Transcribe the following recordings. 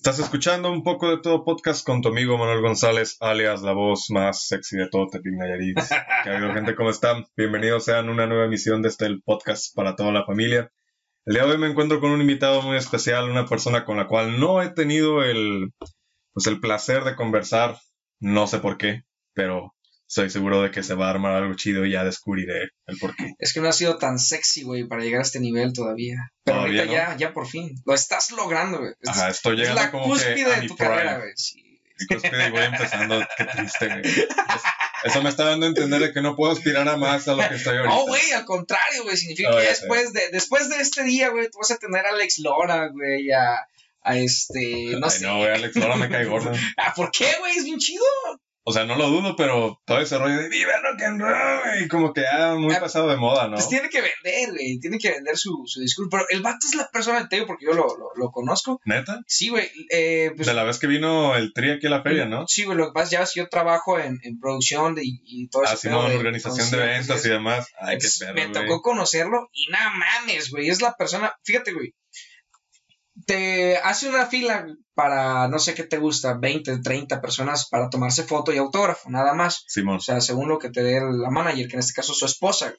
Estás escuchando un poco de todo podcast con tu amigo Manuel González, alias la voz más sexy de todo Tepic Nayarit. ¿Qué habido, gente? ¿Cómo están? Bienvenidos sean a una nueva emisión de este podcast para toda la familia. El día de hoy me encuentro con un invitado muy especial, una persona con la cual no he tenido el, pues el placer de conversar, no sé por qué, pero estoy seguro de que se va a armar algo chido y ya descubriré el por qué. Es que no ha sido tan sexy, güey, para llegar a este nivel todavía. Pero Todavía ahorita ya, ya por fin. Lo estás logrando, güey. Es, Ajá, estoy es llegando la como cúspide que a de mi tu prime. carrera, güey. Sí. Mi cúspide y voy empezando, qué triste, güey. Es- Eso me está dando a entender de que no puedo aspirar a más a lo que estoy ahorita. No, güey, al contrario, güey. Significa No, que después de, después de este día, güey, tú vas a tener a Alex Lora, güey, a, a este, no Ay, sé. no, güey, Alex, ahora me cae gordo. Ah, ¿Por qué, güey? Es bien chido. O sea, no lo dudo, pero todo ese rollo de viva rock and roll, güey, como que ya muy Ah, pasado de moda, ¿no? Pues tiene que vender, güey. Tiene que vender su, su discurso. Pero el vato es la persona, te digo, porque yo lo, lo, lo conozco. ¿Neta? Sí, güey. Eh, pues, de la vez que vino el tri aquí a la feria, ¿no? Sí, güey, lo que pasa, ya ves, yo trabajo en, en producción de, y todo eso. Así como en organización de eventos y demás. Ay, qué perro, Me tocó conocerlo y nada mames, güey. Es la persona, fíjate, güey. Te hace una fila para, no sé qué te gusta, 20, 30 personas para tomarse foto y autógrafo, nada más. Simón. O sea, según lo que te dé la manager, que en este caso es su esposa.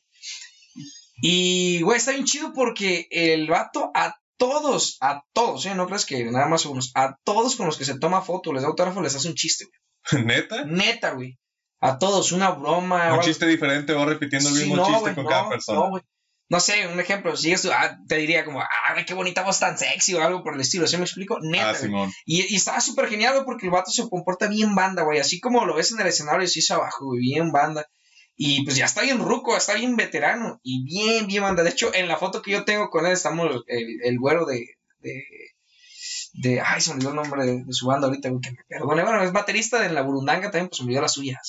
Y, güey, está bien chido porque el vato a todos, a todos, ¿eh? No crees que nada más unos, a todos con los que se toma foto, les da autógrafo, les hace un chiste, güey. ¿Neta? Neta, güey. A todos, una broma. Un chiste diferente o repitiendo el Sí, mismo no, chiste con no, cada persona. No, güey. No sé, un ejemplo, si tú, ah, te diría como, ah, qué bonita voz tan sexy o algo por el estilo, ¿sí me explico? Neta, ah. Y, y estaba súper genial, güey, porque el vato se comporta bien banda, güey. Así como lo ves en el escenario, sí es abajo, güey, bien banda. Y pues ya está bien ruco, está bien veterano. Y bien, bien banda. De hecho, en la foto que yo tengo con él, estamos el, el güero de, de. de- Ay, se me olvidó el nombre de, de su banda ahorita, güey, que me perdone. Bueno, es baterista de la Burundanga también, pues se me olvidó la suya.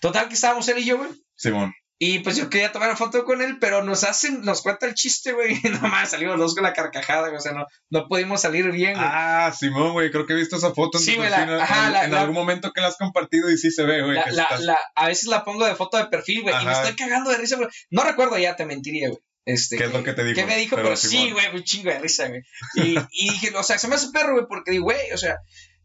Total, que estábamos él y yo, güey. Simón. Y pues yo quería tomar una foto con él, pero nos hacen, nos cuenta el chiste, güey. y Nada más salimos los dos con la carcajada, güey. O sea, no, no pudimos salir bien, güey. Ah, Simón, güey, creo que he visto esa foto en, Sí, güey, en, la- en la- algún momento que la has compartido y sí se ve, güey. La- a veces la pongo de foto de perfil, güey, y me estoy cagando de risa, güey. No recuerdo ya, te mentiría, güey. Este, ¿Qué es lo que te dijo? ¿Qué me dijo? Pero Pero, sí, güey, un chingo de risa, güey. Y, y dije, o sea, se me hace perro, güey, porque digo, güey, o sea,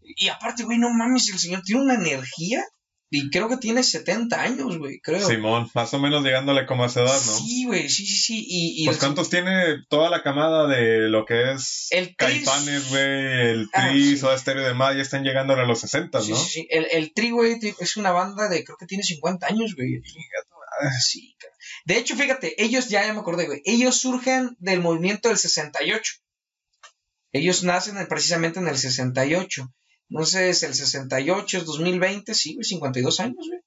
y aparte, güey, no mames, el señor tiene una energía y creo que tiene 70 años, güey, creo. Simón, más o menos llegándole como a esa edad, ¿no? Sí, güey, sí, sí, sí. Y, y Pues cuántos tiene toda la camada de lo que es El Tris. Caifanes, güey, el Ah, Tri, sí. Soda Stereo y demás, ya están llegando a los 60, Sí, ¿no? sí, sí. El, el Tri, güey, es una banda de, creo que tiene 50 años, güey. Sí, cara. De hecho, fíjate, ellos, ya, ya me acordé, güey, ellos surgen del movimiento del 68. Ellos nacen en- precisamente en el 68. Entonces, el 68 es 2020, sí, güey, 52 años, güey.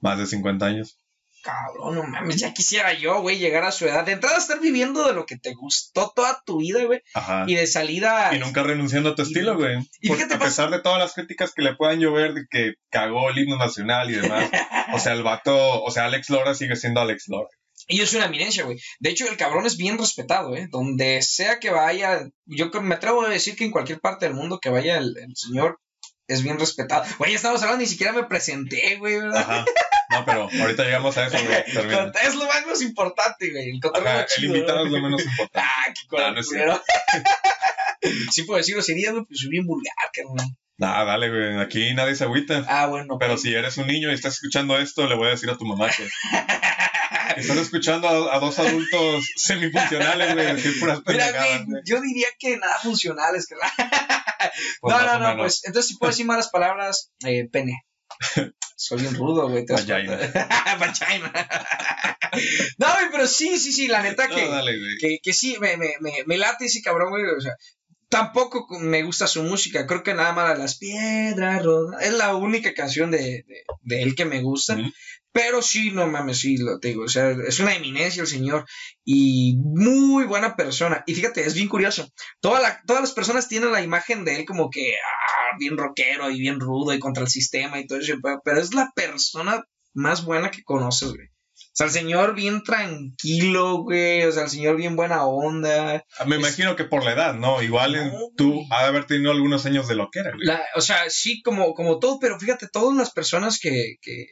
Más de 50 años. Cabrón, no mames, ya quisiera yo, güey, llegar a su edad. De entrada, estar viviendo de lo que te gustó toda tu vida, güey. Ajá. Y de salida. Y nunca renunciando a tu Y estilo, nunca- güey. y Porque a pesar de todas las críticas que le puedan llover de que cagó el himno nacional y demás, o sea, el vato, o sea, Alex Lora sigue siendo Alex Lora. Y es una eminencia, güey. De hecho, el cabrón es bien respetado, ¿eh? Donde sea que vaya, yo me atrevo a decir que en cualquier parte del mundo que vaya el, el señor es bien respetado. Güey, ya estamos hablando, ni siquiera me presenté, güey, ¿verdad? Ajá. No, pero ahorita llegamos a eso, güey. es lo más importante, güey. El cotorreo Ajá, el chido, invitado ¿no? es lo menos importante. Ah, qué Ah, no culero. Sí puedo decirlo, sería, güey, pues soy bien vulgar, carnal. Nah, dale, güey. Aquí nadie se agüita. Ah, bueno. Pero si eres un niño y estás escuchando esto, le voy a decir a tu mamá que estás escuchando a, a dos adultos semifuncionales, güey, decir puras Mira, pendejadas, güey, güey. yo diría que nada funcionales, carnal. Pues no, no, no, pues entonces si puedo decir malas palabras, eh, pene. Soy bien rudo, güey. Vagina. Vagina. no, güey, pero sí, sí, sí, la neta que, No, dale, güey. que, que sí, me, me, me, me late ese cabrón, güey. O sea, tampoco me gusta su música. Creo que nada más las piedras. Es la única canción de, de, de él que me gusta. Pero sí, no mames, sí, lo te digo. O sea, es una eminencia el señor. Y muy buena persona. Y fíjate, es bien curioso. Toda la- todas las personas tienen la imagen de él como que ah, bien rockero y bien rudo y contra el sistema y todo eso. Pero, es la persona más buena que conoces, güey. O sea, el señor bien tranquilo, güey. O sea, el señor bien buena onda. Me imagino que por la edad, ¿no? Igual en- tú güey. ha de haber tenido algunos años de lo que era, güey. La- o sea, sí, como, como todo, pero fíjate, todas las personas que, que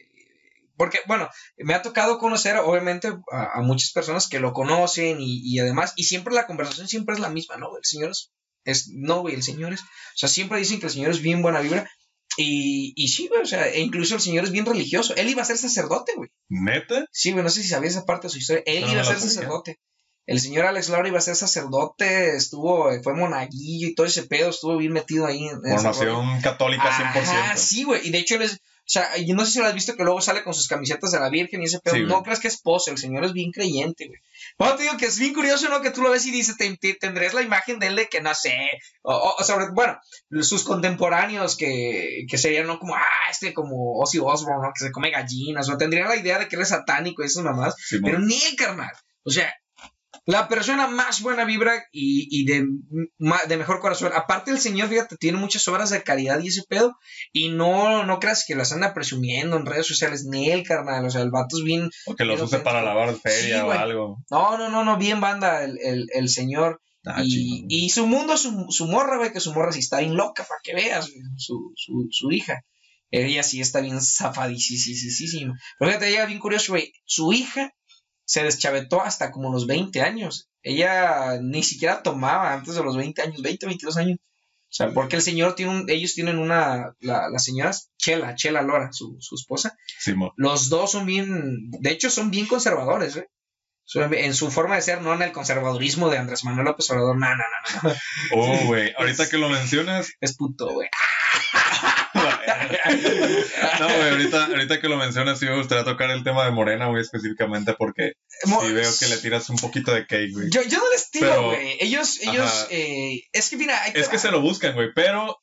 porque, bueno, me ha tocado conocer, obviamente, a, a muchas personas que lo conocen y, y además, y siempre la conversación siempre es la misma, ¿no? El señor es Es, no, güey, el señor es, o sea, siempre dicen que el señor es bien buena vibra. Y, y sí, güey, o sea, e incluso el señor es bien religioso. Él iba a ser sacerdote, güey. ¿Neta? Sí, güey, no sé si sabías esa parte de su historia. Él No, iba a ser sabía. sacerdote. El señor Alex Laura iba a ser sacerdote, estuvo, fue monaguillo y todo ese pedo, estuvo bien metido ahí en. Formación católica 100%. Ajá, sí, güey. Y de hecho, él es, sea, yo no sé si lo has visto que luego sale con sus camisetas de la Virgen y ese pedo. Sí, no creas que es pose, el señor es bien creyente, güey. Bueno, te digo que es bien curioso, ¿no? Que tú lo ves y dices, te, te- tendrás la imagen de él de que no sé. O, o- o sobre, bueno, sus contemporáneos que, que serían, ¿no? Como, ah, este, como Ozzy Osbourne, ¿no? Que se come gallinas, o tendrían la idea de que él es satánico y esas mamás. Simón. Pero ni el carnal. O sea, la persona más buena vibra y, y de, de mejor corazón. Aparte, el señor, fíjate, tiene muchas obras de caridad y ese pedo. Y no, no creas que las anda presumiendo en redes sociales. Ni el carnal. O sea, el vato es bien. O que los use para lavar feria Sí, o algo. No, no, no, no, bien banda el, el, el señor. Ah, y, y su mundo, su, su morra, güey, que su morra sí está bien loca, para que veas, güey, su, su, su hija. Ella sí está bien zafadísima. Pero fíjate, ella bien curioso, güey. Su hija se deschavetó hasta como los 20 años. Ella ni siquiera tomaba antes de los 20 años, 20, 22 años. O sea, porque el señor tiene un, ellos tienen una, la, la señora Chela, Chela Lora, su, su esposa, Simón. los dos son bien, de hecho son bien conservadores, ¿eh? En su forma de ser, no en el conservadurismo de Andrés Manuel López Obrador, no, no, no, no, Oh, güey. Ahorita que lo mencionas. es puto, güey. No, güey, ahorita, ahorita que lo mencionas, sí me gustaría tocar el tema de Morena, güey, específicamente porque Mo- sí veo que le tiras un poquito de cake, güey. Yo, yo no les tiro, güey. Ellos, ellos, eh, es que mira, Es que se lo buscan, güey, pero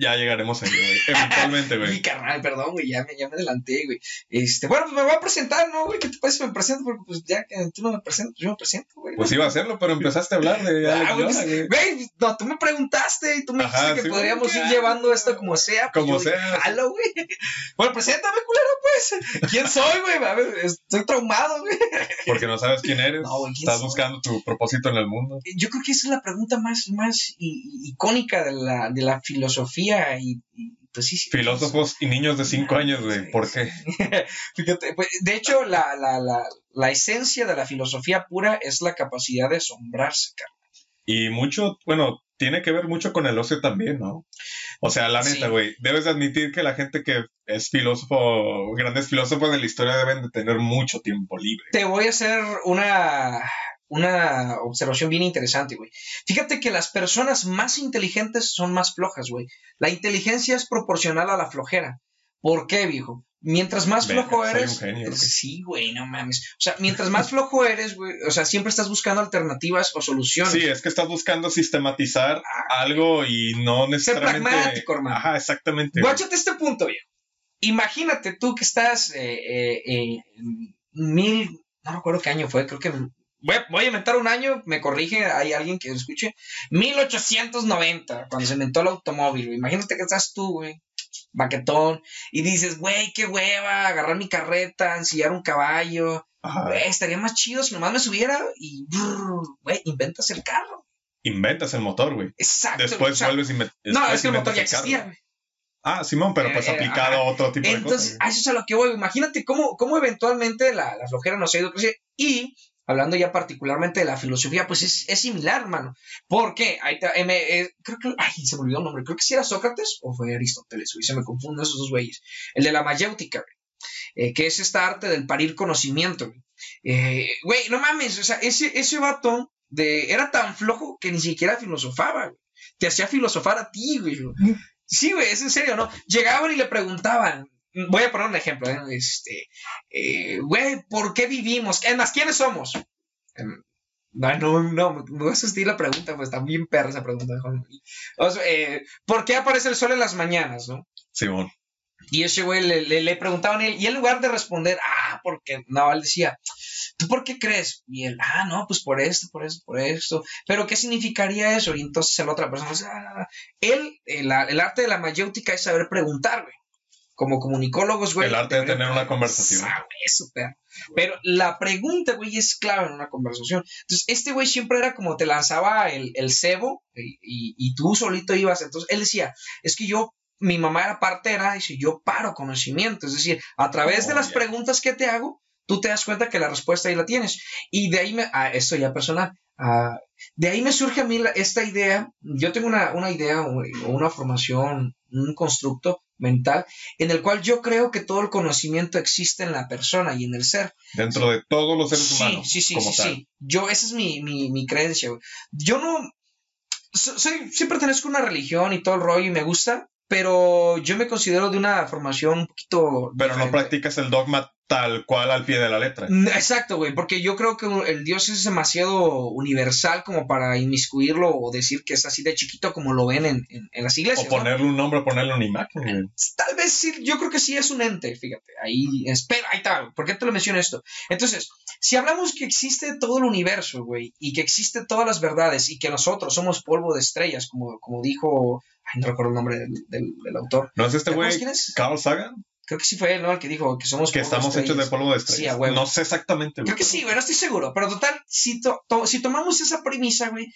ya llegaremos ahí, güey. Eventualmente, Mi güey. carnal, perdón, güey, ya me, ya me adelanté, güey. Este, bueno, pues me voy a presentar, ¿no, güey? ¿Qué te parece si me presento? Porque pues ya que tú no me presentas, yo me presento, güey. Pues iba a hacerlo, pero empezaste a hablar de Ah, güey, güey. No, tú me preguntaste y tú me Ajá, dijiste que sí, podríamos ir llevando esto como sea. pues Como yo sea. Jalo, güey. Bueno, preséntame, culero, pues. ¿Quién soy, güey? A ver, estoy traumado, güey. Porque no sabes quién eres. No, güey, ¿quién Estás soy? buscando tu propósito en el mundo. Yo creo que esa es la pregunta más, más icónica de la, de la filosofía y, y, pues sí, sí. Filósofos y niños de 5 años, güey. ¿Por qué? Fíjate, pues, de hecho, la, la, la, la esencia de la filosofía pura es la capacidad de asombrarse, cara. Y mucho, bueno, tiene que ver mucho con el ocio también, ¿no? O sea, la neta, Sí. güey, debes de admitir que la gente que es filósofo, grandes filósofos de la historia deben de tener mucho tiempo libre. Te voy a hacer una, una observación bien interesante, güey. Fíjate que las personas más inteligentes son más flojas, güey. La inteligencia es proporcional a la flojera. ¿Por qué, viejo? Mientras más flojo eres. genio, sí, güey, no mames. O sea, mientras más flojo eres, güey, o sea, siempre estás buscando alternativas o soluciones. Sí, es que estás buscando sistematizar algo y no necesariamente... pragmático, hermano. Ajá, exactamente. Guáchate este punto, viejo. Imagínate tú que estás eh, eh, eh, en mil, no recuerdo qué año fue, creo que voy a, voy a inventar un año, me corrige, hay alguien que lo escuche, 1890, cuando se inventó el automóvil, güey. Imagínate que estás tú, güey, baquetón, y dices, güey, qué hueva, agarrar mi carreta, ensillar un caballo, güey, estaría más chido si nomás me subiera y, brrr, güey, inventas el carro. Inventas el motor, güey. Exacto. Después vuelves y me- No, es que el motor ya existía, güey. Ah, Simón, pero pues Eh, eh, aplicado a otro tipo de Entonces, cosas. a eso es a lo que voy. Imagínate cómo, cómo eventualmente la, la flojera nos ha ido creciendo. Y hablando ya particularmente de la filosofía, pues es, es similar, hermano. ¿Por qué? Ahí te- eh, me- creo que, ay, se me olvidó el nombre. Creo que si era Sócrates o fue Aristóteles, güey. Se me confunden esos dos güeyes. El de la mayéutica, güey. eh, que es esta arte del parir conocimiento, güey. Eh, Güey, no mames, o sea, ese, ese vato de, era tan flojo que ni siquiera filosofaba, güey. Te hacía filosofar a ti, güey. Sí, güey, es en serio, ¿no? Llegaban y le preguntaban. Voy a poner un ejemplo, ¿eh? Este, eh, güey, ¿por qué vivimos? Es más, ¿quiénes somos? Em, No, no, no, me vas a sentir la pregunta, pues está bien perra esa pregunta. O sea, eh, ¿Por qué aparece el sol en las mañanas, no? Simón. Y ese güey le, le, le preguntaban y en lugar de responder, ah, porque no, él decía, ¿tú por qué crees? Y él, ah, no, pues por esto, por esto, por esto. Pero ¿qué significaría eso? Y entonces la otra persona ah, él, el, el arte de la mayéutica es saber preguntar, güey. Como comunicólogos, güey. El arte de tener una conversación. Ah, güey, súper. Pero la pregunta, güey, es clave en una conversación. Entonces, este güey siempre era como te lanzaba el, el cebo y, y- y tú solito ibas. Entonces, él decía, es que yo, mi mamá era partera, dice, yo paro conocimiento. Es decir, a través de Oh, las preguntas que te hago, tú te das cuenta que la respuesta ahí la tienes. Y de ahí, me, ah, esto ya personal, Ah, de ahí me surge a mí esta idea. Yo tengo una, una idea o una formación, un constructo mental en el cual yo creo que todo el conocimiento existe en la persona y en el ser. Dentro de todos los seres humanos. Sí, sí, sí, sí. Yo, esa es mi, mi, mi creencia. Yo no, soy, sí pertenezco a una religión y todo el rollo y me gusta, pero yo me considero de una formación un poquito... Pero no practicas el dogma tal cual al pie de la letra. Mm, exacto, güey, porque yo creo que el Dios es demasiado universal como para inmiscuirlo o decir que es así de chiquito como lo ven en, en, las iglesias. O ponerle un nombre, ponerle una imagen. Tal vez sí, yo creo que sí es un ente, fíjate, ahí, espera, ahí está, ¿por qué te lo menciono esto? Entonces, si hablamos que existe todo el universo, güey, y que existe todas las verdades y que nosotros somos polvo de estrellas, como, como dijo, ay, no recuerdo el nombre del, del, autor. ¿No es este güey? Carl Sagan? Creo que sí fue él, ¿no? El que dijo que somos Que estamos hechos de polvo de estrellas. Sí, No sé exactamente. Creo que sí, güey, no estoy seguro. Pero total, si, si tomamos esa premisa, güey,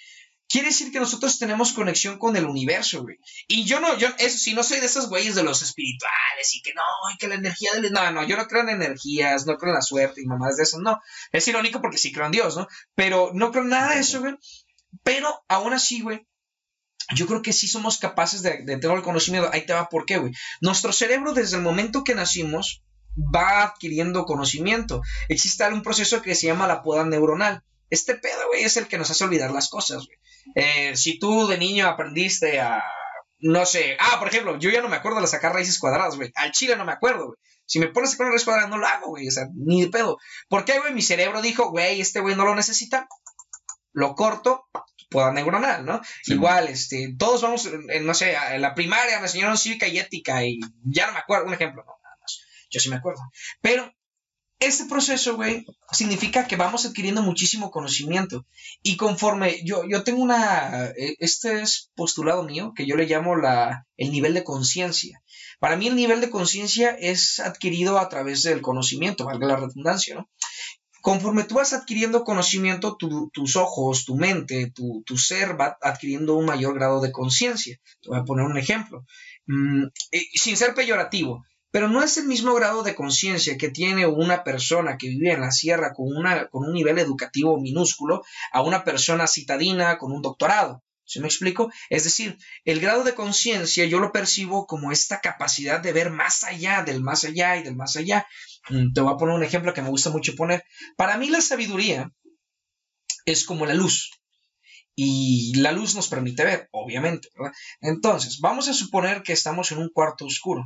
quiere decir que nosotros tenemos conexión con el universo, güey. Y yo no, yo, eso sí, no soy de esos güeyes de los espirituales y que no, y que la energía del... No, no, yo no creo en energías, no creo en la suerte y mamás de eso, no. Es irónico porque sí creo en Dios, ¿no? Pero no creo en nada de eso, güey. Pero aún así, güey, yo creo que sí somos capaces de, tener el conocimiento. Ahí te va, ¿por qué, güey? Nuestro cerebro, desde el momento que nacimos, va adquiriendo conocimiento. Existe un proceso que se llama la poda neuronal. Este pedo, güey, es el que nos hace olvidar las cosas, güey. Eh, si tú de niño aprendiste a, no sé, ah, por ejemplo, yo ya no me acuerdo de sacar raíces cuadradas, güey. Al chile no me acuerdo, güey. Si me pones a sacar una raíz no lo hago, güey. O sea, ni de pedo. ¿Por qué, güey? Mi cerebro dijo, güey, este güey no lo necesita. Lo corto, pueda neuronal, ¿no? Igual, este, todos vamos, en, no sé, en la primaria me enseñaron cívica y ética y ya no me acuerdo, un ejemplo, no, nada más, yo sí me acuerdo. Pero este proceso, güey, significa que vamos adquiriendo muchísimo conocimiento y conforme yo, yo tengo una, e, este es postulado mío que yo le llamo la, el nivel de conciencia. Para mí el nivel de conciencia es adquirido a través del conocimiento, valga la redundancia, ¿no? Conforme tú vas adquiriendo conocimiento, tus ojos, tu mente, tu, ser va adquiriendo un mayor grado de conciencia. Te voy a poner un ejemplo, mm, sin ser peyorativo, pero no es el mismo grado de conciencia que tiene una persona que vive en la sierra con, con un nivel educativo minúsculo a una persona citadina con un doctorado. ¿Sí me explico? Es decir, el grado de conciencia yo lo percibo como esta capacidad de ver más allá del más allá y del más allá. Mm, te voy a poner un ejemplo que me gusta mucho poner. Para mí la sabiduría es como la luz. Y la luz nos permite ver, obviamente. Entonces, vamos a suponer que estamos en un cuarto oscuro.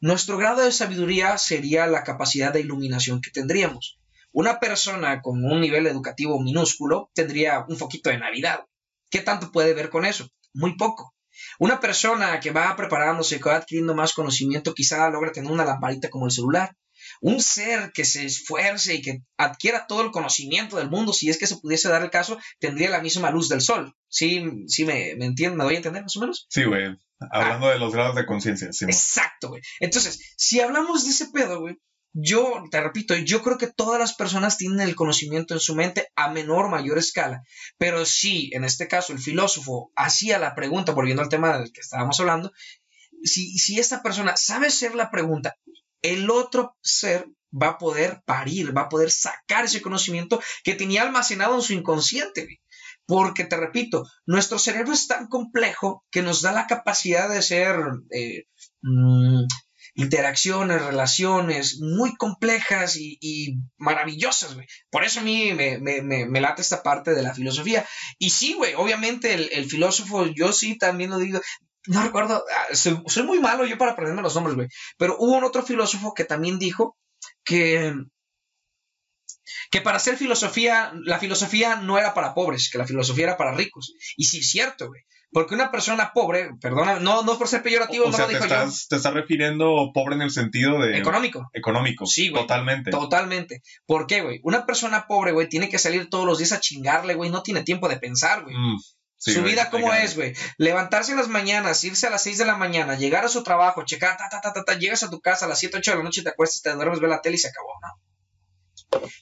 Nuestro grado de sabiduría sería la capacidad de iluminación que tendríamos. Una persona con un nivel educativo minúsculo tendría un foquito de Navidad. ¿Qué tanto puede ver con eso? Muy poco. Una persona que va preparándose, que va adquiriendo más conocimiento, quizá logra tener una lamparita como el celular. Un ser que se esfuerce y que adquiera todo el conocimiento del mundo, si es que se pudiese dar el caso, tendría la misma luz del sol. ¿Sí, sí me, me entienden? ¿Me doy a entender más o menos? Sí, güey. Hablando de los grados de conciencia. Sí, exacto, güey. Entonces, si hablamos de ese pedo, güey, yo, te repito, yo creo que todas las personas tienen el conocimiento en su mente a menor o mayor escala, pero si en este caso el filósofo hacía la pregunta, volviendo al tema del que estábamos hablando, si, si esta persona sabe hacer la pregunta, el otro ser va a poder parir, va a poder sacar ese conocimiento que tenía almacenado en su inconsciente. Porque, te repito, nuestro cerebro es tan complejo que nos da la capacidad de ser eh, mm, interacciones, relaciones muy complejas y, maravillosas, güey. Por eso a mí me, me, late esta parte de la filosofía. Y sí, güey, obviamente el, filósofo, yo sí también lo digo, no recuerdo, ah, soy, muy malo yo para aprenderme los nombres, güey. Pero hubo un otro filósofo que también dijo que que para hacer filosofía, la filosofía no era para pobres, que la filosofía era para ricos. Y sí es cierto, güey. Porque una persona pobre, perdona, no, no por ser peyorativo, no lo dijo te estás, Te estás refiriendo pobre en el sentido de. Económico. Económico. Sí, güey. Totalmente. Totalmente. ¿Por qué, güey? Una persona pobre, güey, tiene que salir todos los días a chingarle, güey. No tiene tiempo de pensar, güey. Mm, su vida, ¿cómo es, güey? Levantarse en las mañanas, irse a las 6 de la mañana, llegar a su trabajo, checar, ta, ta, ta, ta, ta, llegas a tu casa a las 7, 8 de la noche, te acuestas, te duermes, ves la tele y se acabó, ¿no?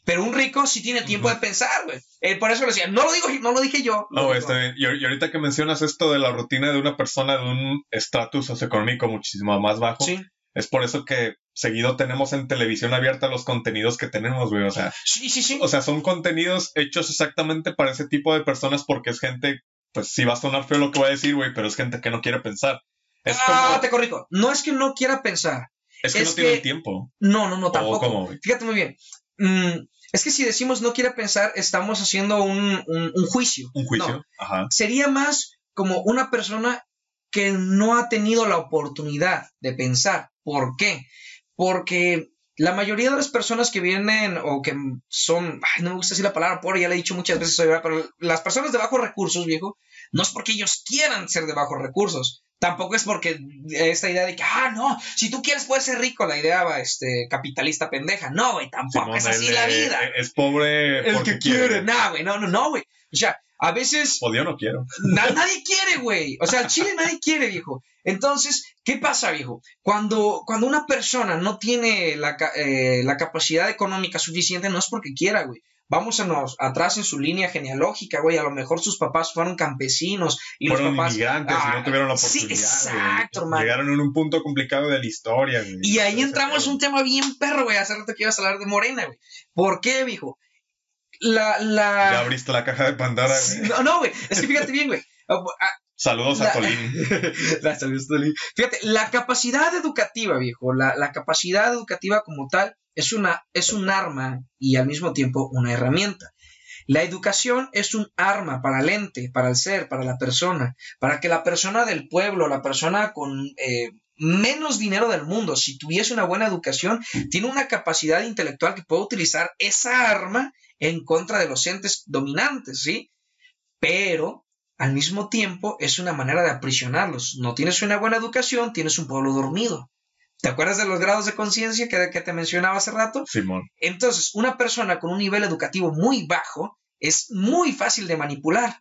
Pero un rico sí tiene tiempo de pensar, güey. Eh, por eso lo decía, no lo digo, no lo dije yo. No, está bien. Y, ahorita que mencionas esto de la rutina de una persona de un estatus socioeconómico muchísimo más bajo, Es por eso que seguido tenemos en televisión abierta los contenidos que tenemos, güey. O sea, Sí, sí, sí. o sea, son contenidos hechos exactamente para ese tipo de personas porque es gente, pues sí va a sonar feo lo que voy a decir, güey, pero es gente que no quiere pensar. Es ah, como, te corrijo. No es que no quiera pensar. es que es no tienen que- tiempo. No, no, no, ¿O tampoco. Fíjate muy bien. Mm, es que si decimos no quiere pensar, estamos haciendo un, un- un juicio. Un juicio. No, Ajá. sería más como una persona que no ha tenido la oportunidad de pensar. ¿Por qué? Porque la mayoría de las personas que vienen o que son, ay, no me gusta decir la palabra pobre, ya le he dicho muchas veces, pero las personas de bajos recursos, viejo, no es porque ellos quieran ser de bajos recursos. Tampoco es porque esta idea de que, ah, no, si tú quieres puedes ser rico, la idea va, este, capitalista pendeja. No, güey, tampoco Simón, es así el- la vida. Es pobre El porque que quiere. quiere. No, güey, no, no, no, güey. O sea, a veces Pues yo no quiero. Na- nadie quiere, güey. O sea, al Chile nadie quiere, viejo. Entonces, ¿qué pasa, viejo? Cuando, cuando una persona no tiene la, eh, la capacidad económica suficiente, no es porque quiera, güey. Vamos a nos, atrás en su línea genealógica, güey. A lo mejor sus papás fueron campesinos y Fueron los papás. inmigrantes y Ah, no tuvieron la sí, oportunidad. exacto, güey. hermano. Llegaron en un punto complicado de la historia, güey. Y ahí entramos un tema bien perro, güey. Hace rato que ibas a hablar de Morena, güey. ¿Por qué, viejo? La, la... Ya abriste la caja de Pandora, güey. No, no, güey. Es que fíjate bien, güey. Saludos a La- Tolín. Salud, Tolín. Fíjate, la capacidad educativa, viejo, la, la capacidad educativa como tal es, una, es un arma y al mismo tiempo una herramienta. La educación es un arma para el ente, para el ser, para la persona, para que la persona del pueblo, la persona con eh, menos dinero del mundo, si tuviese una buena educación, tiene una capacidad intelectual que puede utilizar esa arma en contra de los entes dominantes, ¿sí? Pero al mismo tiempo es una manera de aprisionarlos. No tienes una buena educación, tienes un pueblo dormido. ¿Te acuerdas de los grados de conciencia que, que te mencionaba hace rato? Simón. Entonces, una persona con un nivel educativo muy bajo es muy fácil de manipular.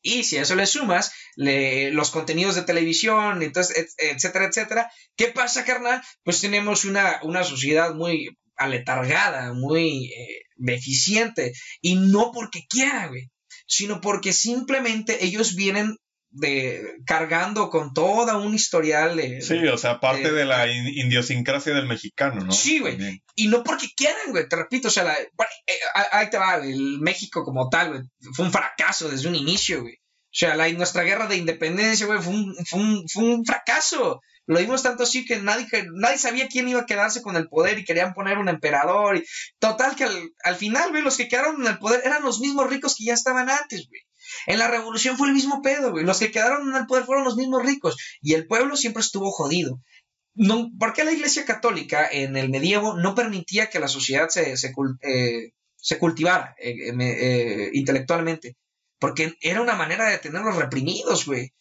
Y si a eso le sumas le- los contenidos de televisión, entonces, et- etcétera, etcétera, ¿qué pasa, carnal? Pues tenemos una, una sociedad muy aletargada, muy eh, deficiente, y no porque quiera, güey, sino porque simplemente ellos vienen de cargando con toda un historial de, Sí, o sea, parte de la in- idiosincrasia del mexicano, ¿no? Sí, güey. Y no porque quieran, güey, te repito, o sea, la- bueno, eh, ah- ahí te va, el México como tal, güey, fue un fracaso desde un inicio, güey. O sea, la, nuestra guerra de independencia, güey, fue un, fue, un, fue un fracaso. Lo vimos tanto así que nadie, nadie sabía quién iba a quedarse con el poder y querían poner un emperador. Y, total, que al, al final, güey, los que quedaron en el poder eran los mismos ricos que ya estaban antes, güey. En la revolución fue el mismo pedo, güey. Los que quedaron en el poder fueron los mismos ricos. Y el pueblo siempre estuvo jodido. No, ¿Por qué la Iglesia Católica en el medievo no permitía que la sociedad se, se, eh, se cultivara eh, eh, intelectualmente? Porque era una manera de tenerlos reprimidos, güey.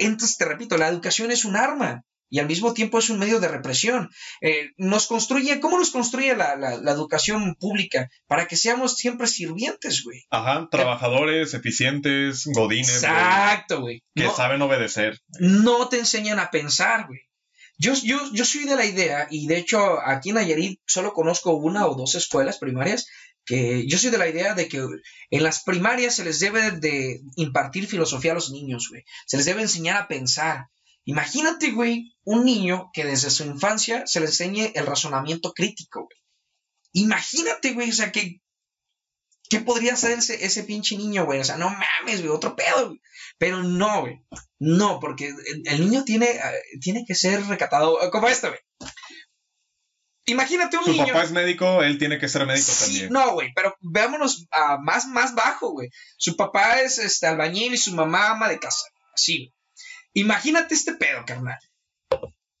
Entonces, te repito, la educación es un arma y al mismo tiempo es un medio de represión. Eh, nos construye, ¿cómo nos construye la, la- la educación pública? Para que seamos siempre sirvientes, güey. Ajá, trabajadores, eficientes, godines, güey, Exacto, güey. que No- saben obedecer. no te enseñan a pensar, güey. Yo, yo, yo soy de la idea, y de hecho aquí en Nayarit solo conozco una o dos escuelas primarias, que yo soy de la idea de que en las primarias se les debe de impartir filosofía a los niños, güey. Se les debe enseñar a pensar. Imagínate, güey, un niño que desde su infancia se le enseñe el razonamiento crítico, güey. Imagínate, güey, o sea, que... ¿Qué podría hacer ese, ese pinche niño, güey? O sea, no mames, güey, otro pedo, güey. Pero no, güey. No, porque el, niño tiene, eh, tiene que ser recatado eh, como esto, güey. Imagínate un Su niño. papá es médico, él tiene que ser médico Sí, también. no, güey, pero veámonos a más, más bajo, güey. Su papá es este albañil y su mamá ama de casa. Así, güey. Imagínate este pedo, carnal.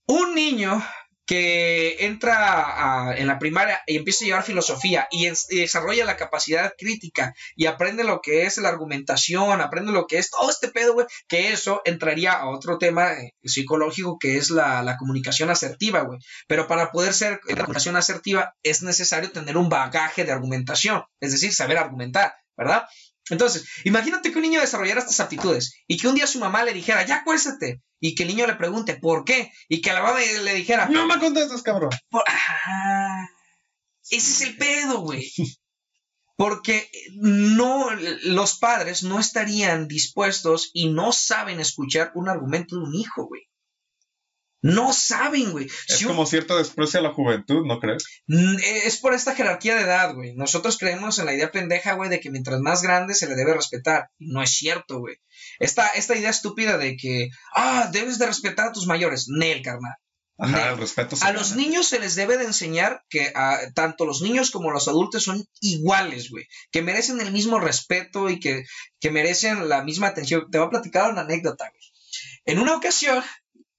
Un niño que entra en la primaria y empieza a llevar filosofía y, es- y desarrolla la capacidad crítica y aprende lo que es la argumentación, aprende lo que es todo este pedo, güey, que eso entraría a otro tema eh, psicológico que es la, comunicación asertiva, güey. Pero para poder ser la comunicación asertiva es necesario tener un bagaje de argumentación, es decir, saber argumentar, ¿verdad? Entonces, imagínate que un niño desarrollara estas aptitudes y que un día su mamá le dijera, ya acuéstate, y que el niño le pregunte, ¿por qué? Y que la mamá le dijera, No me contestes, cabrón. por- Ah, ese es el pedo, güey. Porque no, los padres no estarían dispuestos y no saben escuchar un argumento de un hijo, güey. No saben, güey. Es Si un- como cierto desprecio a la juventud, ¿no crees? Mm, Es por esta jerarquía de edad, güey. Nosotros creemos en la idea pendeja, güey, de que mientras más grande se le debe respetar. Y no es cierto, güey. Esta, esta idea estúpida de que, ah, debes de respetar a tus mayores. Nel, carnal. Ajá, el respeto. A los niños se les debe de enseñar que ah, tanto los niños como los adultos son iguales, güey. Que merecen el mismo respeto y que, que merecen la misma atención. Te voy a platicar una anécdota, güey. En una ocasión,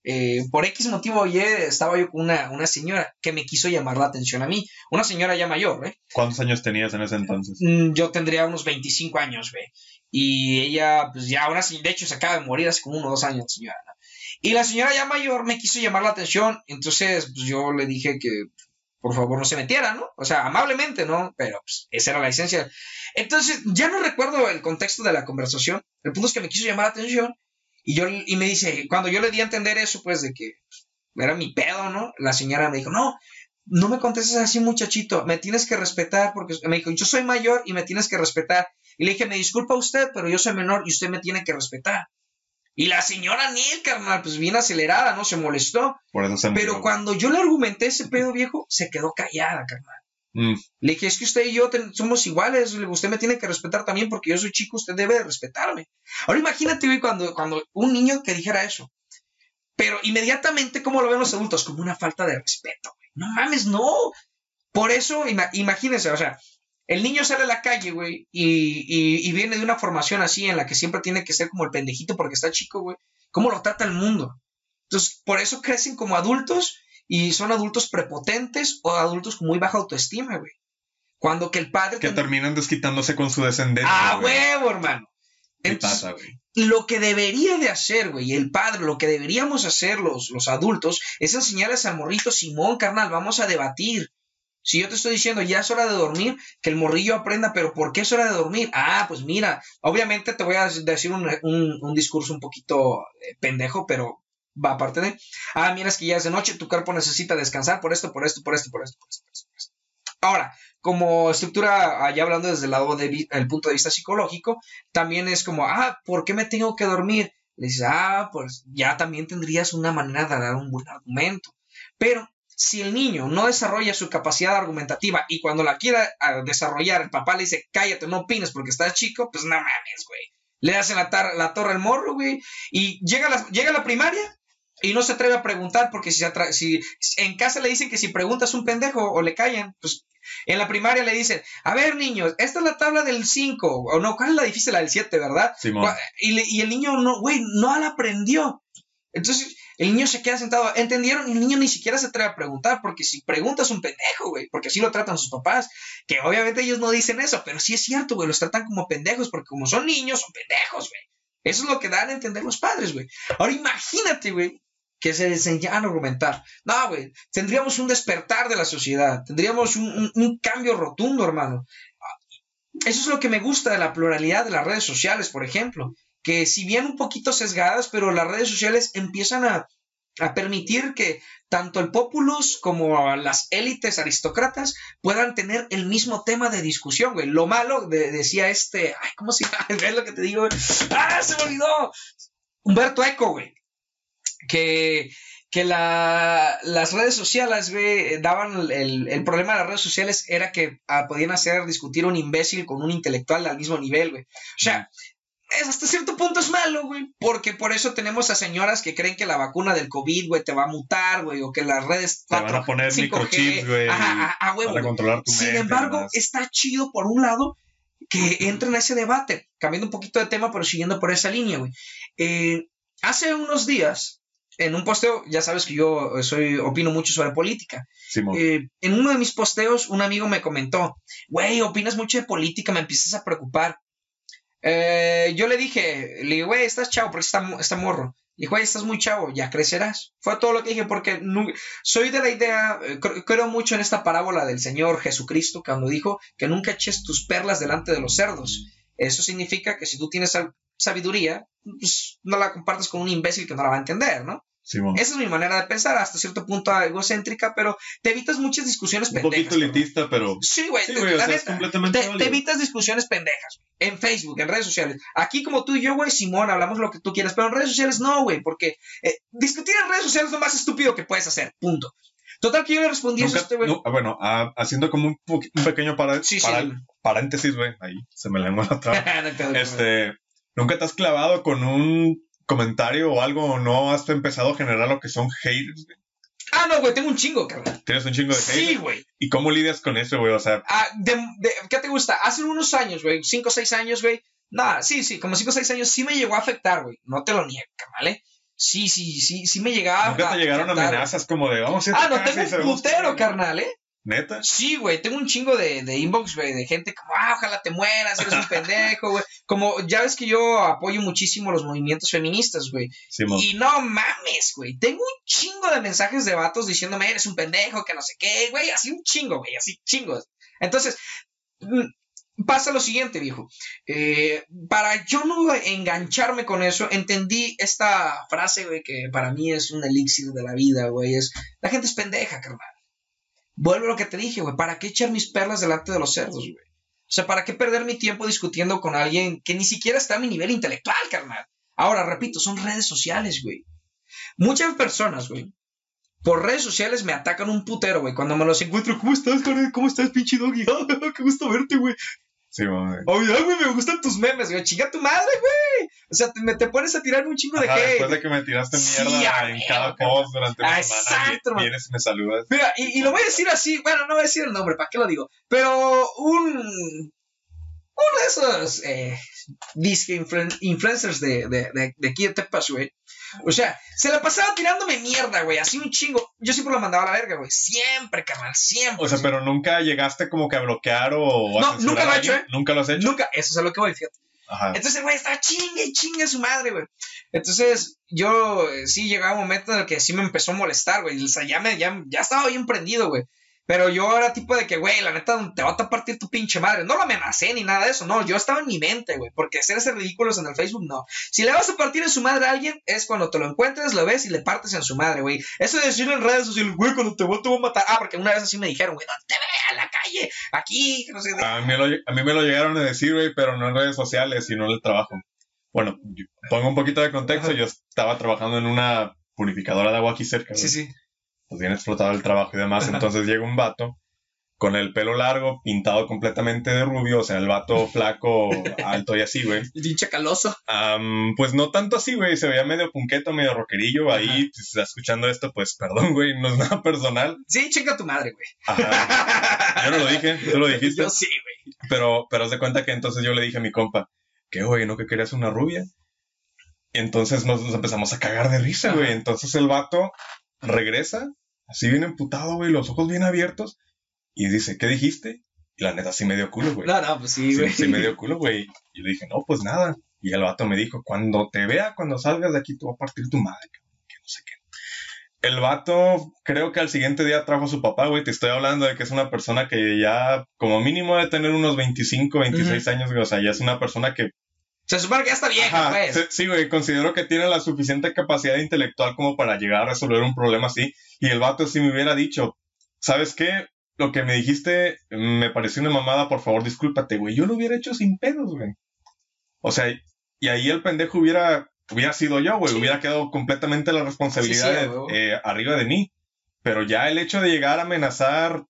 eh, por X motivo, oye, estaba yo con una, una señora que me quiso llamar la atención a mí. Una señora ya mayor, güey. ¿Cuántos años tenías en ese entonces? Mm, Yo tendría unos 25 años, güey. Y ella, pues ya, sí, de hecho, se acaba de morir hace como uno o dos años, señora. ¿no? Y la señora ya mayor me quiso llamar la atención, entonces, pues yo le dije que, por favor, no se metiera, ¿no? O sea, amablemente, ¿no? Pero, pues, esa era la esencia. Entonces, ya no recuerdo el contexto de la conversación. El punto es que me quiso llamar la atención. Y yo, y me dice, cuando yo le di a entender eso, pues, de que era mi pedo, ¿no? La señora me dijo, no, no me contestes así, muchachito, me tienes que respetar, porque me dijo, yo soy mayor y me tienes que respetar. Y le dije, me disculpa usted, pero yo soy menor y usted me tiene que respetar. Y la señora Niel, carnal, pues bien acelerada, ¿no? Se molestó. Por eso se Pero cuando yo le argumenté ese pedo viejo, se quedó callada, carnal. Mm, Le dije, es que usted y yo somos iguales, usted me tiene que respetar también porque yo soy chico, usted debe de respetarme. Ahora imagínate, güey, cuando, cuando un niño que dijera eso. Pero inmediatamente, ¿cómo lo ven los adultos? Como una falta de respeto, güey. No mames, no. Por eso, ima- imagínense, o sea, el niño sale a la calle, güey, y, y- y viene de una formación así en la que siempre tiene que ser como el pendejito porque está chico, güey. ¿Cómo lo trata el mundo? Entonces, por eso crecen como adultos y son adultos prepotentes o adultos con muy baja autoestima, güey. Cuando que el padre... que ten- terminan desquitándose con su descendencia. ¡Ah, güey. huevo, hermano! ¿Qué Entonces, pasa, güey? lo que debería de hacer, güey, el padre, lo que deberíamos hacer los, los adultos, es enseñarles al morrito, Simón, carnal, vamos a debatir. Si yo te estoy diciendo, ya es hora de dormir, que el morrillo aprenda, pero ¿por qué es hora de dormir? Ah, pues mira, obviamente te voy a decir un, un- un discurso un poquito eh, pendejo, pero va aparte de, ah, mira, es que ya es de noche, tu cuerpo necesita descansar por esto, por esto, por esto, por esto, por esto. Por esto, por esto. Ahora, como estructura, allá hablando desde el lado del punto de vista psicológico, también es como, ah, ¿por qué me tengo que dormir? Le dices, ah, pues ya también tendrías una manera de dar un buen argumento. Pero si el niño no desarrolla su capacidad argumentativa y cuando la quiera ah, desarrollar, el papá le dice, cállate, no opines porque estás chico, pues no mames, güey. Le hacen la, la torre al morro, güey. Y llega la, llega la primaria y no se atreve a preguntar porque si, se si en casa le dicen que si preguntas un pendejo o le callan, pues en la primaria le dicen, a ver niños, esta es la tabla del 5, o no, ¿cuál es la difícil? La del 7, ¿verdad? Y, le- y el niño, no, güey, no la aprendió. Entonces, el niño se queda sentado. ¿Entendieron? Y el niño ni siquiera se atreve a preguntar, porque si preguntas un pendejo, güey, porque así lo tratan sus papás, que obviamente ellos no dicen eso, pero sí es cierto, güey, los tratan como pendejos, porque como son niños, son pendejos, güey. Eso es lo que dan a entender los padres, güey. Ahora imagínate, güey, que se enseñan a argumentar. No, güey, tendríamos un despertar de la sociedad, tendríamos un, cambio rotundo, hermano. Eso es lo que me gusta de la pluralidad de las redes sociales, por ejemplo, que si bien un poquito sesgadas, pero las redes sociales empiezan a, a permitir que tanto el populus como las élites aristócratas puedan tener el mismo tema de discusión, güey. Lo malo, de- decía este, ay, ¿cómo se llama? ¿Ves lo que te digo? ¡Ah, se me olvidó! Humberto Eco, güey. Que, que la- las redes sociales, güey, daban el, el problema de las redes sociales era que ah, podían hacer discutir un imbécil con un intelectual al mismo nivel, güey. O sea, es hasta cierto punto es malo, güey. Porque por eso tenemos a señoras que creen que la vacuna del COVID, güey, te va a mutar, güey. O que las redes. Te van a poner 5G, microchips, güey. Ajá, a, a huevo, Para controlar tu Sin mente embargo, está chido por un lado que entre en ese debate. Cambiando un poquito de tema, pero siguiendo por esa línea, güey. Eh, hace unos días, en un posteo, ya sabes que yo soy, opino mucho sobre política. Eh, en uno de mis posteos, un amigo me comentó, güey, opinas mucho de política, me empiezas a preocupar. Eh, yo le dije, le digo, güey, estás chavo, porque está, está morro. Le dije, güey, estás muy chavo, ya crecerás. Fue todo lo que dije, porque soy de la idea, eh, cre- creo mucho en esta parábola del Señor Jesucristo, cuando dijo que nunca eches tus perlas delante de los cerdos. Eso significa que si tú tienes sab- sabiduría, pues no la compartas con un imbécil que no la va a entender, ¿no? Simón. Esa es mi manera de pensar, hasta cierto punto egocéntrica, pero te evitas muchas discusiones Un pendejas. poquito cabrón. elitista, pero. Sí, güey, Sí, te- o sea, es completamente te, te evitas discusiones pendejas. En Facebook, en redes sociales. Aquí como tú y yo, güey, Simón, hablamos lo que tú quieras, pero en redes sociales no, güey, porque eh, discutir en redes sociales es lo más estúpido que puedes hacer, punto. Total que yo le respondí eso a Nunca- este güey. no, ah, bueno, ah, haciendo como un, un pequeño para- Sí, sí. para- paréntesis, güey. Ahí se me lengua la traba. No. Este, ¿nunca te has clavado con un comentario o algo o no has empezado a generar lo que son haters? güey? Ah, no, güey, tengo un chingo, cabrón. Tienes un chingo de haters. Sí, güey. ¿Y cómo lidias con eso, güey? O sea, Ah, de- de- ¿Qué te gusta? Hace unos años, güey, 5 o 6 años, güey. Nada, sí, sí, como 5 o 6 años sí me llegó a afectar, güey. No te lo niego, ¿vale? Sí, sí, sí, sí me llegaba nunca te llegaron afectar, amenazas como de, vamos a ir Ah, no, tengo un putero, todo". carnal, ¿eh? ¿Neta? Sí, güey, tengo un chingo de, de inbox, güey, de gente como, ah, ojalá te mueras, eres un pendejo, güey. Como, ya ves que yo apoyo muchísimo los movimientos feministas, güey. Simón. Y no mames, güey. Tengo un chingo de mensajes de vatos diciéndome, eres un pendejo, que no sé qué, güey. Así un chingo, güey, así chingos. Entonces, mm, pasa lo siguiente, viejo. Eh, para yo no engancharme con eso, entendí esta frase, güey, que para mí es un elixir de la vida, güey. Es, la gente es pendeja, carnal. Vuelvo a lo que te dije, güey. ¿Para qué echar mis perlas delante de los cerdos, güey? O sea, ¿para qué perder mi tiempo discutiendo con alguien que ni siquiera está a mi nivel intelectual, carnal? Ahora, repito, son redes sociales, güey. Muchas personas, güey, por redes sociales me atacan un putero, güey. Cuando me los encuentro, ¿cómo estás, carnal? ¿Cómo estás, pinche doggy? qué gusto verte, güey. Oye, ay, güey, me gustan tus memes, güey. Chinga tu madre, güey. O sea, te, me, te pones a tirar un chingo de hate. después de que me tiraste Sí, mierda en cada post durante una semana, exacto, man. vienes y me saludas. Mira, y, y lo voy a decir así, bueno, no voy a decir el nombre, ¿para qué lo digo? Pero un. Uno de esos eh, disque influen- influencers de, de, de, de aquí de Tepas, güey. O sea, se la pasaba tirándome mierda, güey, así un chingo. Yo siempre lo mandaba a la verga, güey. Siempre, carnal, siempre. O sea, pero nunca llegaste como que a bloquear o a No, nunca lo he hecho, alguien? Nunca lo has hecho. Nunca, eso es a lo que voy, fíjate. Ajá. Entonces güey estaba chingue y chingue a su madre, güey. Entonces yo eh, sí llegaba un momento en el que sí me empezó a molestar, güey. O sea, ya, me, ya, ya estaba bien prendido, güey. Pero yo era tipo de que, güey, la neta te va a partir tu pinche madre. No lo amenacé ni nada de eso, no. Yo estaba en mi mente, güey. Porque hacer ese ridículos en el Facebook, no. Si le vas a partir en su madre a alguien, es cuando te lo encuentres, lo ves y le partes en su madre, güey. Eso de decirlo en redes sociales, güey, cuando te voy, te voy a matar. Ah, porque una vez así me dijeron, güey, no te vea en la calle, aquí, no sé. A mí, lo, a mí me lo llegaron a decir, güey, pero no en redes sociales, sino en el trabajo. Bueno, pongo un poquito de contexto. Yo estaba trabajando en una purificadora de agua aquí cerca, güey. Sí, sí. Pues bien explotado el trabajo y demás. Entonces llega un vato con el pelo largo, pintado completamente de rubio, o sea, el vato flaco, alto y así, güey. Pinche caloso. Am, pues no tanto así, güey, se veía medio punqueto, medio rockerillo. Ahí, si estás escuchando esto, pues perdón, güey, no es nada personal. Sí, chinga tu madre, güey. Ajá. Yo no lo dije, tú lo dijiste. Yo sí, güey. Pero, pero haz de cuenta que entonces yo le dije a mi compa, que güey, ¿no que querías una rubia? Entonces nos, nos empezamos a cagar de risa, güey. Entonces el vato regresa, así bien emputado, güey, los ojos bien abiertos, y dice, ¿qué dijiste? Y la neta sí me dio culo, güey. No, no, pues sí, güey. sí me dio culo, güey. Y le dije, no, pues nada. Y el vato me dijo, cuando te vea, cuando salgas de aquí, te voy a partir tu madre, que no sé qué. El vato, creo que al siguiente día trajo a su papá, güey. Te estoy hablando de que es una persona que ya, como mínimo, debe tener unos 25, 26 años, güey. O sea, ya es una persona que. Se supone que ya está vieja, Ajá, pues. sí, sí, güey. Considero que tiene la suficiente capacidad intelectual como para llegar a resolver un problema así. Y el vato, si me hubiera dicho, ¿sabes qué? Lo que me dijiste me pareció una mamada, por favor, discúlpate, güey. Yo lo hubiera hecho sin pedos, güey. O sea, y ahí el pendejo hubiera, hubiera sido yo, güey. Sí. Hubiera quedado completamente la responsabilidad Sí, sí, de- eh, arriba de mí. Pero ya el hecho de llegar a amenazar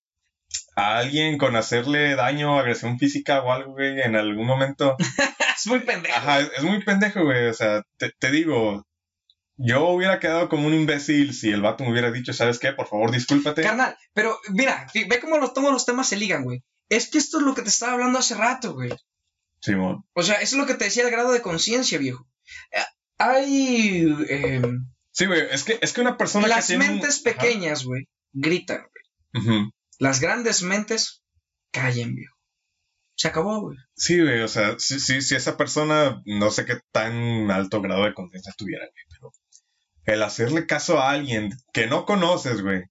a alguien con hacerle daño, agresión física o algo, güey, en algún momento. Es muy pendejo. Ajá, es, es muy pendejo, güey. O sea, te, te digo, yo hubiera quedado como un imbécil si el vato me hubiera dicho, ¿sabes qué? Por favor, discúlpate. Carnal, pero mira, ve cómo los, todos los temas se ligan, güey. Es que esto es lo que te estaba hablando hace rato, güey. Simón. O sea, eso es lo que te decía el grado de conciencia, viejo. Eh, Hay. eh, Sí, güey, es que, es que una persona las que tiene un- mentes pequeñas, güey, gritan, güey. Ujú. Las grandes mentes callen, viejo. Se acabó, güey. Sí, güey, o sea, si, si, si esa persona, no sé qué tan alto grado de conciencia tuviera, güey, pero el hacerle caso a alguien que no conoces, güey,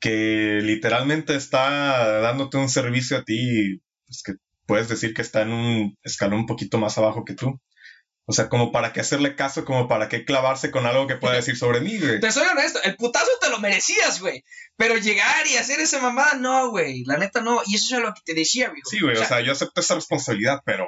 que literalmente está dándote un servicio a ti, pues que puedes decir que está en un escalón un poquito más abajo que tú, O sea, como para qué hacerle caso, como para qué clavarse con algo que pueda decir sobre mí, güey. Te soy honesto, el putazo te lo merecías, güey. Pero llegar y hacer esa mamada, no, güey. La neta no. Y eso es lo que te decía, güey. Sí, güey, o, sea, yo acepto esa responsabilidad, pero.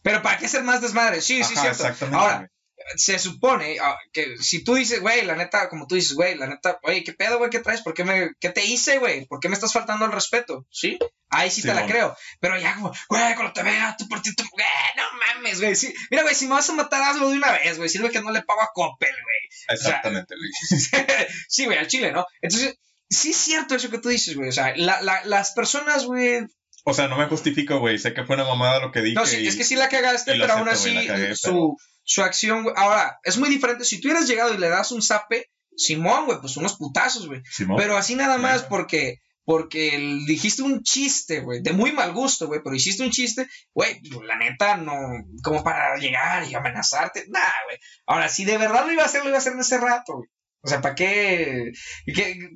Pero ¿para qué ser más desmadre? Sí, sí, cierto. Exactamente. Ahora, se supone ah, que si tú dices, güey, la neta, como tú dices, güey, la neta, oye, ¿qué pedo, güey? ¿Qué traes? ¿Por qué, me, ¿Qué te hice, güey? ¿Por qué me estás faltando el respeto? ¿Sí? Ahí sí, te la creo. Pero ya como, güey, cuando te vea, tú por ti, tú, güey, no mames, güey. Sí. Mira, güey, si me vas a matar, hazlo de una vez, güey. Sirve que no le pago a Coppel, güey. Exactamente, güey. sí, güey, al chile, ¿no? Entonces, sí es cierto eso que tú dices, güey. O sea, la, la, las personas, güey, o sea, no me justifico, güey. Sé que fue una mamada lo que dije. No, sí, es que sí la cagaste, pero aún así su, su acción, güey. Ahora, es muy diferente. Si tú hubieras llegado y le das un zape, Simón, güey, pues unos putazos, güey. Pero así nada más porque porque dijiste un chiste, güey, de muy mal gusto, güey, pero hiciste un chiste, güey, la neta, no, como para llegar y amenazarte, nada, güey. Ahora, si de verdad lo iba a hacer, lo iba a hacer en ese rato, güey. O sea, ¿para qué?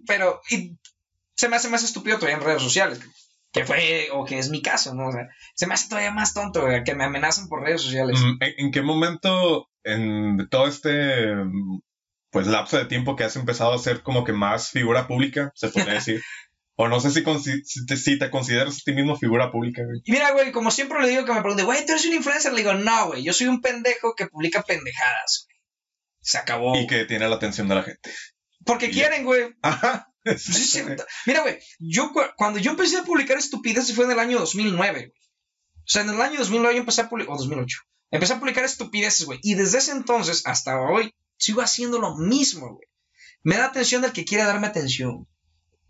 Pero y se me hace más estúpido todavía en redes sociales, que fue, o que es mi caso, ¿no? O sea, se me hace todavía más tonto, güey, que me amenazan por redes sociales. Mm, ¿En, qué momento, en todo este, pues, lapso de tiempo que has empezado a ser como que más figura pública, se puede decir? O no sé si, si, te, consideras a ti mismo figura pública, güey. Mira, güey, como siempre le digo que me pregunte, güey, ¿tú eres un influencer? Le digo, no, güey, yo soy un pendejo que publica pendejadas, güey. Se acabó. Y que tiene la atención de la gente. Porque quieren, güey. Ajá. Mira, güey, yo cuando yo empecé a publicar estupideces fue en el año 2009, güey. O sea, en el año 2009 yo empecé a publicar, o 2008, empecé a publicar estupideces, güey. Y desde ese entonces hasta hoy sigo haciendo lo mismo, güey. Me da atención del que quiere darme atención.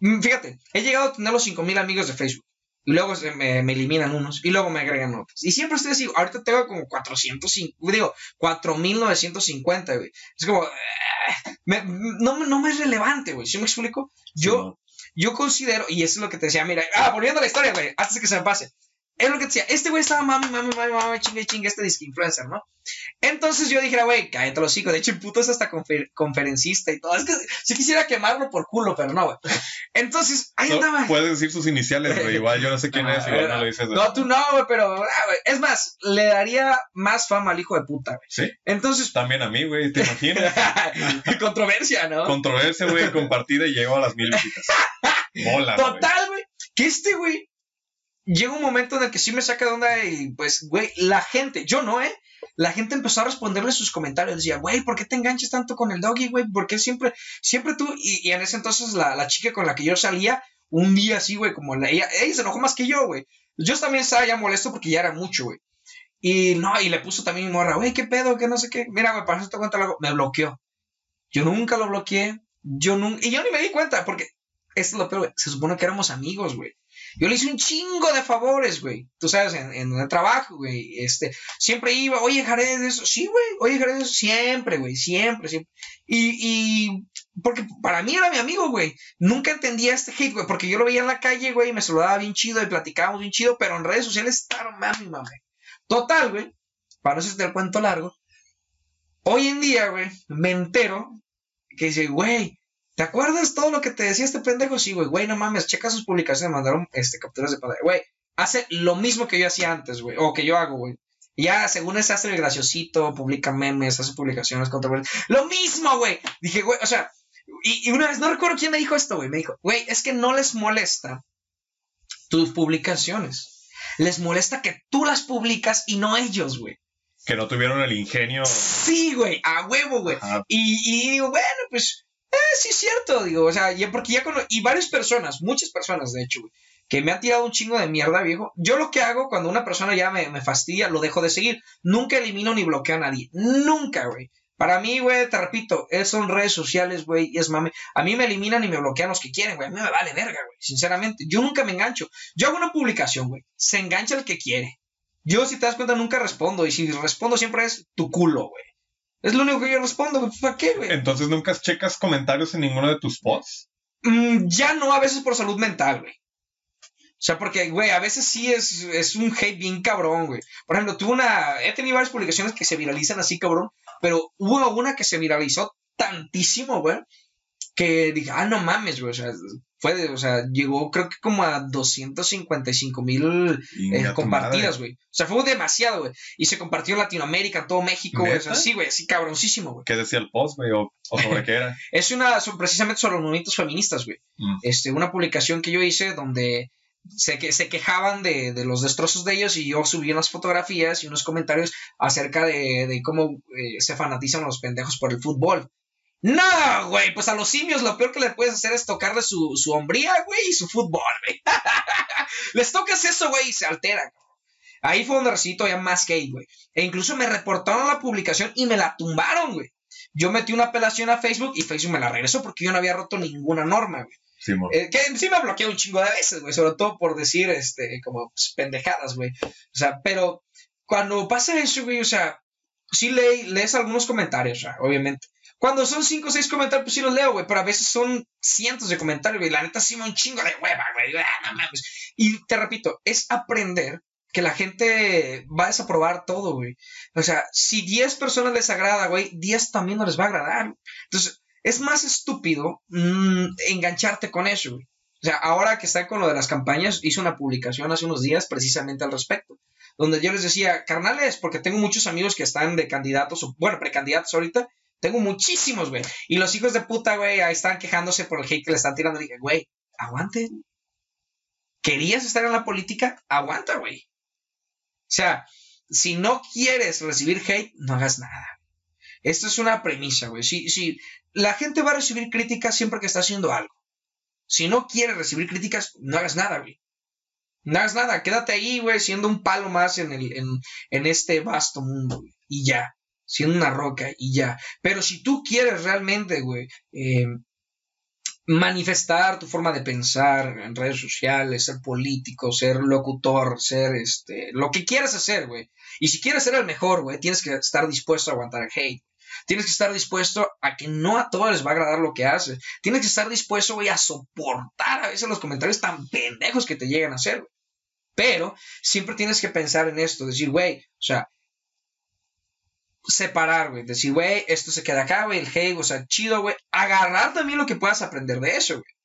Mm, fíjate, he llegado a tener los 5000 amigos de Facebook. Y luego me, eliminan unos. Y luego me agregan otros. Y siempre estoy así. Ahorita tengo como 450. Digo, 4950, güey. Es como. Eh, no, no, me es relevante, güey. ¿Sí me explico? Yo, yo considero. Y eso es lo que te decía. Mira. Ah, volviendo a la historia, güey. Antes que se me pase. Es lo que decía, este güey estaba mami, mami, mami, mami, chingue, chingue, este disque influencer, ¿no? Entonces yo dije, güey, cállate los hijos. De hecho, el puto es hasta conferencista y todo. Es que si quisiera quemarlo por culo, pero no, güey. Entonces, ahí estaba. Puedes decir sus iniciales, güey. Igual yo no sé quién es, igual no lo dices. No, tú no, güey, pero, ah, es más, le daría más fama al hijo de puta, güey. Sí. Entonces. También a mí, güey, te imaginas. Controversia, ¿no? Controversia, güey, compartida y llego a las mil visitas. Mola. Total, güey. Que este, güey, llega un momento en el que sí me saca de onda y pues, güey, la gente, yo no, ¿eh? La gente empezó a responderle sus comentarios. Decía, güey, ¿por qué te enganchas tanto con el doggy, güey? ¿Por qué siempre, siempre tú? Y, en ese entonces la, chica con la que yo salía, un día así, güey, como la, ella, ella se enojó más que yo, güey. Yo también estaba ya molesto porque ya era mucho, güey. Y no, y le puso también mi morra, güey, ¿qué pedo? Que no sé qué. Mira, güey, para eso te cuento algo. Me bloqueó. Yo nunca lo bloqueé. Yo nunca. Y yo ni me di cuenta, porque esto es lo peor, güey. Se supone que éramos amigos, güey. Yo le hice un chingo de favores, güey. Tú sabes, en, el trabajo, güey. Este, siempre iba, oye, Jared, eso. Sí, güey, oye, Jared, eso. Siempre, güey, siempre, siempre. Y, y, porque para mí era mi amigo, güey. Nunca entendía este hate, güey, porque yo lo veía en la calle, güey, y me saludaba bien chido y platicábamos bien chido, pero en redes sociales estaba mami, mami. Total, güey, para eso es el cuento largo. Hoy en día, güey, me entero que dice, güey, ¿Te acuerdas todo lo que te decía este pendejo? Sí, güey, güey, no mames, checa sus publicaciones, mandaron este, capturas de pantalla. Güey, hace lo mismo que yo hacía antes, güey, o que yo hago, güey. Ya, según ese hace el graciosito, publica memes, hace publicaciones controversiales. Lo mismo, güey. Dije, güey, o sea, y, una vez, no recuerdo quién me dijo esto, güey. Me dijo, güey, es que no les molesta tus publicaciones. Les molesta que tú las publicas y no ellos, güey. Que no tuvieron el ingenio. Sí, güey, a huevo, güey. Y, y digo, bueno, pues eh, sí es cierto, digo, o sea, ya porque ya con... Y varias personas, muchas personas, de hecho, que me han tirado un chingo de mierda, viejo. Yo lo que hago cuando una persona ya me, me fastidia, lo dejo de seguir. Nunca elimino ni bloqueo a nadie. Nunca, güey. Para mí, güey, te repito, son redes sociales, güey, y es mame. A mí me eliminan y me bloquean los que quieren, güey. A mí me vale verga, güey. Sinceramente, yo nunca me engancho. Yo hago una publicación, güey. Se engancha el que quiere. Yo, si te das cuenta, nunca respondo. Y si respondo siempre es tu culo, güey. Es lo único que yo respondo, ¿para qué, güey? Entonces nunca checas comentarios en ninguno de tus posts. Mm, ya no, a veces por salud mental, güey. O sea, porque, güey, a veces sí es, es un hate bien cabrón, güey. Por ejemplo, tuve una. He tenido varias publicaciones que se viralizan así, cabrón. Pero hubo una que se viralizó tantísimo, güey. Que dije, ah, no mames, güey. O sea, Fue de, o sea, llegó creo que como a 255 mil eh, compartidas, güey. O sea, fue demasiado, güey. Y se compartió en Latinoamérica, todo México, güey. O sea, sí, güey, así cabroncísimo, güey. ¿Qué decía el post, güey? ¿O, o sobre qué era? Es una, son precisamente sobre los movimientos feministas, güey. Mm. Este, una publicación que yo hice donde se, que, se quejaban de, de los destrozos de ellos y yo subí unas fotografías y unos comentarios acerca de, de cómo eh, se fanatizan los pendejos por el fútbol. No, güey, pues a los simios lo peor que le puedes hacer es tocarle su, su hombría, güey, y su fútbol, güey. Les tocas eso, güey, y se alteran. Ahí fue donde recibí todavía más hate, güey. E incluso me reportaron la publicación y me la tumbaron, güey. Yo metí una apelación a Facebook y Facebook me la regresó porque yo no había roto ninguna norma, güey. Simón. Eh, que sí me bloqueó un chingo de veces, güey, sobre todo por decir, este, como pues, pendejadas, güey. O sea, pero cuando pasa eso, güey, o sea, sí le- lees algunos comentarios, o sea, obviamente. Cuando son cinco o seis comentarios, pues sí los leo, güey, pero a veces son cientos de comentarios, güey. La neta sí me un chingo de hueva, güey. Ah. Y te repito, es aprender que la gente va a desaprobar todo, güey. O sea, si 10 personas les agrada, güey, 10 también no les va a agradar. Entonces, es más estúpido mm, engancharte con eso, güey. O sea, ahora que está con lo de las campañas, hice una publicación hace unos días precisamente al respecto, donde yo les decía, carnales, porque tengo muchos amigos que están de candidatos, o bueno, precandidatos ahorita, tengo muchísimos, güey. Y los hijos de puta, güey, ahí están quejándose por el hate que le están tirando. Dije, güey, aguante. ¿Querías estar en la política? Aguanta, güey. O sea, si no quieres recibir hate, no hagas nada. Esto es una premisa, güey. Si la gente va a recibir críticas siempre que está haciendo algo. Si no quieres recibir críticas, no hagas nada, güey. No hagas nada. Quédate ahí, güey, siendo un palo más en, el, en, en este vasto mundo, güey. Y ya. Siendo una roca y ya. Pero si tú quieres realmente, güey, eh, manifestar tu forma de pensar en redes sociales, ser político, ser locutor, ser este, lo que quieras hacer, güey. Y si quieres ser el mejor, güey, tienes que estar dispuesto a aguantar el hate. Tienes que estar dispuesto a que no a todos les va a agradar lo que haces. Tienes que estar dispuesto, güey, a soportar a veces los comentarios tan pendejos que te llegan a hacer. Pero siempre tienes que pensar en esto, decir, güey, o sea, separar, güey, decir, güey, esto se queda acá, güey, el hate, o sea, chido, güey, agarrar también lo que puedas aprender de eso, güey.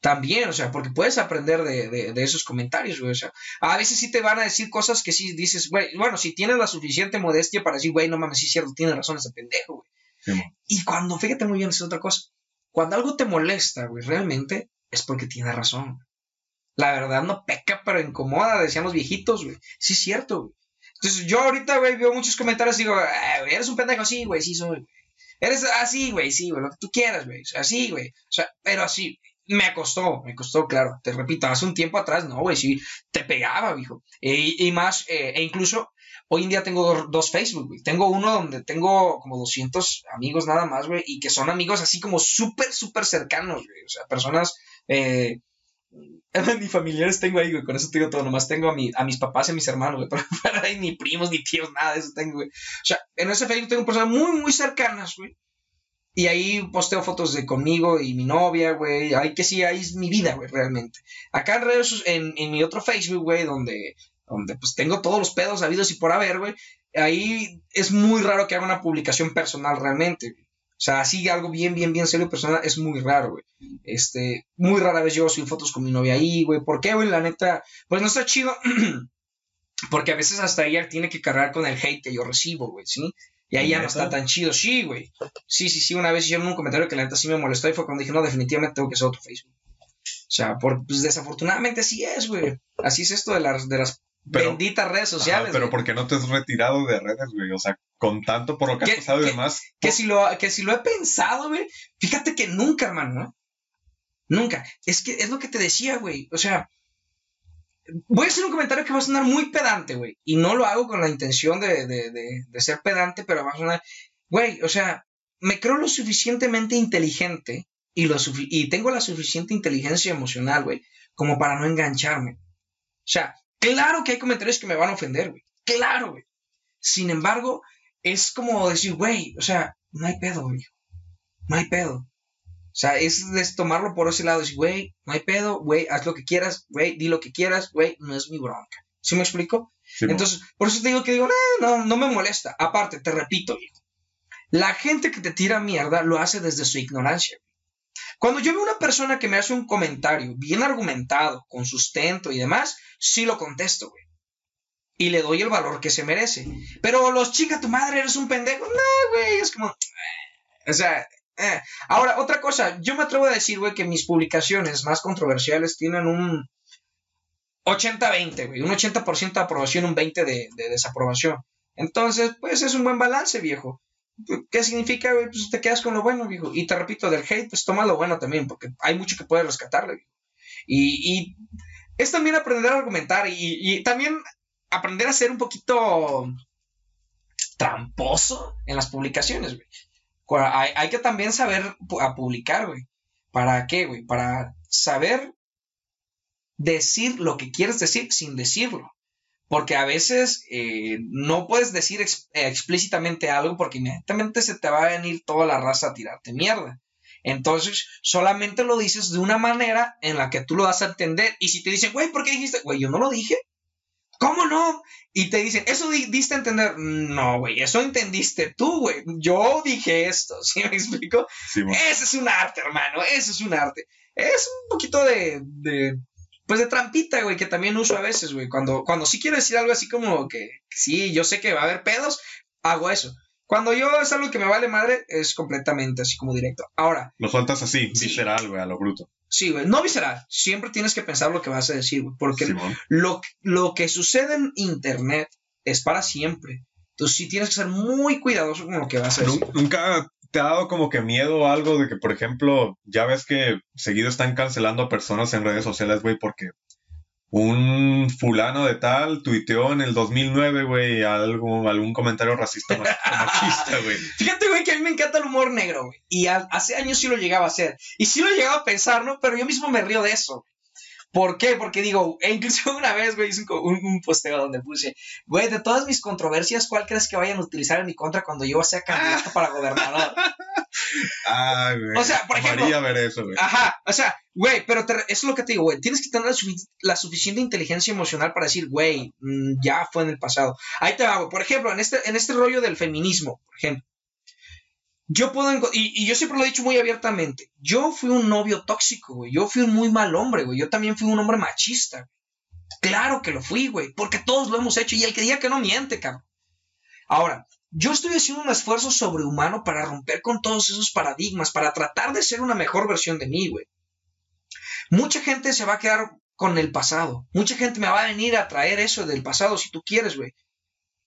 También, o sea, porque puedes aprender de, de, de esos comentarios, güey. O sea, a veces sí te van a decir cosas que sí dices, güey, bueno, si tienes la suficiente modestia para decir, güey, no mames, sí es cierto, tiene razón ese pendejo, güey. Y cuando, fíjate muy bien, es otra cosa. Cuando algo te molesta, güey, realmente es porque tiene razón. La verdad no peca, pero incomoda, decían los viejitos, güey. Sí es cierto, güey. Entonces yo ahorita, güey, veo muchos comentarios y digo, "Ah, eres un pendejo, sí, güey, sí soy. Eres así, güey, sí, güey, lo que tú quieras, güey. Así, güey. O sea, pero así, me costó, me costó, claro. Te repito, hace un tiempo atrás, no, güey, sí, te pegaba, viejo. E, y más, eh, e incluso hoy en día tengo dos, dos Facebook, güey. Tengo uno donde tengo como 200 amigos nada más, güey, y que son amigos así como súper, súper cercanos, güey. O sea, personas, eh, ni familiares tengo ahí, güey, con eso te digo todo, nomás tengo a, mi, a mis papás y a mis hermanos, güey, pero de ahí ni primos, ni tíos, nada de eso tengo, güey. O sea, en ese Facebook tengo personas muy, muy cercanas, güey. Y ahí posteo fotos de conmigo y mi novia, güey. Ahí que sí, ahí es mi vida, güey, realmente. Acá en redes, en, en mi otro Facebook, güey, donde, donde pues tengo todos los pedos habidos y por haber, güey. Ahí es muy raro que haga una publicación personal realmente, güey. O sea, así algo bien, bien, bien serio personal es muy raro, güey. Este, muy rara vez yo subo fotos con mi novia ahí, güey. ¿Por qué, güey? La neta, pues no está chido. Porque a veces hasta ella tiene que cargar con el hate que yo recibo, güey, ¿sí? Y ahí ya no está tan chido. Sí, güey. Sí, sí, sí. Una vez hicieron un comentario que la neta sí me molestó y fue cuando dije, no, definitivamente tengo que hacer otro Facebook. O sea, por, pues desafortunadamente así es, güey. Así es esto de las, de las Pero- benditas redes sociales. Ajá, pero güey. ¿por qué no te has retirado de redes, güey? O sea, con tanto por lo que has ¿Qué- pasado y demás. Que si lo, que si lo he pensado, güey. Fíjate que nunca, hermano, ¿no? Nunca. Es que es lo que te decía, güey. O sea, voy a hacer un comentario que va a sonar muy pedante, güey. Y no lo hago con la intención de, de, de, de ser pedante, pero va a sonar. Güey, o sea, me creo lo suficientemente inteligente y, lo sufi- y tengo la suficiente inteligencia emocional, güey, como para no engancharme. O sea, claro que hay comentarios que me van a ofender, güey. Claro, güey. Sin embargo, es como decir, güey, o sea, no hay pedo, güey. No hay pedo. O sea, es, es tomarlo por ese lado. Decir, güey, no hay pedo, güey, haz lo que quieras, güey, di lo que quieras, güey, no es mi bronca. ¿Sí me explico? Entonces, por eso te digo que digo, "Eh, no, no me molesta. Aparte, te repito, viejo. La gente que te tira mierda lo hace desde su ignorancia. Cuando yo veo una persona que me hace un comentario bien argumentado, con sustento y demás, sí lo contesto, güey. Y le doy el valor que se merece. Pero los chicas, tu madre, eres un pendejo. No, güey, es como... O sea, eh. ahora, otra cosa, yo me atrevo a decir, güey, que mis publicaciones más controversiales tienen un 80-20, güey, un 80% de aprobación, un 20% de, de, desaprobación. Entonces, pues es un buen balance, viejo. ¿Qué significa, güey? Pues te quedas con lo bueno, viejo. Y te repito, del hate, pues toma lo bueno también, porque hay mucho que puedes rescatarle, viejo. Y, y es también aprender a argumentar y también aprender a ser un poquito tramposo en las publicaciones, güey. Hay, que también saber a publicar, güey. ¿Para qué, güey? Para saber decir lo que quieres decir sin decirlo. Porque a veces eh, no puedes decir explícitamente algo porque inmediatamente se te va a venir toda la raza a tirarte mierda. Entonces, solamente lo dices de una manera en la que tú lo vas a entender. Y si te dicen, güey, ¿por qué dijiste? Güey, yo no lo dije. ¿Cómo no? Y te dicen, ¿eso diste a entender? No, güey, eso entendiste tú, güey. Yo dije esto, ¿sí me explico? Ese es un arte, hermano, ese es un arte. Es un poquito de, de pues de trampita, güey, que también uso a veces, güey. Cuando, cuando sí quiero decir algo así como que, sí, yo sé que va a haber pedos, hago eso. Cuando yo es algo que me vale madre, es completamente así como directo. Ahora. Lo sueltas así, visceral, güey, a lo bruto. Sí, güey, no visceral. Siempre tienes que pensar lo que vas a decir, güey. Porque lo, lo que sucede en Internet es para siempre. Entonces sí tienes que ser muy cuidadoso con lo que vas a decir. Nunca te ha dado como que miedo o algo de que, por ejemplo, ya ves que seguido están cancelando a personas en redes sociales, güey, porque un fulano de tal tuiteó en el 2009, güey, algo, algún comentario racista machista, güey. Fíjate, güey, que a mí me encanta el humor negro, güey. Y hace años sí lo llegaba a hacer. Y sí lo llegaba a pensar, ¿no? Pero yo mismo me río de eso. ¿Por qué? Porque digo, e incluso una vez, güey, hice un, un, posteo donde puse, güey, de todas mis controversias, ¿cuál crees que vayan a utilizar en mi contra cuando yo sea candidato para gobernador? Ah, güey. O sea, por ejemplo. ver eso, güey. Ajá, o sea, güey, pero eso es lo que te digo, güey. Tienes que tener la, suficiente inteligencia emocional para decir, güey, mm, ya fue en el pasado. Ahí te va, güey. Por ejemplo, en este, en este rollo del feminismo, por ejemplo. Yo puedo, y, y, yo siempre lo he dicho muy abiertamente, yo fui un novio tóxico, güey, yo fui un muy mal hombre, güey, yo también fui un hombre machista. Claro que lo fui, güey, porque todos lo hemos hecho y el que diga que no miente, cabrón. Ahora, yo estoy haciendo un esfuerzo sobrehumano para romper con todos esos paradigmas, para tratar de ser una mejor versión de mí, güey. Mucha gente se va a quedar con el pasado, mucha gente me va a venir a traer eso del pasado si tú quieres, güey.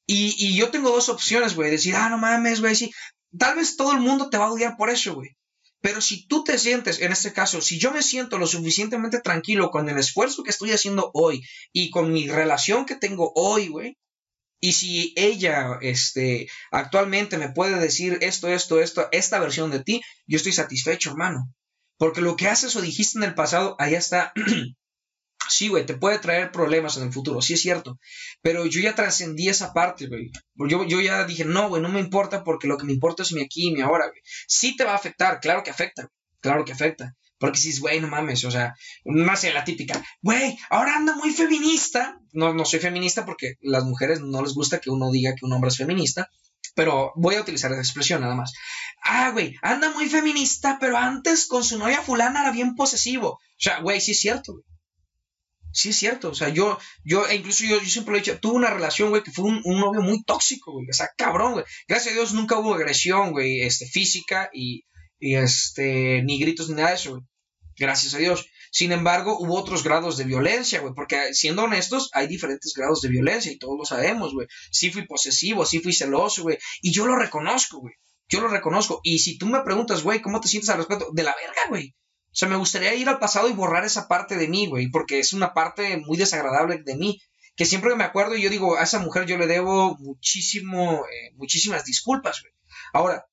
Y, y, yo tengo dos opciones, güey. Decir, ah, no mames, güey, sí. Tal vez todo el mundo te va a odiar por eso, güey. Pero si tú te sientes, en este caso, si yo me siento lo suficientemente tranquilo con el esfuerzo que estoy haciendo hoy y con mi relación que tengo hoy, güey, y si ella, este, actualmente me puede decir esto, esto, esto, esta versión de ti, yo estoy satisfecho, hermano. Porque lo que haces o dijiste en el pasado, allá está Sí, güey, te puede traer problemas en el futuro, sí es cierto. Pero yo ya trascendí esa parte, güey. Yo, yo ya dije, no, güey, no me importa porque lo que me importa es mi aquí y mi ahora, güey. Sí te va a afectar, claro que afecta, claro que afecta. Porque si güey, no mames, o sea, más de la típica, güey, ahora anda muy feminista. No, no soy feminista porque las mujeres no les gusta que uno diga que un hombre es feminista, pero voy a utilizar esa expresión nada más. Ah, güey, anda muy feminista, pero antes con su novia fulana era bien posesivo. O sea, güey, sí es cierto, güey. Sí es cierto, o sea, yo, yo, e incluso yo, yo siempre lo he dicho, tuve una relación, güey, que fue un, novio muy tóxico, güey, o sea, cabrón, güey. Gracias a Dios nunca hubo agresión, güey, este, física y, y este, ni gritos ni nada de eso, güey. Gracias a Dios. Sin embargo, hubo otros grados de violencia, güey, porque siendo honestos, hay diferentes grados de violencia y todos lo sabemos, güey. Sí fui posesivo, sí fui celoso, güey, y yo lo reconozco, güey. Yo lo reconozco. Y si tú me preguntas, güey, ¿cómo te sientes al respecto? De la verga, güey. O sea, me gustaría ir al pasado y borrar esa parte de mí, güey, porque es una parte muy desagradable de mí, que siempre me acuerdo y yo digo, a esa mujer yo le debo muchísimo, eh, muchísimas disculpas, güey. Ahora,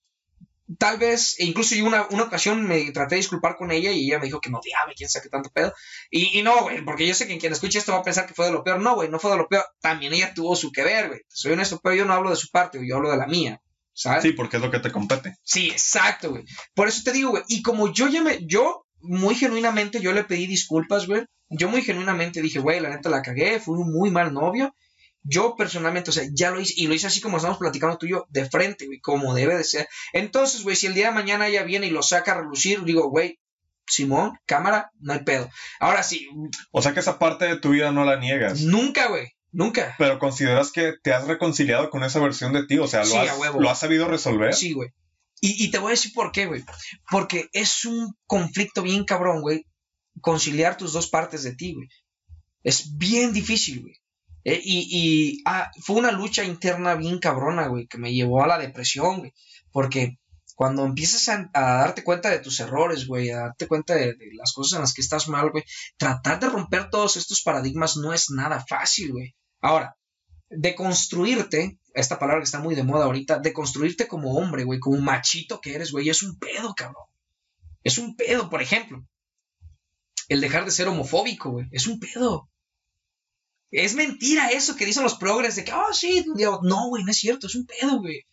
tal vez, e incluso yo una, una ocasión me traté de disculpar con ella y ella me dijo que no odiaba, quién sabe qué tanto pedo. Y, y no, güey, porque yo sé que quien escuche esto va a pensar que fue de lo peor. No, güey, no fue de lo peor. También ella tuvo su que ver, güey. Soy honesto, pero yo no hablo de su parte, yo hablo de la mía. ¿Sabes? Sí, porque es lo que te compete. Sí, exacto, güey. Por eso te digo, güey. Y como yo ya me, yo muy genuinamente yo le pedí disculpas, güey. Yo muy genuinamente dije, güey, la neta la cagué, fui un muy mal novio. Yo personalmente, o sea, ya lo hice, y lo hice así como estamos platicando tú y yo, de frente, güey, como debe de ser. Entonces, güey, si el día de mañana ella viene y lo saca a relucir, digo, güey, Simón, cámara, no hay pedo. Ahora sí. O sea que esa parte de tu vida no la niegas. Nunca, güey. Nunca. Pero consideras que te has reconciliado con esa versión de ti. O sea, ¿lo, has, ¿lo has sabido resolver? Sí, güey. Y, te voy a decir por qué, güey. Porque es un conflicto bien cabrón, güey. Conciliar tus dos partes de ti, güey. Es bien difícil, güey. Eh, y y ah, fue una lucha interna bien cabrona, güey, que me llevó a la depresión, güey. Porque cuando empiezas a, darte cuenta de tus errores, güey, a darte cuenta de, las cosas en las que estás mal, güey, tratar de romper todos estos paradigmas no es nada fácil, güey. Ahora, de construirte, esta palabra que está muy de moda ahorita, de construirte como hombre, güey, como machito que eres, güey, es un pedo, cabrón. Es un pedo, por ejemplo. El dejar de ser homofóbico, güey, es un pedo. Es mentira eso que dicen los progres de que, oh, sí, no, güey, no es cierto, es un pedo, güey.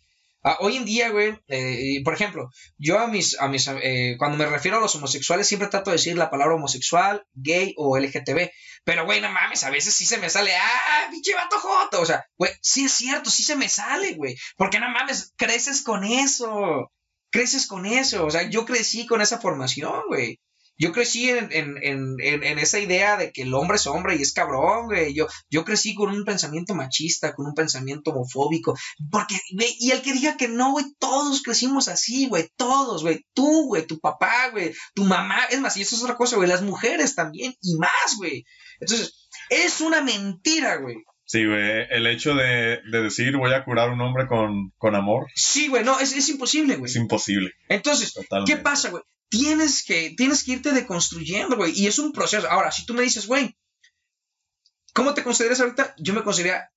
Ah, hoy en día, güey, eh, por ejemplo, yo a mis, a mis eh, cuando me refiero a los homosexuales, siempre trato de decir la palabra homosexual, gay o LGTB. Pero, güey, no mames, a veces sí se me sale, ah, pinche vato joto. O sea, güey, sí es cierto, sí se me sale, güey. Porque no mames, creces con eso. Creces con eso. O sea, yo crecí con esa formación, güey. Yo crecí en, en, en, en, esa idea de que el hombre es hombre y es cabrón, güey. Yo, yo crecí con un pensamiento machista, con un pensamiento homofóbico. Porque, güey, y el que diga que no, güey, todos crecimos así, güey. Todos, güey. Tú, güey, tu papá, güey, tu mamá. Es más, y eso es otra cosa, güey. Las mujeres también y más, güey. Entonces, es una mentira, güey. Sí, güey, el hecho de, de, decir voy a curar a un hombre con, con amor. Sí, güey, no, es, es imposible, güey. Es imposible. Entonces, ¿qué pasa, güey? tienes que, tienes que irte deconstruyendo, güey. Y es un proceso. Ahora, si tú me dices, güey, ¿cómo te consideras ahorita? Yo me consideraría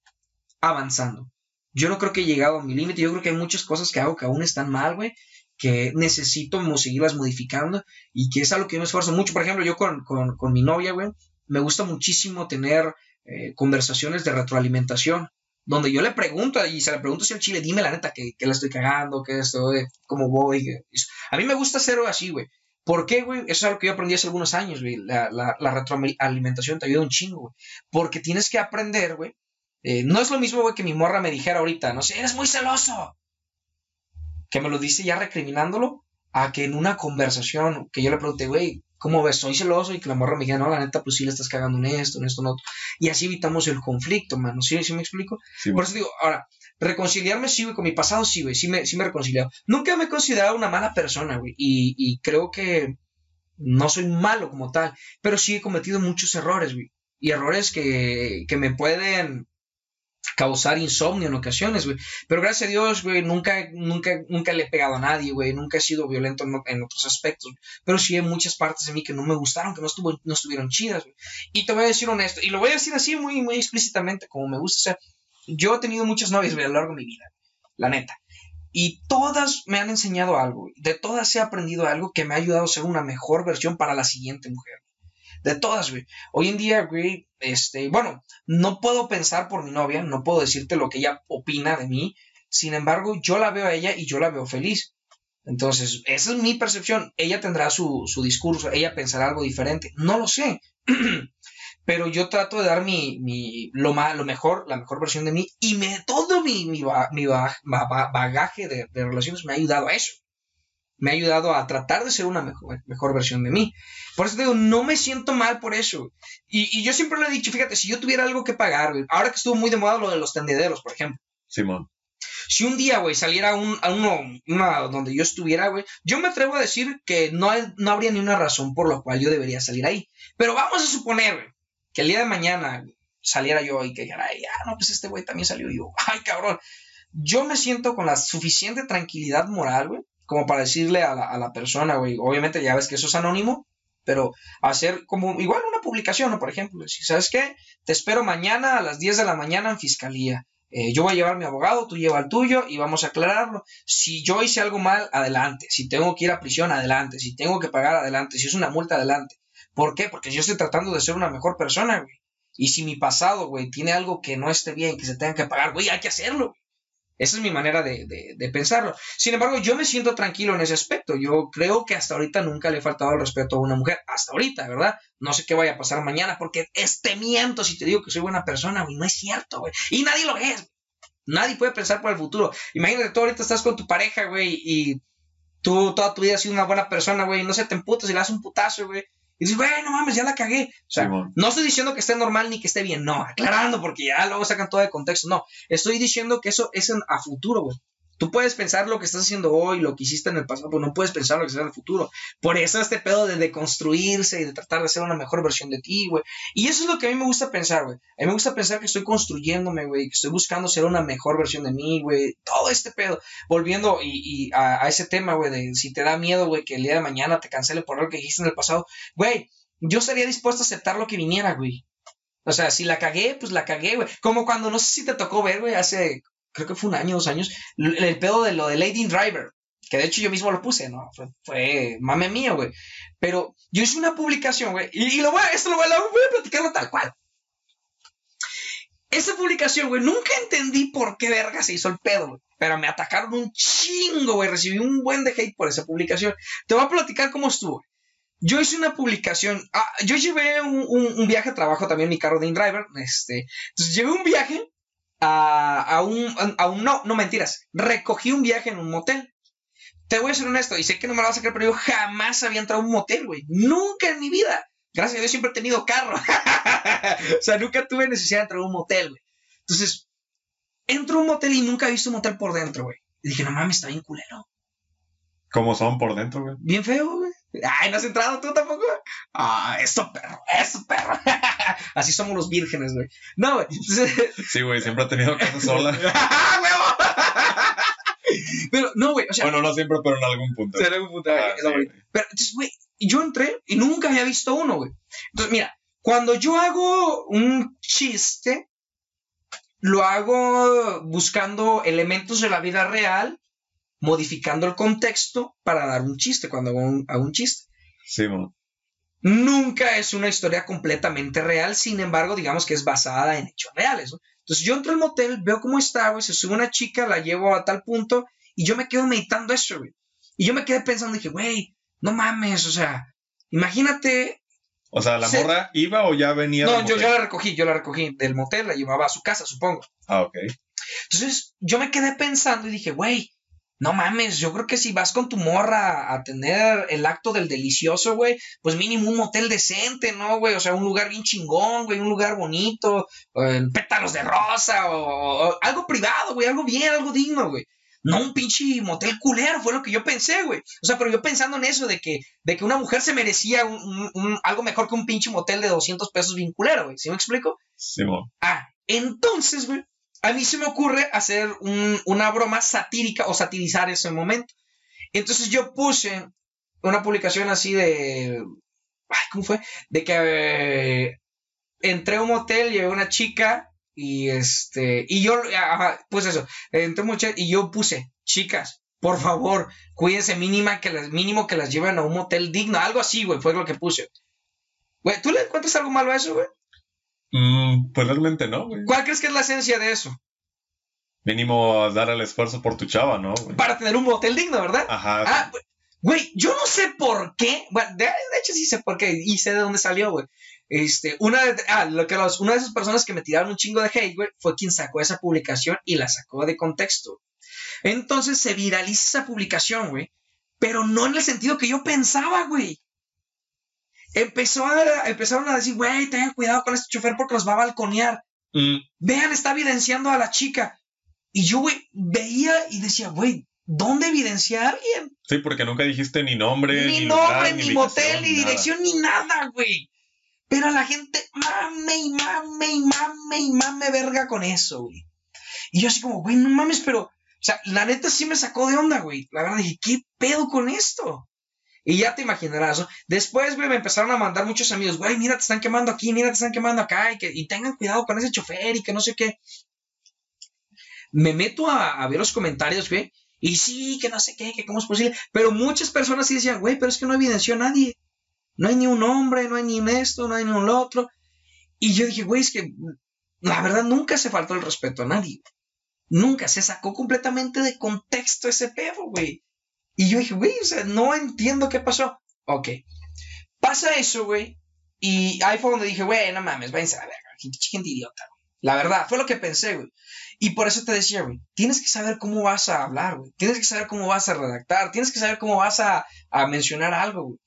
avanzando. Yo no creo que he llegado a mi límite. Yo creo que hay muchas cosas que hago que aún están mal, güey. Que necesito seguirlas modificando. Y que es algo que yo me esfuerzo mucho. Por ejemplo, yo con, con, mi novia, güey, me gusta muchísimo tener eh, conversaciones de retroalimentación donde yo le pregunto, y se le pregunto si el chile, dime la neta que, que la estoy cagando, que esto, cómo voy. A mí me gusta hacerlo así, güey. ¿Por qué, güey? Eso es algo que yo aprendí hace algunos años, güey. La, la, retroalimentación te ayuda un chingo, güey. Porque tienes que aprender, güey. Eh, no es lo mismo, güey, que mi morra me dijera ahorita, no sé, eres muy celoso. Que me lo dice ya recriminándolo, a que en una conversación que yo le pregunté, güey, ¿cómo ves? Soy celoso y que la morra me diga, no, la neta, pues sí le estás cagando en esto, en esto, en otro. Y así evitamos el conflicto, mano. ¿Sí, ¿Sí me explico? Por eso digo, ahora, reconciliarme sí, güey, con mi pasado sí, güey, sí me, sí me he reconciliado. Nunca me he considerado una mala persona, güey, y, y creo que no soy malo como tal, pero sí he cometido muchos errores, güey. Y errores que, que me pueden causar insomnio en ocasiones. Pero gracias a Dios, güey, nunca, nunca, nunca le he pegado a nadie, güey. Nunca he sido violento en, otros aspectos. Pero sí hay muchas partes de mí que no me gustaron, que no, estuvo, no estuvieron chidas. Y te voy a decir honesto, y lo voy a decir así muy, muy explícitamente, como me gusta. O sea, yo he tenido muchas novias, a lo largo de mi vida. La neta. Y todas me han enseñado algo. De todas he aprendido algo que me ha ayudado a ser una mejor versión para la siguiente mujer de todas, güey. Hoy en día, güey, este, bueno, no puedo pensar por mi novia, no puedo decirte lo que ella opina de mí, sin embargo, yo la veo a ella y yo la veo feliz. Entonces, esa es mi percepción. Ella tendrá su, su discurso, ella pensará algo diferente, no lo sé. Pero yo trato de dar mi, mi lo, más, lo mejor, la mejor versión de mí y me, todo mi, mi, mi bagaje de, de relaciones me ha ayudado a eso me ha ayudado a tratar de ser una mejor, mejor versión de mí. Por eso te digo, no me siento mal por eso. Y, yo siempre lo he dicho, fíjate, si yo tuviera algo que pagar, ahora que estuvo muy de moda lo de los tendederos, por ejemplo. Simón. Si un día, güey, saliera un, a uno, una donde yo estuviera, güey, yo me atrevo a decir que no, no habría ni una razón por la cual yo debería salir ahí. Pero vamos a suponer, güey, que el día de mañana saliera yo y que dijera, ay, ah, no, pues este güey también salió yo. Ay, cabrón. Yo me siento con la suficiente tranquilidad moral, güey, como para decirle a la, a la persona, güey, obviamente ya ves que eso es anónimo, pero hacer como igual una publicación, ¿no? Por ejemplo, si sabes qué, te espero mañana a las 10 de la mañana en fiscalía. Eh, yo voy a llevar mi abogado, tú lleva el tuyo y vamos a aclararlo. Si yo hice algo mal, adelante. Si tengo que ir a prisión, adelante. Si tengo que pagar, adelante. Si es una multa, adelante. ¿Por qué? Porque yo estoy tratando de ser una mejor persona, güey. Y si mi pasado, güey, tiene algo que no esté bien, que se tenga que pagar, güey, hay que hacerlo. Esa es mi manera de, pensarlo. Sin embargo, yo me siento tranquilo en ese aspecto. Yo creo que hasta ahorita nunca le he faltado el respeto a una mujer. Hasta ahorita, ¿verdad? No sé qué vaya a pasar mañana porque este miento si te digo que soy buena persona, güey. No es cierto, güey. Y nadie lo es. Nadie puede pensar por el futuro. Imagínate, tú ahorita estás con tu pareja, güey, y tú toda tu vida has sido una buena persona, güey, no se te emputas y le das un putazo, güey. Y dices, güey, no mames, ya la cagué. O sea, no estoy diciendo que esté normal ni que esté bien, no, aclarando, porque ya luego sacan todo de contexto. No, estoy diciendo que eso es en- a futuro, güey. Tú puedes pensar lo que estás haciendo hoy, lo que hiciste en el pasado, pero no puedes pensar lo que será en el futuro. Por eso este pedo de deconstruirse y de tratar de ser una mejor versión de ti, güey. Y eso es lo que a mí me gusta pensar, güey. A mí me gusta pensar que estoy construyéndome, güey, que estoy buscando ser una mejor versión de mí, güey. Todo este pedo. Volviendo y, y a, a ese tema, güey, de si te da miedo, güey, que el día de mañana te cancele por algo que dijiste en el pasado, güey, yo estaría dispuesto a aceptar lo que viniera, güey. O sea, si la cagué, pues la cagué, güey. Como cuando, no sé si te tocó ver, güey, hace, creo que fue un año, dos años, el, pedo de lo de Lady Driver. Que de hecho yo mismo lo puse, ¿no? Fue, fue mame mío, güey. Pero yo hice una publicación, güey. Y, lo voy a, esto lo voy, a, lo voy a platicarlo tal cual. Esa publicación, güey, nunca entendí por qué verga se hizo el pedo, güey. Pero me atacaron un chingo, güey. Recibí un buen de hate por esa publicación. Te voy a platicar cómo estuvo. Yo hice una publicación. ah, yo llevé un, un- viaje a trabajo también, mi carro de InDriver. Este, entonces llevé un viaje a, a un, a un. No, no mentiras. Recogí un viaje en un motel. Te voy a ser honesto, y sé que no me lo vas a creer, pero yo jamás había entrado a un motel, güey. Nunca en mi vida. Gracias a Dios siempre he tenido carro. o sea, nunca tuve necesidad de entrar a un motel, güey. Entonces, entro a un motel y nunca he visto un motel por dentro, güey. Y dije, no mames, está bien culero. ¿Cómo son por dentro, güey? Bien feo, güey. Ay, ¿no has entrado tú tampoco? Ah, esto perro, eso perro. Así somos los vírgenes, güey. No, güey. Sí, güey, siempre he tenido casa sola. ¡Ah! Pero, no, güey, o sea, Bueno, no siempre, pero en algún punto. será algún punto, Ah, sí, güey. Pero, entonces, güey, yo entré y nunca había visto uno, güey. Entonces, mira, cuando yo hago un chiste, lo hago buscando elementos de la vida real, modificando el contexto para dar un chiste cuando hago un, hago un chiste. Sí, mo. Nunca es una historia completamente real, sin embargo, digamos que es basada en hechos reales, ¿no? Entonces yo entro al motel, veo cómo está, güey, se sube una chica, la llevo a tal punto y yo me quedo meditando eso, güey. Y yo me quedé pensando, dije, güey, no mames, o sea, imagínate. O sea, ¿la morra iba o ya venía? No, del yo, motel? yo la recogí, yo la recogí del motel, la llevaba a su casa, supongo. Ah, ok. Entonces yo me quedé pensando y dije, güey, no mames, yo creo que si vas con tu morra a tener el acto del delicioso, güey, pues mínimo un motel decente, ¿no, güey? O sea, un lugar bien chingón, güey, un lugar bonito, eh, pétalos de rosa o, o algo privado, güey, algo bien, algo digno, güey. No un pinche motel culero, fue lo que yo pensé, güey. O sea, pero yo pensando en eso de que, de que una mujer se merecía un- un- un- algo mejor que un pinche motel de 200 pesos bien culero, güey. ¿Sí me explico? Sí. Ah, entonces, güey, a mí se me ocurre hacer un- una broma satírica o satirizar ese momento. Entonces yo puse una publicación así de... Ay, ¿Cómo fue? De que eh, entré a un motel, llevé una chica y este... Y yo, pues eso, entré a un y yo puse, chicas, por favor, cuídense mínima que las, mínimo que las lleven a un motel digno. Algo así, güey, fue lo que puse. Güey, ¿tú le encuentras algo malo a eso, güey? Mm, pues realmente no, güey. ¿Cuál crees que es la esencia de eso? Mínimo dar el esfuerzo por tu chava, ¿no? güey? para tener un motel digno, ¿verdad? Ajá. Ah, güey, yo no sé por qué. Bueno, de, de hecho sí sé por qué y sé de dónde salió, güey. Este, una de, ah, lo que los- una de esas personas que me tiraron un chingo de hate, güey, fue quien sacó esa publicación y la sacó de contexto. Entonces se viraliza esa publicación, güey, pero no en el sentido que yo pensaba, güey. Empezó a, empezaron a decir, güey, tengan cuidado con este chofer porque los va a balconear. Mm, Vean, está evidenciando a la chica. Y yo, güey, veía y decía, güey, ¿dónde evidencia a alguien? sí, porque nunca dijiste ni nombre, Ni ni, nombre, lugar, ni, motel, ni dirección, ni nada, güey. Pero la gente mame y mame y mame y mame verga con eso, güey. Y yo así como, güey, no mames, pero, o sea, la neta sí me sacó de onda, güey. La verdad dije, ¿qué pedo con esto? Y ya te imaginarás. Después, güey, me empezaron a mandar muchos amigos, güey, mira, te están quemando aquí, mira, te están quemando acá, y, que, y tengan cuidado con ese chofer y que no sé qué. Me meto a, ver los comentarios, güey, y sí, que no sé qué, que cómo es posible. Pero muchas personas sí decían, güey, pero es que no evidenció a nadie. No hay ni un hombre, no hay ni un esto, no hay ni un otro. Y yo dije, güey, es que la verdad nunca se faltó el respeto a nadie. Nunca se sacó completamente de contexto ese pedo, güey. Y yo dije, güey, o sea, no entiendo qué pasó. Ok. Pasa eso, güey. Y ahí fue donde dije, güey, no mames, váyanse a la verga. Gente, gente idiota. La verdad, fue lo que pensé, güey. Y por eso te decía, güey, tienes que saber cómo vas a hablar, güey. Tienes que saber cómo vas a redactar. Tienes que saber cómo vas a, a mencionar algo, güey.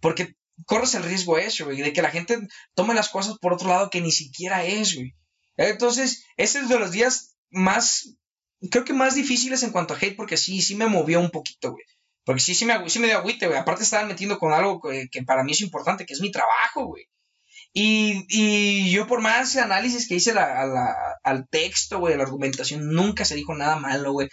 Porque corres el riesgo eso, güey, de que la gente tome las cosas por otro lado que ni siquiera es, güey. Entonces, ese es de los días más, creo que más difíciles en cuanto a hate, porque sí, sí me movió un poquito, güey. Porque sí, sí me, sí me dio agüite, güey. Aparte estaban metiendo con algo que, que para mí es importante, que es mi trabajo, güey. Y, y, yo por más análisis que hice la, la, al texto, güey, la argumentación, nunca se dijo nada malo, güey.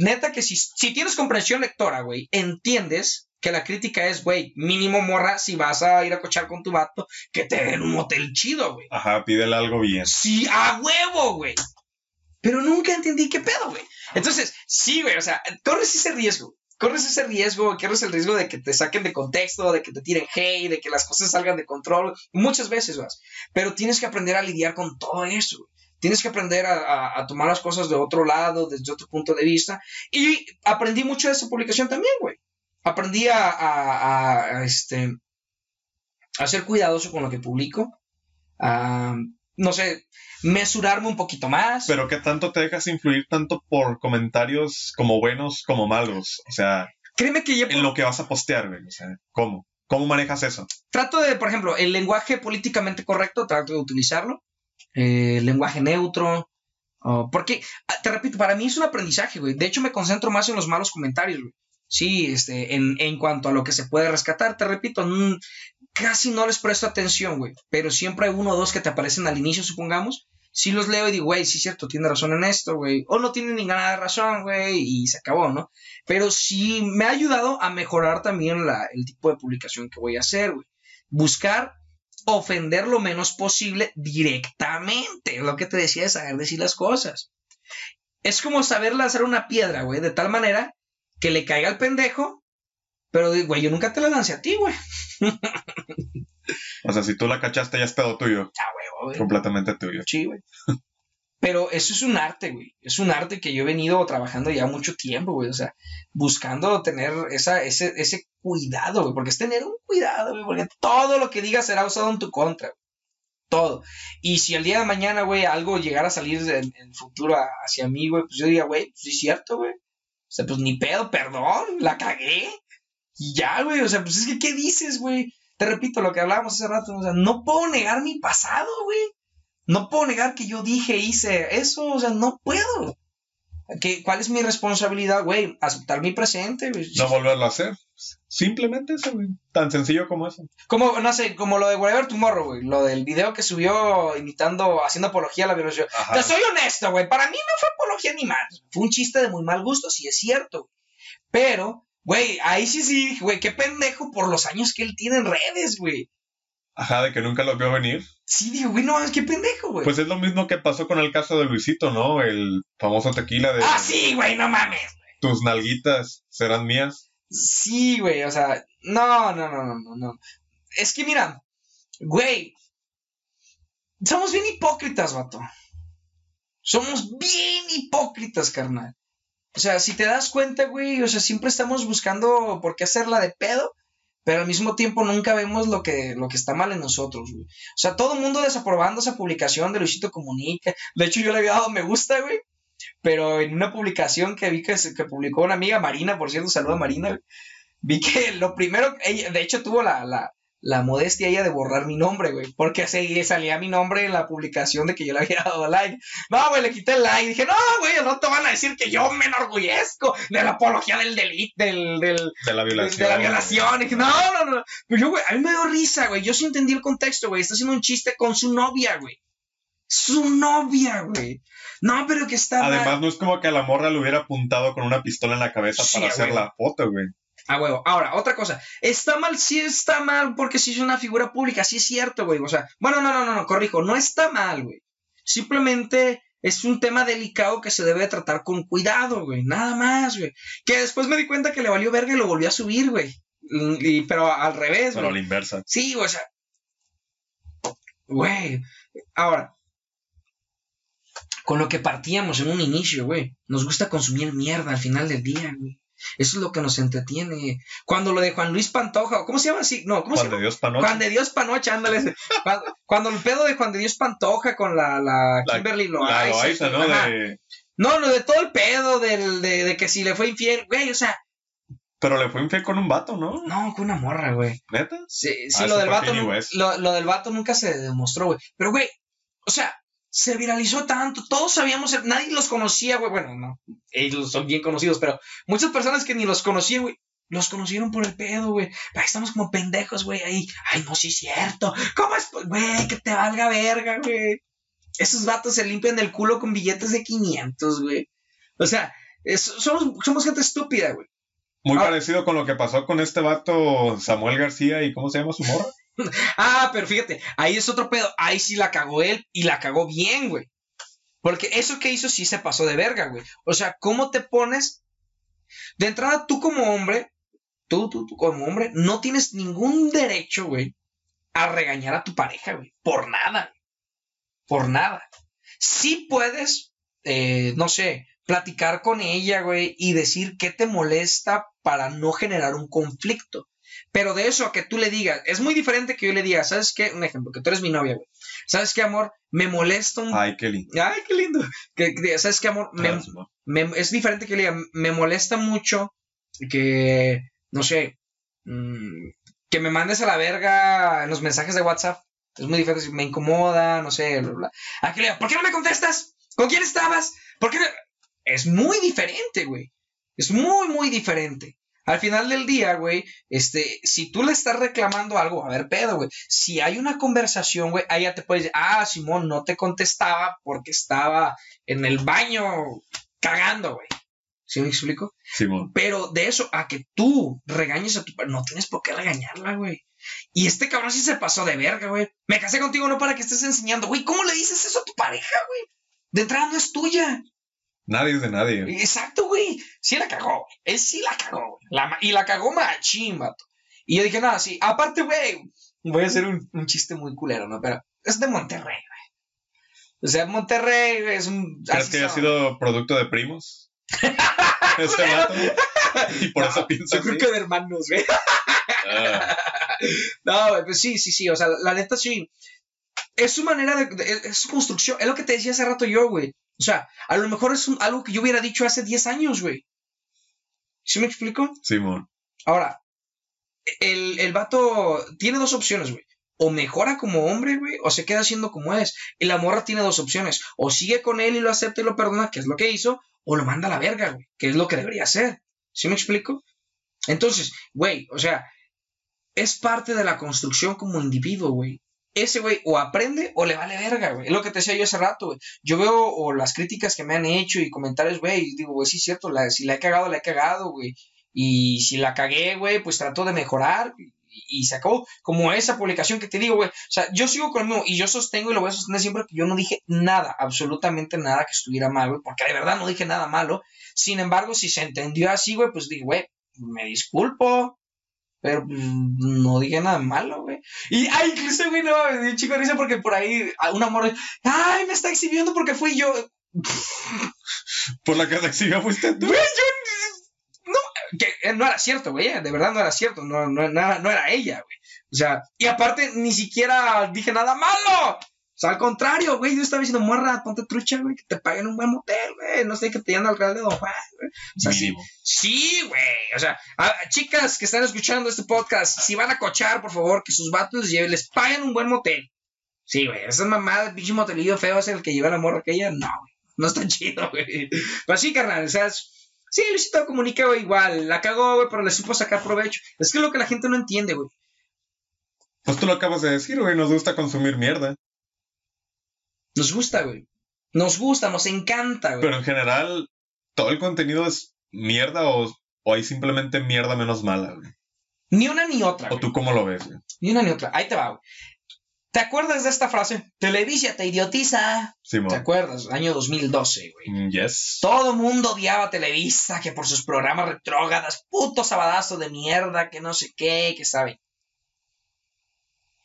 Neta que si, si tienes comprensión lectora, güey, entiendes que la crítica es, güey, mínimo morra si vas a ir a cochar con tu vato, que te den un motel chido, güey. Ajá, pídele algo bien. Sí, a huevo, güey. Pero nunca entendí qué pedo, güey. Entonces, sí, güey, o sea, corres ese riesgo. Corres ese riesgo, corres el riesgo de que te saquen de contexto, de que te tiren hate, de que las cosas salgan de control. Muchas veces, güey. Pero tienes que aprender a lidiar con todo eso. Tienes que aprender a, tomar las cosas de otro lado, desde otro punto de vista. Y aprendí mucho de esa publicación también, güey aprendí a, a, a, este, ser cuidadoso con lo que publico, a, no sé, mesurarme un poquito más. Pero ¿qué tanto te dejas influir tanto por comentarios como buenos como malos? O sea, créeme que en lo que vas a postear, güey. O sea, ¿cómo? ¿Cómo manejas eso? Trato de, por ejemplo, el lenguaje políticamente correcto, trato de utilizarlo. Eh, lenguaje neutro. Porque, te repito, para mí es un aprendizaje, güey. De hecho, me concentro más en los malos comentarios, güey. Sí, este, en, en, cuanto a lo que se puede rescatar, te repito, casi no les presto atención, güey. Pero siempre hay uno o dos que te aparecen al inicio, supongamos. Si los leo y digo, güey, sí cierto, tiene razón en esto, güey. O no tiene ninguna razón, güey, y se acabó, ¿no? Pero sí me ha ayudado a mejorar también el tipo de publicación que voy a hacer, güey. Buscar ofender lo menos posible directamente. Lo que te decía es saber decir las cosas. Es como saber lanzar una piedra, güey, de tal manera que le caiga al pendejo, pero, güey, yo nunca te la lancé a ti, güey. o sea, si tú la cachaste, ya es pedo tuyo. Ah, huevo, güey. Completamente tuyo. Sí, güey. Pero eso es un arte, güey. Es un arte que yo he venido trabajando ya mucho tiempo, güey. O sea, buscando tener esa, ese, ese cuidado, güey. Porque es tener un cuidado, güey. Porque todo lo que digas será usado en tu contra, güey. Todo. Y si el día de mañana, güey, algo llegara a salir en, el futuro hacia mí, güey, pues yo diría, güey, pues sí es cierto, güey. O sea, pues ni pedo, perdón, la cagué. Y ya, güey, o sea, pues es que, ¿qué dices, güey? Te repito lo que hablábamos hace rato, o sea, no puedo negar mi pasado, güey. No puedo negar que yo dije, hice eso, o sea, no puedo. ¿Qué, ¿Cuál es mi responsabilidad, güey? Aceptar mi presente, güey. No volverlo a hacer. Simplemente eso, güey. Tan sencillo como eso. Como, no sé, como lo de Whatever Tomorrow, güey. Lo del video que subió imitando, haciendo apología a la violencia. Te soy honesto, güey. Para mí no fue apología ni más. Fue un chiste de muy mal gusto, sí es cierto. Pero, güey, ahí sí sí, güey, qué pendejo por los años que él tiene en redes, güey. Ajá, de que nunca lo vio venir. Sí, digo, güey, no, qué pendejo, güey. Pues es lo mismo que pasó con el caso de Luisito, ¿no? El famoso tequila de. Ah, sí, güey, no mames. Tus nalguitas serán mías. Sí, güey, o sea, no, no, no, no, no. Es que mira, güey, somos bien hipócritas, vato. Somos bien hipócritas, carnal. O sea, si te das cuenta, güey, o sea, siempre estamos buscando por qué hacerla de pedo pero al mismo tiempo nunca vemos lo que, lo que está mal en nosotros, güey. O sea, todo el mundo desaprobando esa publicación de Luisito Comunica. De hecho, yo le había dado me gusta, güey. Pero en una publicación que vi que, que publicó una amiga Marina, por cierto, saludo a Marina, vi que lo primero, ella, de hecho tuvo la, la, la modestia ella de borrar mi nombre, güey. Porque así salía mi nombre en la publicación de que yo le había dado like. No, güey, le quité el like. Dije, no, güey, no te van a decir que yo me enorgullezco de la apología del delito, del, del, de la violación. De la violación. Dije, no, no, no. Pero yo, güey, a mí me dio risa, güey. Yo sí entendí el contexto, güey. Está haciendo un chiste con su novia, güey. Su novia, güey. No, pero que está. Además, mal. no es como que a la morra le hubiera apuntado con una pistola en la cabeza sí, para hacer la foto, güey. Ah, huevo. Ahora, otra cosa. Está mal, sí está mal porque si es una figura pública, sí es cierto, güey. O sea, bueno, no, no, no, no, corrijo. No está mal, güey. Simplemente es un tema delicado que se debe tratar con cuidado, güey. Nada más, güey. Que después me di cuenta que le valió verga y lo volvió a subir, güey. Y, pero al revés, Pero a la inversa. Sí, o sea. Güey. Ahora. Con lo que partíamos en un inicio, güey. Nos gusta consumir mierda al final del día, güey. Eso es lo que nos entretiene. Cuando lo de Juan Luis Pantoja, ¿cómo se llama así? No, ¿cómo Juan se de? Dios Panocha. Juan de Dios Panocha, ándale. cuando, cuando el pedo de Juan de Dios Pantoja con la, la Kimberly La Loaiza. Loaiza, ¿no? De- No, lo de todo el pedo del, de, de que si le fue infiel, güey, o sea, Pero le fue infiel con un vato, ¿no? no, con una morra, güey. ¿Neta? Sí, sí Ah, lo del vato. Lo, lo del vato nunca se demostró, güey. Pero, güey, o sea, se viralizó tanto. Todos sabíamos, nadie los conocía, güey. Bueno, no, ellos son bien conocidos, pero muchas personas que ni los conocían, güey. Los conocieron por el pedo, güey. Estamos como pendejos, güey. Ahí, ay, no, sí es cierto. ¿Cómo es? Güey, que te valga verga, güey. Esos vatos se limpian el culo con billetes de 500, güey. O sea, es- somos, somos gente estúpida, güey. Muy Ah. parecido con lo que pasó con este vato Samuel García y ¿cómo se llama su morra? Ah, pero fíjate, ahí es otro pedo. Ahí sí la cagó él y la cagó bien, güey. Porque eso que hizo sí se pasó de verga, güey. O sea, ¿cómo te pones? De entrada, tú como hombre, tú, tú, tú como hombre, no tienes ningún derecho, güey, a regañar a tu pareja, güey. Por nada. güey. Por nada. Sí puedes, eh, no sé, platicar con ella, güey, y decir qué te molesta para no generar un conflicto. Pero de eso a que tú le digas, es muy diferente que yo le diga, ¿sabes qué? Un ejemplo, que tú eres mi novia, güey. ¿Sabes qué, amor? Me molesta un... Ay, qué lindo. Ay, qué lindo. Que, que- ¿Sabes qué, amor? Me- es diferente que le diga, me molesta mucho que, no sé, mm, que me mandes a la verga en los mensajes de WhatsApp. Es muy diferente, me incomoda, no sé, bla, bla. A que le diga, ¿por qué no me contestas? ¿Con quién estabas? ¿Por qué no? Es muy diferente, güey. Es muy, muy diferente. Al final del día, güey, este, si tú le estás reclamando algo, a ver, pedo, güey. Si hay una conversación, güey, ahí ya te puedes decir, ah, Simón, no te contestaba porque estaba en el baño cagando, güey. ¿Sí me explico? Simón. Pero de eso a que tú regañes a tu pareja, no tienes por qué regañarla, güey. Y este cabrón sí se pasó de verga, güey. Me casé contigo no para que estés enseñando, güey. ¿Cómo le dices eso a tu pareja, güey? De entrada no es tuya. Nadie es de nadie. Exacto, güey. Sí la cagó. Él sí la cagó, güey. La y la cagó machín, vato. Y yo dije, nada, sí. Aparte, güey, voy a hacer un, un chiste muy culero, ¿no? Pero es de Monterrey, güey. O sea, Monterrey es un... ¿Crees que son. sido producto de primos? Ese vato. Y por eso piensa Yo creo así. que de hermanos, güey. Ah, No, güey, pues sí, sí, sí. O sea, la neta sí. Es su manera de, es su construcción. Es lo que te decía hace rato yo, güey. O sea, a lo mejor es un- algo que yo hubiera dicho hace 10 años, güey. ¿Sí me explico? Simón. Ahora, el, el vato tiene dos opciones, güey. O mejora como hombre, güey, o se queda siendo como es. Y la morra tiene dos opciones. O sigue con él y lo acepta y lo perdona, que es lo que hizo, o lo manda a la verga, güey, que es lo que debería hacer. ¿Sí me explico? Entonces, güey, o sea, es parte de la construcción como individuo, güey. Ese güey o aprende o le vale verga, güey. Es lo que te decía yo hace rato, güey. Yo veo o las críticas que me han hecho y comentarios, güey, y digo, güey, sí es cierto, si la he cagado, la he cagado, güey. Y si la cagué, güey, pues trato de mejorar y, y se acabó. Como esa publicación que te digo, güey. O sea, yo sigo con y yo sostengo y lo voy a sostener siempre que yo no dije nada, absolutamente nada que estuviera mal, güey, porque de verdad no dije nada malo. Sin embargo, si se entendió así, güey, pues dije, güey, me disculpo, pero pues, no dije nada malo, güey. Y, ay, incluso, güey, no, me dio chico risa porque por ahí un amor, ay, me está exhibiendo porque fui yo. Por la que se exhibió fuiste tú. Güey, yo. No, que eh, no era cierto, güey, de verdad no era cierto, no, no, no, no era ella, güey. O sea, y aparte ni siquiera dije nada malo. O sea, al contrario, güey, yo estaba diciendo, morra, ponte trucha, güey, que te paguen un buen motel, güey, no sé, que te llenan al Real de Don Juan, güey. O sea, sí, Mínimo. Sí, güey. O sea, a- a chicas que están escuchando este podcast, si van a cochar, por favor, que sus vatos les, lleven- les paguen un buen motel. Sí, güey. Esas mamadas, pinche motelillo feo es el que lleva la morra aquella. No, güey. No está chido, güey. Pero sí, carnal. O sea, es- sí, Luisito comunica, güey, igual. La cagó, güey, pero le supo sacar provecho. Es que es lo que la gente no entiende, güey. Pues tú lo acabas de decir, güey. Nos gusta consumir mierda. Nos gusta, güey. Nos gusta, nos encanta, güey. Pero en general, todo el contenido es mierda o, o hay simplemente mierda menos mala, güey. Ni una ni otra, ¿O güey. tú cómo lo ves, güey? Ni una ni otra. Ahí te va, güey. ¿Te acuerdas de esta frase? Televisia te idiotiza. ¿Te Simón. acuerdas? Año 2012, güey. Mm, Yes. Todo mundo odiaba a Televisa, que por sus programas retrógradas, puto sabadazo de mierda, que no sé qué, que saben.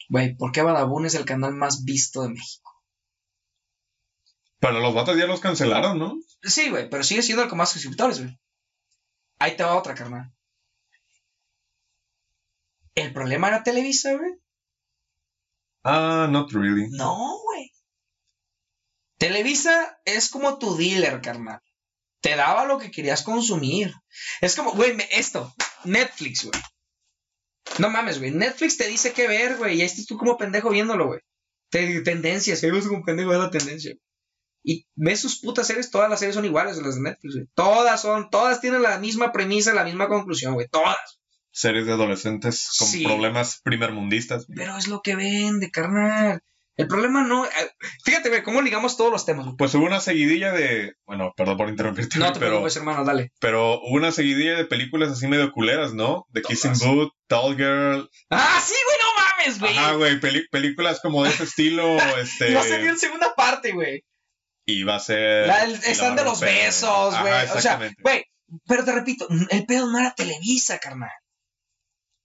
Güey, ¿por qué Badabun es el canal más visto de México? Pero los vatos ya los cancelaron, ¿no? Sí, güey, pero sigue siendo el con más suscriptores, güey. Ahí te va otra, carnal. ¿El problema era Televisa, güey? Ah, not really. No, güey. Televisa es como tu dealer, carnal. Te daba lo que querías consumir. Es como, güey, esto, Netflix, güey. No mames, güey. Netflix te dice qué ver, güey. Y ahí estás tú como pendejo viéndolo, güey. Te- tendencias, ahí vas como pendejo de la tendencia. Y ves sus putas series, todas las series son iguales a las de Netflix, güey. Todas son, todas tienen la misma premisa, la misma conclusión, güey. Todas. Series de adolescentes con Sí. problemas primermundistas. Pero es lo que vende, carnal. El problema no. eh, Fíjate, güey, cómo ligamos todos los temas. güey. Pues hubo una seguidilla de. Bueno, perdón por interrumpirte, No te pero, preocupes, hermano, dale. pero hubo una seguidilla de películas así medio culeras, ¿no? The Kissing Todas. Booth, Tall Girl. Ah, sí, güey, no mames, güey. Ajá, güey. películas como de ese estilo. este, Y va a salir en segunda parte, güey. Y va a ser. La- el- va de los romper. besos, güey. O sea, güey, pero te repito, el pedo no era Televisa, carnal.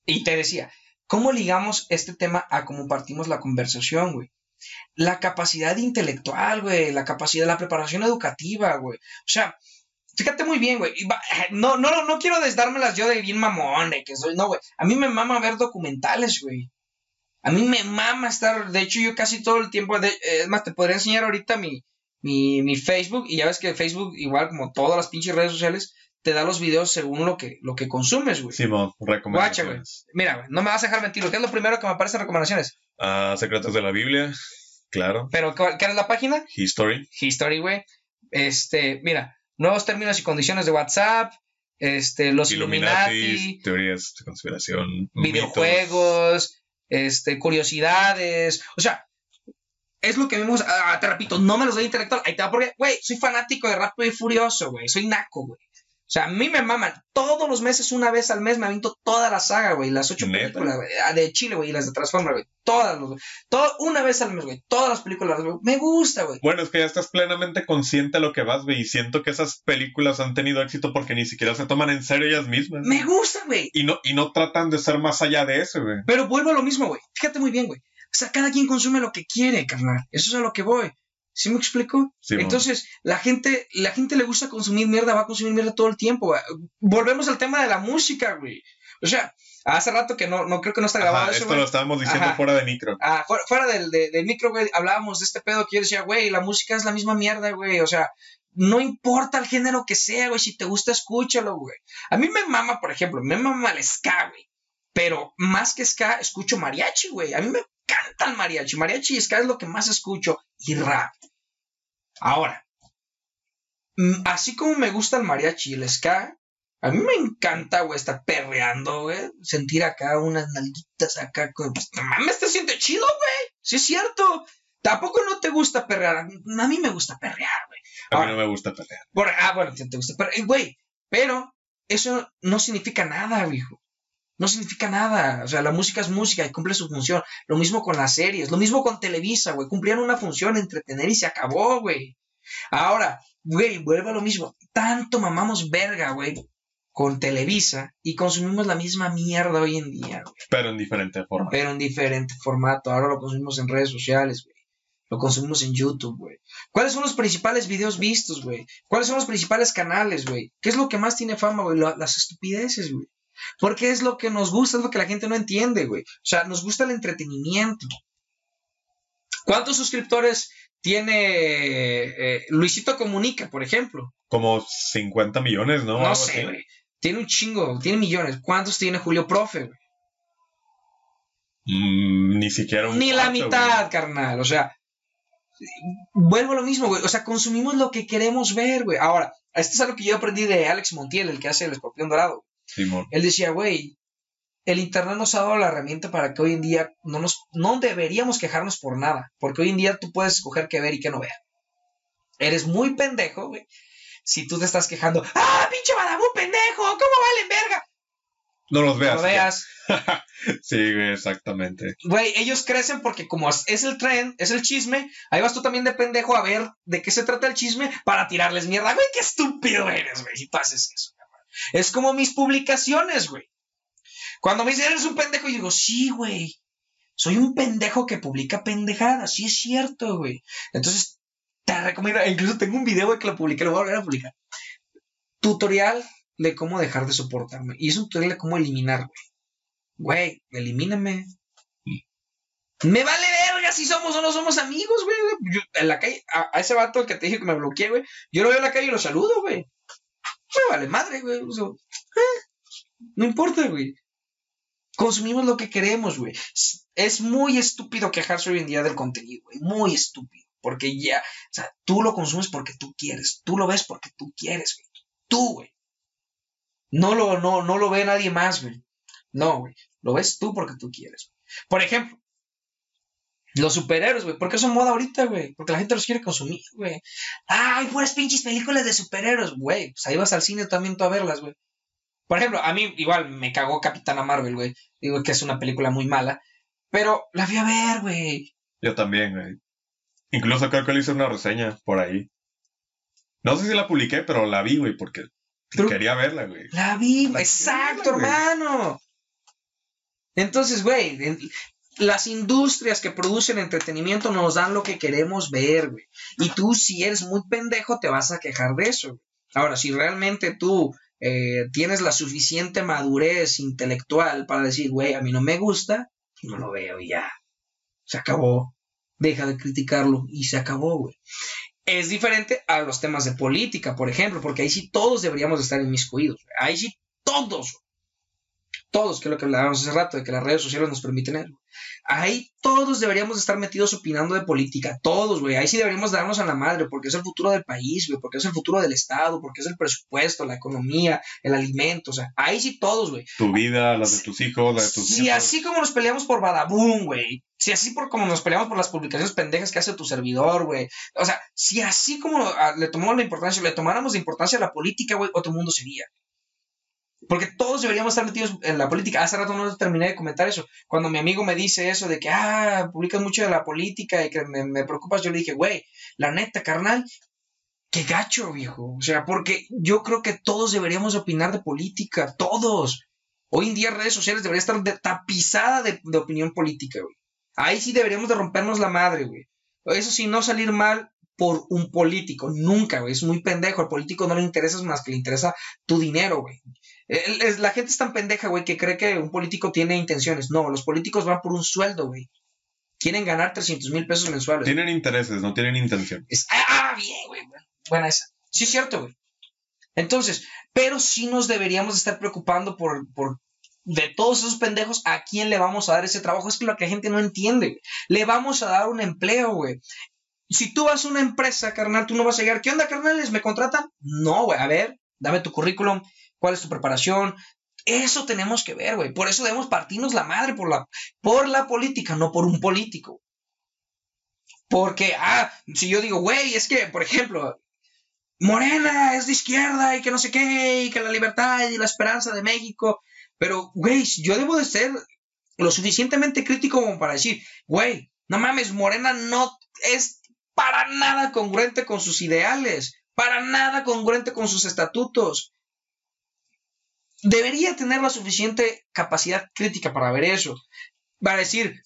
Y te decía, ¿cómo ligamos este tema a cómo partimos la conversación, güey? La capacidad intelectual, güey, la capacidad, la preparación educativa, güey. O sea, fíjate muy bien, güey. No, no, no quiero desdármelas yo de bien mamón, de que soy, no, güey. A mí me mama ver documentales, güey. A mí me mama estar, de hecho yo casi todo el tiempo, de- eh, es más, te podría enseñar ahorita mi, mi, mi Facebook, y ya ves que Facebook, igual como todas las pinches redes sociales, te da los videos según lo que, lo que consumes, güey. Simón, Guacha, güey. recomendaciones. Mira, güey, no me vas a dejar mentir, ¿qué es lo primero que me aparece en recomendaciones? Ah, Secretos de la Biblia. Claro. Pero, ¿cuál- ¿qué es la página? History. History, güey. Este, mira, nuevos términos y condiciones de WhatsApp, este, los Illuminati. Illuminati, Teorías de conspiración. mitos. videojuegos, este, curiosidades, o sea, es lo que vimos, ah, te repito, no me los doy intelectual, ahí te va porque, güey, soy fanático de Rápido y Furioso, güey, soy naco, güey. O sea, a mí me maman, todos los meses, una vez al mes, me aviento toda la saga, güey, las ocho ¿Neta? películas, güey, ah, de Chile, güey, y las de Transformers, güey, todas, los- todo, una vez al mes, güey, todas las películas, güey, me gusta, güey. Bueno, es que ya estás plenamente consciente de lo que vas, güey. Y siento que esas películas han tenido éxito porque ni siquiera se toman en serio ellas mismas. Me gusta, güey. Y no, y no tratan de ser más allá de eso, güey. Pero vuelvo a lo mismo, güey. Fíjate muy bien, güey. O sea, cada quien consume lo que quiere, carnal. Eso es a lo que voy. ¿Sí me explico? Simón. Entonces, la gente, la gente le gusta consumir mierda, va a consumir mierda todo el tiempo. güey. Volvemos al tema de la música, güey. O sea, hace rato que no, no creo que no está grabado Ajá, eso, esto güey. lo estábamos diciendo Ajá. fuera de micro. Ah, fuera, fuera del, de- del micro, güey, hablábamos de este pedo que yo decía, güey, la música es la misma mierda, güey. O sea, no importa el género que sea, güey. Si te gusta, escúchalo, güey. A mí me mama, por ejemplo, me mama el ska, güey. Pero más que ska, escucho mariachi, güey. A mí me encanta el mariachi. Mariachi y ska es lo que más escucho. Y rap. Ahora, mm, así como me gusta el mariachi y el ska, a mí me encanta, güey, estar perreando, güey. Sentir acá unas nalguitas acá. con- Pues, mames, te siente chido, güey. Sí es cierto. Tampoco no te gusta perrear. A mí me gusta perrear, güey. A mí no me gusta pelear. por- ah, bueno, te, te gusta perrear. Güey, pero eso no significa nada, viejo. No significa nada. O sea, la música es música y cumple su función. Lo mismo con las series. Lo mismo con Televisa, güey. Cumplían una función, entretener y se acabó, güey. Ahora, güey, vuelve a lo mismo. Tanto mamamos verga, güey, con Televisa y consumimos la misma mierda hoy en día, güey. Pero en diferente forma. Pero en diferente formato. Ahora lo consumimos en redes sociales, güey. Lo consumimos en YouTube, güey. ¿Cuáles son los principales videos vistos, güey? ¿Cuáles son los principales canales, güey? ¿Qué es lo que más tiene fama, güey? La- las estupideces, güey. Porque es lo que nos gusta, es lo que la gente no entiende, güey. O sea, nos gusta el entretenimiento. ¿Cuántos suscriptores tiene eh, Luisito Comunica, por ejemplo? Como 50 millones, ¿no? No, sé, güey. Tiene un chingo, tiene millones. ¿Cuántos tiene Julio Profe, güey? Mm, ni siquiera un Ni la mitad, carnal. O sea, vuelvo a lo mismo, güey. O sea, consumimos lo que queremos ver, güey. Ahora, esto es algo que yo aprendí de Alex Montiel, el que hace el escorpión dorado. Simón. Él decía, güey, el internet nos ha dado la herramienta para que hoy en día no nos, no deberíamos quejarnos por nada. Porque hoy en día tú puedes escoger qué ver y qué no ver. Eres muy pendejo, güey. Si tú te estás quejando, ¡ah, pinche badabú pendejo! ¿Cómo valen verga? No los No veas. lo veas. sí, güey, exactamente. Güey, ellos crecen porque como es, es el tren, es el chisme, ahí vas tú también de pendejo a ver de qué se trata el chisme para tirarles mierda. Güey, qué estúpido eres, güey, si tú haces eso. Es como mis publicaciones, güey. Cuando me dicen, eres un pendejo, yo digo, sí, güey. Soy un pendejo que publica pendejadas, sí es cierto, güey. Entonces, te recomiendo, incluso tengo un video, güey, que lo publiqué, lo voy a volver a publicar. Tutorial de cómo dejar de soportarme. Y es un tutorial de cómo eliminar, güey. Güey, elimíname. Me vale verga si somos o no somos amigos, güey. Yo, en la calle, a, a ese vato que te dije que me bloqueé, güey. Yo lo veo en la calle y lo saludo, güey. Me vale madre, güey. Eh, no importa, güey. Consumimos lo que queremos, güey. Es muy estúpido quejarse hoy en día del contenido, güey. Muy estúpido. Porque ya, o sea, tú lo consumes porque tú quieres. Tú lo ves porque tú quieres, güey. Tú, güey. No lo, no, no lo ve nadie más, güey. No, güey. Lo ves tú porque tú quieres. Por ejemplo, los superhéroes, güey. ¿Por qué son moda ahorita, güey? Porque la gente los quiere consumir, güey. Ay, puras pinches películas de superhéroes, güey. Pues ahí vas al cine también tú a verlas, güey. Por ejemplo, a mí igual me cagó Capitana Marvel, güey. Digo que es una película muy mala. Pero la fui a ver, güey. Yo también, güey. Incluso creo que le hice una reseña por ahí. No sé si la publiqué, pero la vi, güey, porque Pero- quería verla, güey. La vi, La exacto, hermano. Entonces, güey, las industrias que producen entretenimiento nos dan lo que queremos ver, güey. Y tú, si eres muy pendejo, te vas a quejar de eso. güey. Ahora, si realmente tú eh, tienes la suficiente madurez intelectual para decir, güey, a mí no me gusta, no lo veo y ya. Se acabó. Deja de criticarlo y se acabó, güey. Es diferente a los temas de política, por ejemplo, porque ahí sí todos deberíamos estar inmiscuidos. güey. Ahí sí todos. Todos, que es lo que hablábamos hace rato, de que las redes sociales nos permiten eso. Ahí todos deberíamos estar metidos opinando de política. Todos, güey. Ahí sí deberíamos darnos a la madre, porque es el futuro del país, güey. Porque es el futuro del Estado, porque es el presupuesto, la economía, el alimento. O sea, ahí sí todos, güey. Tu vida, la de tus hijos, la de tus Si así como nos peleamos por Badaboom, güey. Si así por como nos peleamos por las publicaciones pendejas que hace tu servidor, güey. O sea, si así como ah, le tomamos la importancia, le tomáramos la importancia a la política, güey, otro mundo sería. Porque todos deberíamos estar metidos en la política. Hace rato no terminé de comentar eso. Cuando mi amigo me dice eso de que, ah, publicas mucho de la política y que me, me preocupas, yo le dije, güey, la neta, carnal, qué gacho, viejo. O sea, porque yo creo que todos deberíamos opinar de política, todos. Hoy en día redes sociales debería estar de- tapizada de, de opinión política, güey. Ahí sí deberíamos de rompernos la madre, güey. Eso sí, no salir mal por un político, nunca, güey. Es muy pendejo. Al político no le interesa más que le interesa tu dinero, güey. La gente es tan pendeja, güey, que cree que un político tiene intenciones. No, los políticos van por un sueldo, güey. Quieren ganar 300 mil pesos mensuales. Tienen intereses, no tienen intención. Es- ah, bien, güey. Buena esa. Sí, es cierto, güey. Entonces, pero sí nos deberíamos estar preocupando por, por de todos esos pendejos, ¿a quién le vamos a dar ese trabajo? Es que lo que la gente no entiende, güey. Le vamos a dar un empleo, güey. Si tú vas a una empresa, carnal, tú no vas a llegar, ¿qué onda, carnales? ¿Me contratan? No, güey, a ver, dame tu currículum, cuál es tu preparación. Eso tenemos que ver, güey. Por eso debemos partirnos la madre por la, por la política, no por un político. Porque, ah, si yo digo, güey, es que, por ejemplo, Morena es de izquierda y que no sé qué, y que la libertad y la esperanza de México. Pero, güey, yo debo de ser lo suficientemente crítico como para decir, güey, no mames, Morena no es para nada congruente con sus ideales, para nada congruente con sus estatutos. Debería tener la suficiente capacidad crítica para ver eso. Para decir,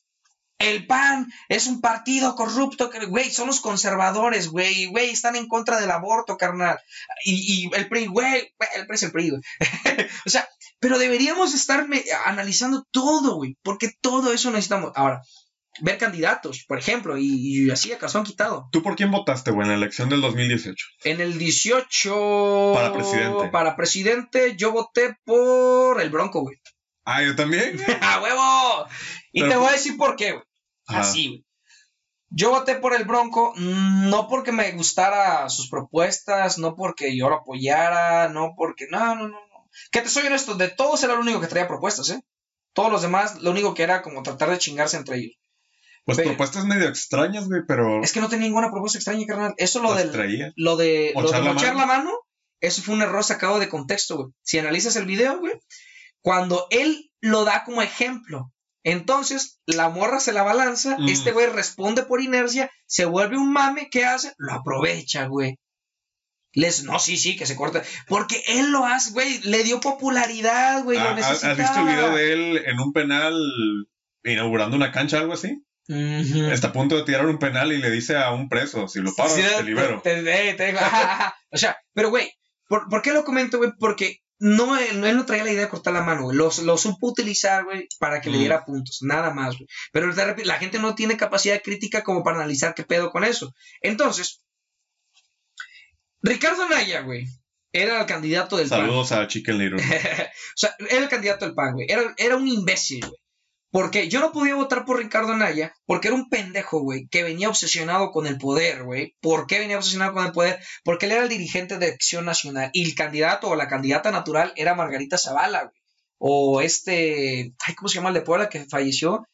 el PAN es un partido corrupto, güey, son los conservadores, güey, güey, están en contra del aborto, carnal. Y, y el PRI, güey, el PRI es el PRI, güey. o sea, pero deberíamos estar analizando todo, güey, porque todo eso necesitamos. Ahora, ver candidatos, por ejemplo, y, y así a calzón quitado. ¿Tú por quién votaste, güey, en la elección del 2018? En el 18... Para presidente. Para presidente, yo voté por el Bronco, güey. Ah, yo también. ¡A huevo! Y Pero- te voy a decir por qué, güey. Así, güey. Yo voté por el Bronco, mm, no porque me gustara sus propuestas, no porque yo lo apoyara, no porque. No, no, no, no. Que te soy honesto, de todos era el único que traía propuestas, ¿eh? Todos los demás, lo único que era como tratar de chingarse entre ellos. Pues propuestas medio extrañas, güey, pero Es que no tenía ninguna propuesta extraña, carnal. Eso lo del. traía. Lo de, lo Mochar de la mano. la mano, eso fue un error sacado de contexto, güey. Si analizas el video, güey, cuando él lo da como ejemplo, entonces la morra se la balanza, Mm. este güey responde por inercia, se vuelve un mame, ¿qué hace? Lo aprovecha, güey. Les, no, sí, sí, que se corta. Porque él lo hace, güey, le dio popularidad, güey, Ah, lo ¿Has has necesitaba. visto el video de él en un penal inaugurando una cancha, algo así? Está a punto de tirar un penal y le dice a un preso, si lo paras, Sí, te libero. te- te- te- ajá, ajá. O sea, pero güey, ¿por, por qué lo comento, güey? Porque no, él, él no traía la idea de cortar la mano, güey. Lo, lo supo utilizar, güey, para que le Mm. diera puntos, nada más, güey. Pero la gente no tiene capacidad crítica como para analizar qué pedo con eso. Entonces, Ricardo Naya, güey, era el candidato del PAN. Saludos a Chicken Little. o sea, era el candidato del PAN, güey. Era, era un imbécil, güey. Porque yo no podía votar por Ricardo Naya porque era un pendejo, güey, que venía obsesionado con el poder, güey. ¿Por qué venía obsesionado con el poder? Porque él era el dirigente de Acción Nacional y el candidato o la candidata natural era Margarita Zavala, güey. O este, ay, ¿cómo se llama el de Puebla que falleció?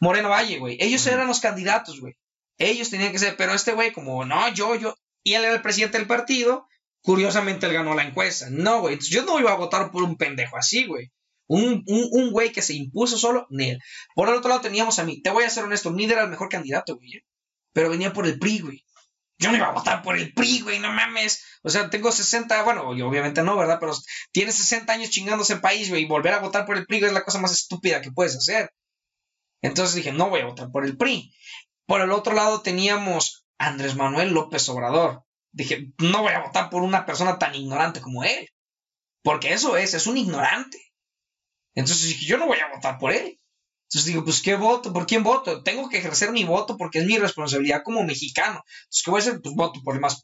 Moreno Valle, güey. Ellos eran los candidatos, güey. Ellos tenían que ser, pero este güey como, no, yo, yo, y él era el presidente del partido, curiosamente él ganó la encuesta. No, güey, entonces yo no iba a votar por un pendejo así, güey. Un, un, güey que se impuso solo, ni él. Por el otro lado teníamos a mí, te voy a ser honesto, Mid era el mejor candidato, güey. ¿eh? Pero venía por el PRI, güey. Yo no iba a votar por el PRI, güey, no mames. O sea, tengo 60, bueno, yo obviamente no, ¿verdad? Pero tienes 60 años chingándose el país, güey, y volver a votar por el PRI güey, es la cosa más estúpida que puedes hacer. Entonces dije, no voy a votar por el PRI. Por el otro lado teníamos a Andrés Manuel López Obrador. Dije, no voy a votar por una persona tan ignorante como él. Porque eso es, es un ignorante. Entonces dije, yo no voy a votar por él. Entonces digo, pues ¿qué voto? ¿Por quién voto? Tengo que ejercer mi voto porque es mi responsabilidad como mexicano. Entonces, ¿qué voy a hacer? Pues voto por el más,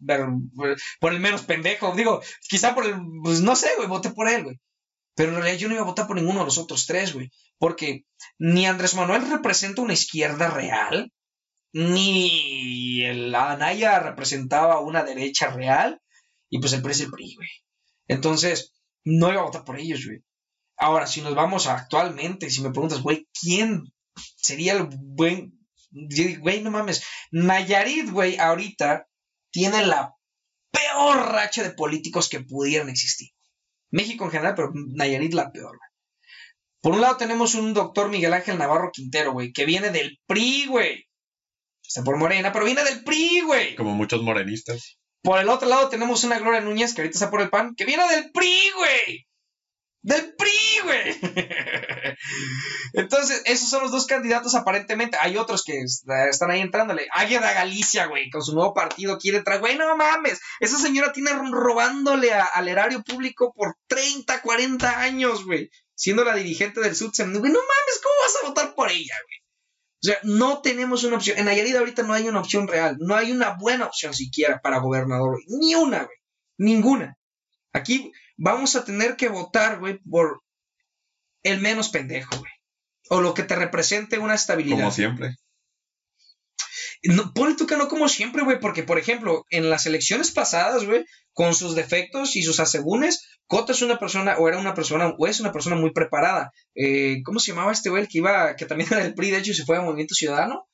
por el menos pendejo. Digo, quizá por el, pues no sé, güey, voté por él, güey. Pero en realidad yo no iba a votar por ninguno de los otros tres, güey. Porque ni Andrés Manuel representa una izquierda real, ni el Anaya representaba una derecha real, y pues el PRI es el PRI, güey. Entonces, no iba a votar por ellos, güey. Ahora, si nos vamos a actualmente, si me preguntas, güey, ¿quién sería el buen... Güey, no mames. Nayarit, güey, ahorita tiene la peor racha de políticos que pudieran existir. México en general, pero Nayarit la peor, güey. Por un lado tenemos un doctor Miguel Ángel Navarro Quintero, güey, que viene del PRI, güey. Está por Morena, pero viene del PRI, güey. Como muchos morenistas. Por el otro lado tenemos una Gloria Núñez, que ahorita está por el PAN, que viene del PRI, güey. Del PRI, güey. Entonces, esos son los dos candidatos aparentemente. Hay otros que están ahí entrándole. Águeda Galicia, güey, con su nuevo partido quiere entrar. Güey, no mames. Esa señora tiene robándole al erario público por 30, 40 años, güey. Siendo la dirigente del SUTSEM. Güey, no mames, ¿cómo vas a votar por ella, güey? O sea, no tenemos una opción. En Nayarit ahorita no hay una opción real. No hay una buena opción siquiera para gobernador, güey. Ni una, güey. Ninguna. Aquí vamos a tener que votar, güey, por el menos pendejo, güey. O lo que te represente una estabilidad. Como siempre. No, ponle tú que no como siempre, güey, porque, por ejemplo, en las elecciones pasadas, güey, con sus defectos y sus asegúnes, Cota es una persona, o era una persona, o es una persona muy preparada. Eh, ¿Cómo se llamaba este güey el que iba, que también era del PRI, de hecho, y se fue a Movimiento Ciudadano?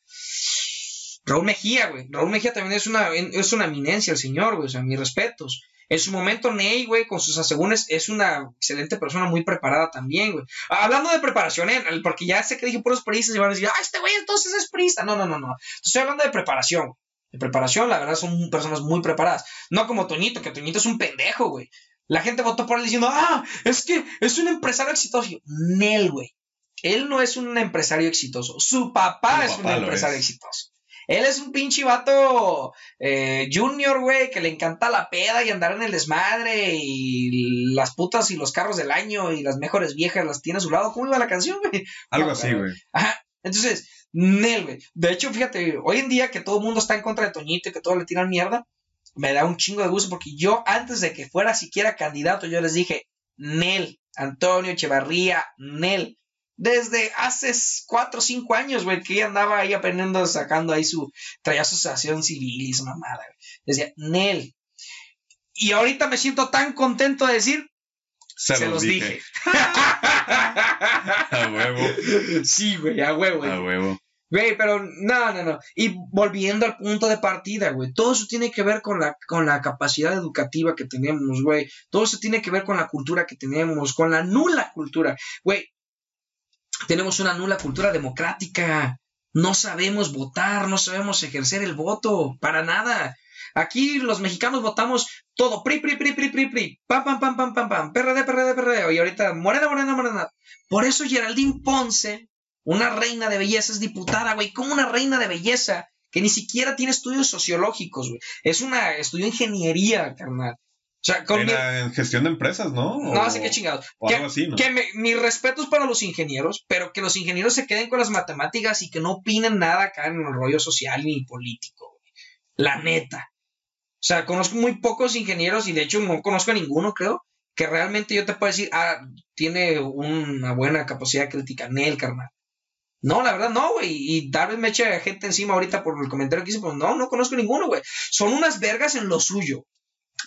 Raúl Mejía, güey. Raúl Mejía también es una, es una eminencia, el señor, güey, o sea, mis respetos. En su momento, Ney, güey, con sus asegúnes, es una excelente persona, muy preparada también, güey. Hablando de preparación, ¿eh? porque ya sé que dije puros priistas y van a decir, ah, este güey entonces es priista. No, no, no, no. Estoy hablando de preparación. De preparación, la verdad, son personas muy preparadas. No como Toñito, que Toñito es un pendejo, güey. La gente votó por él diciendo, ah, es que es un empresario exitoso. Nel, güey. Él no es un empresario exitoso. Su papá es un empresario es. exitoso. Él es un pinche vato eh, junior, güey, que le encanta la peda y andar en el desmadre y las putas y los carros del año y las mejores viejas las tiene a su lado. ¿Cómo iba la canción, güey? Algo No, así, güey. Ajá. Entonces, Nel, güey. De hecho, fíjate, hoy en día que todo el mundo está en contra de Toñito y que todos le tiran mierda, me da un chingo de gusto porque yo, antes de que fuera siquiera candidato, yo les dije, Nel, Antonio Echevarría, Nel. Desde hace cuatro o cinco años, güey, que ella andaba ahí aprendiendo, sacando ahí su, traía asociación civil y su mamada, güey. Decía, Nel. Y ahorita me siento tan contento de decir, Se, se, los, los dije. dije. A huevo. sí, güey, a huevo, güey. A huevo. Güey, pero no, no, no. Y volviendo al punto de partida, güey. Todo eso tiene que ver con la, con la capacidad educativa que tenemos, güey. Todo eso tiene que ver con la cultura que tenemos, con la nula cultura. Güey, tenemos una nula cultura democrática. No sabemos votar, no sabemos ejercer el voto, para nada. Aquí los mexicanos votamos todo PRI, PRI, PRI, PRI, PRI, PRI, pam, pam, pam, pam, pam, pam, PRD, PRD, PRD, y ahorita Morena, Morena, Morena. Por eso Geraldine Ponce, una reina de belleza, es diputada, güey, como una reina de belleza, que ni siquiera tiene estudios sociológicos, güey. Es una, estudió ingeniería, carnal. Sea, con mi- Era en gestión de empresas, ¿no? No O- sé qué chingados. O Que, algo así, ¿no? que me- mis respetos para los ingenieros, pero que los ingenieros se queden con las matemáticas y que no opinen nada acá en el rollo social ni político. güey. La neta. O sea, conozco muy pocos ingenieros y de hecho no conozco a ninguno, creo, que realmente yo te puedo decir, ah, tiene una buena capacidad crítica. Nel, carnal. No, la verdad no, güey. Y Darwin me echa gente encima ahorita por el comentario que hice, pues no, no conozco ninguno, güey. Son unas vergas en lo suyo.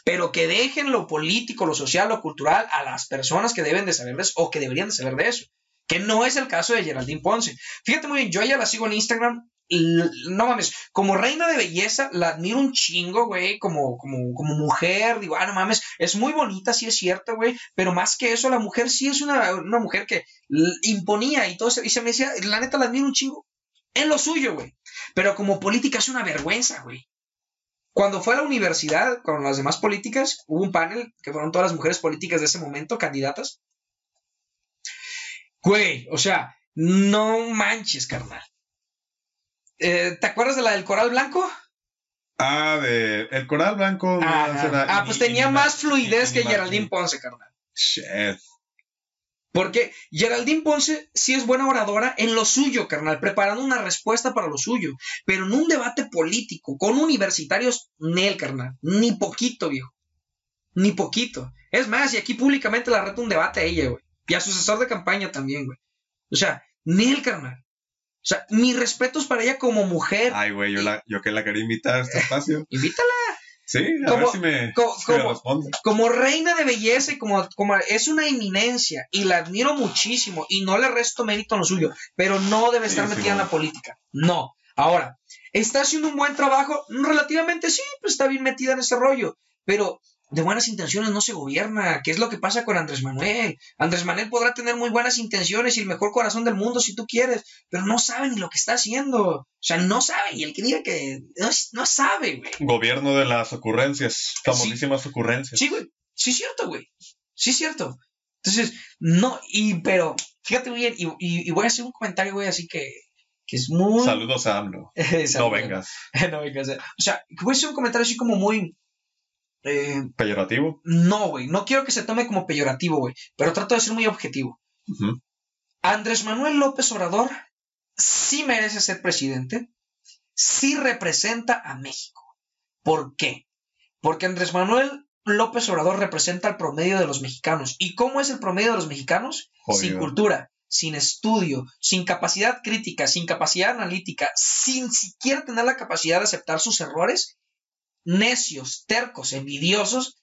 Pero que dejen lo político, lo social, lo cultural a las personas que deben de saber de eso o que deberían de saber de eso. Que no es el caso de Geraldine Ponce. Fíjate muy bien, yo a ella la sigo en Instagram. no mames, como reina de belleza, la admiro un chingo, güey, como, como, como mujer, digo, ah, no mames, es muy bonita, sí es cierto, güey, pero más que eso, la mujer sí es una, una mujer que imponía y todo, y se me decía, la neta la admiro un chingo, en lo suyo, güey, pero como política es una vergüenza, güey. Cuando fue a la universidad con las demás políticas, hubo un panel que fueron todas las mujeres políticas de ese momento, candidatas. Güey, o sea, no manches, carnal. Eh, ¿Te acuerdas de la del coral blanco? Ah, de el coral blanco. no Ah, ni- pues tenía más fluidez que Geraldine Ponce, carnal. Shit. Porque Geraldine Ponce sí es buena oradora en lo suyo, carnal, preparando una respuesta para lo suyo. Pero en un debate político con universitarios, Nel, carnal. Ni poquito, viejo. Ni poquito. Es más, y aquí públicamente la reto un debate a ella, güey. Y a su asesor de campaña también, güey. O sea, Nel, carnal. O sea, mis respetos para ella como mujer. Ay, güey, yo, la, yo que la quería invitar a este espacio. Invítala. Sí, a Como- ver si me, co- si me como- responde. como reina de belleza y como, como es una eminencia y la admiro muchísimo y no le resto mérito en lo suyo, pero no debe estar Sí, metida en la política. No. Ahora, ¿está haciendo un buen trabajo? Relativamente sí, pues está bien metida en ese rollo, pero de buenas intenciones no se gobierna, que es lo que pasa con Andrés Manuel. Andrés Manuel podrá tener muy buenas intenciones y el mejor corazón del mundo si tú quieres, pero no sabe ni lo que está haciendo. O sea, no sabe, y el que diga que no, no sabe, güey. Gobierno de las ocurrencias. Famosísimas ocurrencias. Sí, güey. Sí, es cierto, güey. Sí, es cierto. Entonces, no, y, pero, fíjate muy bien, y, y- y voy a hacer un comentario, güey, así que, que es muy. Saludos a AMLO. No vengas. no vengas. O sea, voy a hacer un comentario así como muy. Eh, Peyorativo. no, güey. No quiero que se tome como peyorativo, güey. Pero trato de ser muy objetivo. Andrés Manuel López Obrador sí merece ser presidente, sí representa a México. ¿Por qué? Porque Andrés Manuel López Obrador representa al promedio de los mexicanos. ¿Y cómo es el promedio de los mexicanos? Sin cultura, sin estudio, sin capacidad crítica, sin capacidad analítica, sin siquiera tener la capacidad de aceptar sus errores, necios, tercos, envidiosos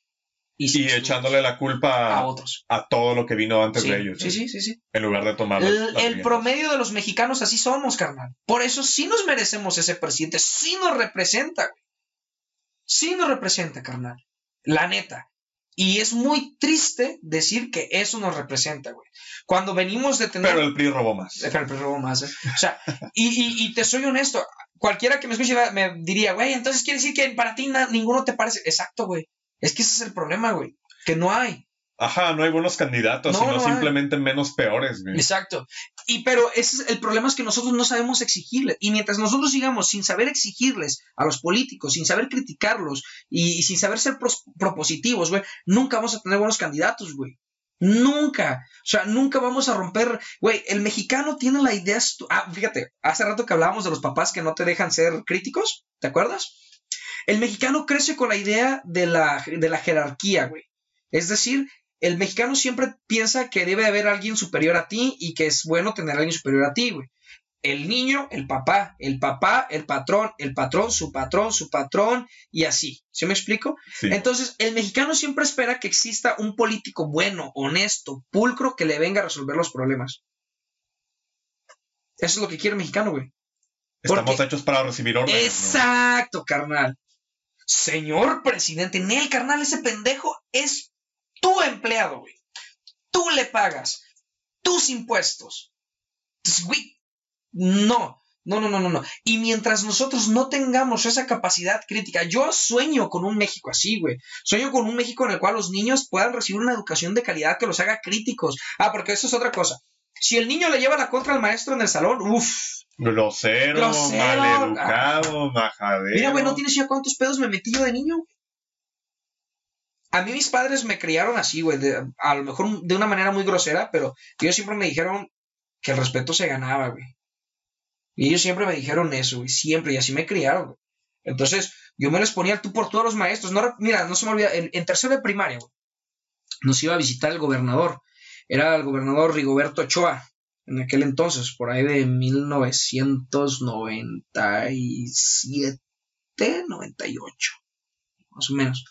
y, echándole la culpa a otros. a todo lo que vino antes Sí, de ellos. sí, sí, sí, sí. En lugar de tomar El, las el riendas. promedio de los mexicanos así somos, carnal. Por eso sí nos merecemos ese presidente. Sí nos representa, güey. Sí nos representa, carnal. La neta. Y es muy triste decir que eso nos representa, güey. Cuando venimos de tener... Pero el PRI robó más. Deja el perro más, ¿eh? O sea, y, y- y te soy honesto. Cualquiera que me escuche me diría, güey, entonces quiere decir que para ti na- ninguno te parece. Exacto, güey. Es que ese es el problema, güey. Que no hay. Ajá, no hay buenos candidatos, No, sino no simplemente menos peores, güey. Exacto. Y pero ese es el problema es que nosotros no sabemos exigirles. Y mientras nosotros sigamos sin saber exigirles a los políticos, sin saber criticarlos y, y sin saber ser pros- propositivos, güey, nunca vamos a tener buenos candidatos, güey. Nunca. O sea, nunca vamos a romper. Güey, el mexicano tiene la idea. Ah, fíjate, hace rato que hablábamos de los papás que no te dejan ser críticos. ¿Te acuerdas? El mexicano crece con la idea de la, de la jerarquía, güey. Es decir, el mexicano siempre piensa que debe haber alguien superior a ti y que es bueno tener a alguien superior a ti, güey. El niño, el papá, el papá, el patrón, el patrón, su patrón, su patrón y así. ¿Sí me explico? Sí. Entonces, el mexicano siempre espera que exista un político bueno, honesto, pulcro, que le venga a resolver los problemas. Eso es lo que quiere el mexicano, güey. Estamos porque- hechos para recibir órdenes. ¿no? Exacto, carnal. Señor presidente, Nel, carnal, ese pendejo es tu empleado, güey. Tú le pagas tus impuestos. Entonces, güey, no, no, no, no, no, no. Y mientras nosotros no tengamos esa capacidad crítica, yo sueño con un México así, güey. Sueño con un México en el cual los niños puedan recibir una educación de calidad que los haga críticos. Ah, porque eso es otra cosa. Si el niño le lleva la contra al maestro en el salón, uff, Grosero, Grosero. maleducado, majadero. Mira, güey, no tienes idea cuántos pedos me metí yo de niño. A mí mis padres me criaron así, güey, a lo mejor de una manera muy grosera, pero ellos siempre me dijeron que el respeto se ganaba, güey. Y ellos siempre me dijeron eso, güey, siempre, y así me criaron, güey. Entonces, yo me les ponía tú por todos los maestros. No, mira, no se me olvida, en, tercero de primaria, güey, nos iba a visitar el gobernador. Era el gobernador Rigoberto Ochoa, en aquel entonces, por ahí de 1997, 98, más o menos.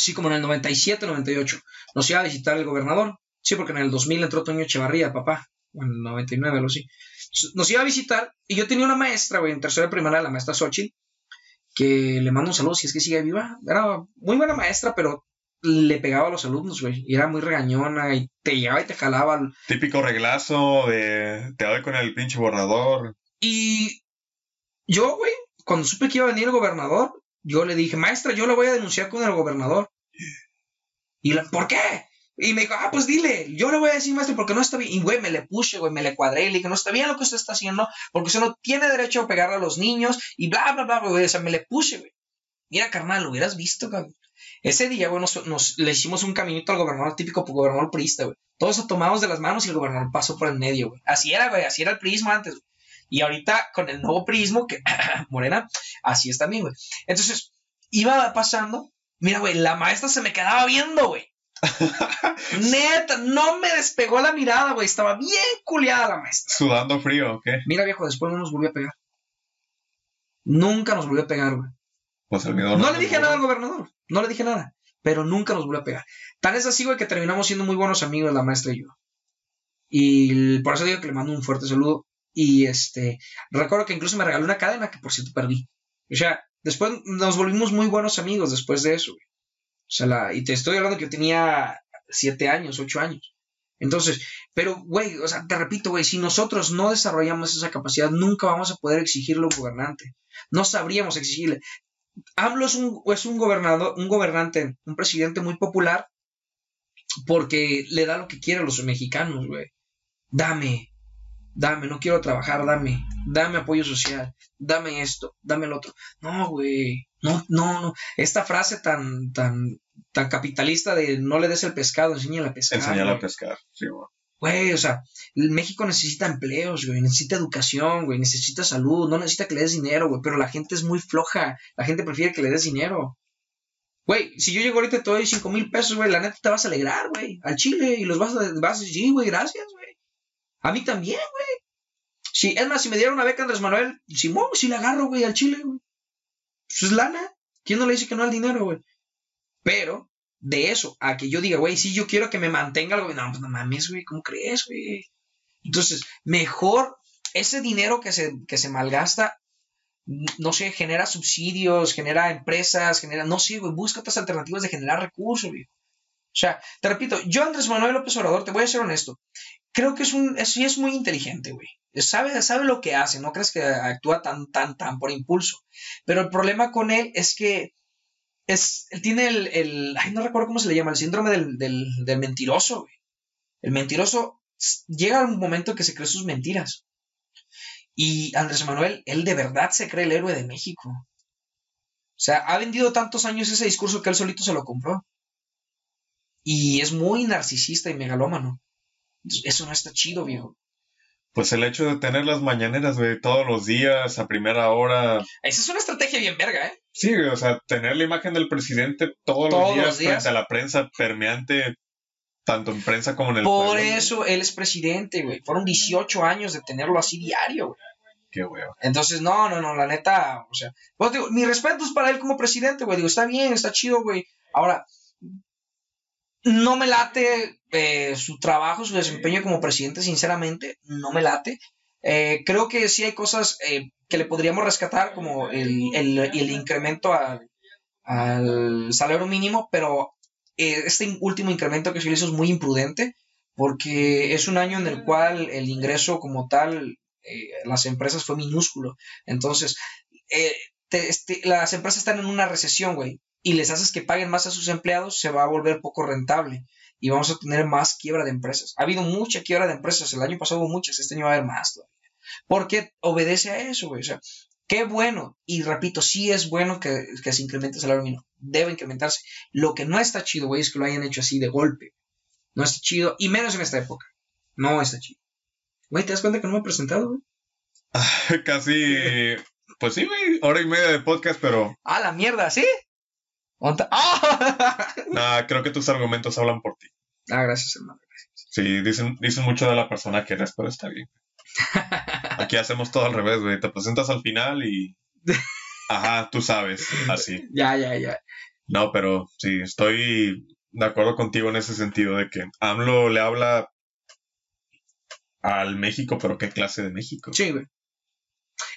Sí, como en el 97, 98. Nos iba a visitar el gobernador. Sí, porque en el 2000 entró Toño Echevarría, papá. En el 99, algo así. Nos iba a visitar y yo tenía una maestra, güey, en tercera primaria, la maestra Xochitl, que le mando un saludo si es que sigue viva. Era muy buena maestra, pero le pegaba a los alumnos, güey. Y era muy regañona y te llevaba y te jalaba. Típico reglazo de te doy con el pinche borrador. Y yo, güey, cuando supe que iba a venir el gobernador, yo le dije, maestra, yo la voy a denunciar con el gobernador. Y la, ¿por qué? Y me dijo, ah, pues dile, yo le voy a decir, maestro, porque no está bien. Y, güey, me le puse, güey, me le cuadré y le dije, no está bien lo que usted está haciendo, porque usted no tiene derecho a pegarle a los niños y bla, bla, bla, güey. O sea, me le puse, güey. Mira, carnal, lo hubieras visto, cabrón. Ese día, güey, nos, le hicimos un caminito al gobernador, típico gobernador priista, güey. Todos tomamos de las manos y el gobernador pasó por el medio, güey. Así era, güey, así era el prisma antes, güey. Y ahorita con el nuevo prismo, que, morena, así es también, güey. Entonces, iba pasando, mira, güey, la maestra se me quedaba viendo, güey. Neta, no me despegó la mirada, güey. Estaba bien culiada la maestra. Sudando frío, ¿ok? Mira, viejo, después no nos volvió a pegar. Nunca nos volvió a pegar, güey. Pues el no, no le dije nada al gobernador. No le dije nada. Pero nunca nos volvió a pegar. Tan es así, güey, que terminamos siendo muy buenos amigos la maestra y yo. Y por eso digo que le mando un fuerte saludo. Y este, recuerdo que incluso me regaló una cadena que por cierto perdí. O sea, después nos volvimos muy buenos amigos después de eso. O sea, la, y te estoy hablando que yo tenía siete años, ocho años. Entonces, pero, güey, o sea, te repito, güey, si nosotros no desarrollamos esa capacidad, nunca vamos a poder exigirle a un gobernante. No sabríamos exigirle. AMLO es un, es un gobernador, un gobernante, un presidente muy popular porque le da lo que quiere a los mexicanos, güey. Dame, dame, no quiero trabajar, dame, dame apoyo social, dame esto, dame el otro. No, güey, no, no, no. Esta frase tan, tan, tan capitalista de no le des el pescado, enséñale a pescar. Enséñale a pescar, sí, güey. Güey, o sea, México necesita empleos, güey, necesita educación, güey, necesita salud, no necesita que le des dinero, güey, pero la gente es muy floja, la gente prefiere que le des dinero. Güey, si yo llego ahorita y te doy cinco mil pesos, güey, la neta te vas a alegrar, güey, al chile, y los vas a, vas a decir, güey, gracias, güey. A mí también, güey. Si, es más, si me dieran una beca Andrés Manuel, Simón, si la agarro, güey, al chile, güey. Pues es lana. ¿Quién no le dice que no al dinero, güey? Pero, de eso, a que yo diga, güey, sí, yo quiero que me mantenga algo, no, pues no mames, güey, ¿cómo crees, güey? Entonces, mejor ese dinero que se, que se malgasta, no sé, genera subsidios, genera empresas, genera, no sé, güey, busca otras alternativas de generar recursos, güey. O sea, te repito, yo Andrés Manuel López Obrador, te voy a ser honesto, creo que es un, sí es muy inteligente, güey. Sabe, sabe lo que hace, no crees que actúa tan, tan, tan por impulso. Pero el problema con él es que es, él tiene el, el ay, no recuerdo cómo se le llama, el síndrome del, del, del mentiroso, güey. El mentiroso llega a un momento que se cree sus mentiras. Y Andrés Manuel, él de verdad se cree el héroe de México. O sea, ha vendido tantos años ese discurso que él solito se lo compró. Y es muy narcisista y megalómano. Eso no está chido, viejo. Pues el hecho de tener las mañaneras, güey, todos los días, a primera hora. Esa es una estrategia bien verga, ¿eh? Sí, o sea, tener la imagen del presidente todos, los, días frente a la prensa permeante, tanto en prensa como en el Por eso él es presidente, güey. Fueron 18 años de tenerlo así diario, güey. Qué huevo. Entonces, no, no, no, la neta, o sea, pues digo, mi respeto es para él como presidente, güey. Digo, está bien, está chido, güey. Ahora, no me late eh, su trabajo, su desempeño como presidente, sinceramente, no me late. Eh, creo que sí hay cosas eh, que le podríamos rescatar, como el, el, incremento al, salario mínimo, pero este último incremento que se hizo es muy imprudente, porque es un año en el cual el ingreso como tal, las empresas fue minúsculo. Entonces, este, las empresas están en una recesión, güey y les haces que paguen más a sus empleados, se va a volver poco rentable y vamos a tener más quiebra de empresas. Ha habido mucha quiebra de empresas, el año pasado hubo muchas, este año va a haber más todavía. Porque obedece a eso, güey. O sea, Qué bueno. Y repito, sí es bueno que, que se incremente el salario mínimo. Debe incrementarse. Lo que no está chido, güey, es que lo hayan hecho así de golpe. No está chido. Y menos en esta época. No está chido. Güey, ¿te das cuenta que no me he presentado, güey? Casi, pues sí, güey, hora y media de podcast, pero... Ah, la mierda, ¿sí? ¡Ah! Nah, creo que tus argumentos hablan por ti. ah, gracias, hermano. Gracias. Sí, dicen, dicen mucho de la persona que eres, pero está bien. Aquí hacemos todo al revés, güey. Te presentas al final y... Ajá, tú sabes, así. Ya, ya, ya. No, pero sí, estoy de acuerdo contigo en ese sentido de que AMLO le habla al México, pero ¿qué clase de México? Sí, güey.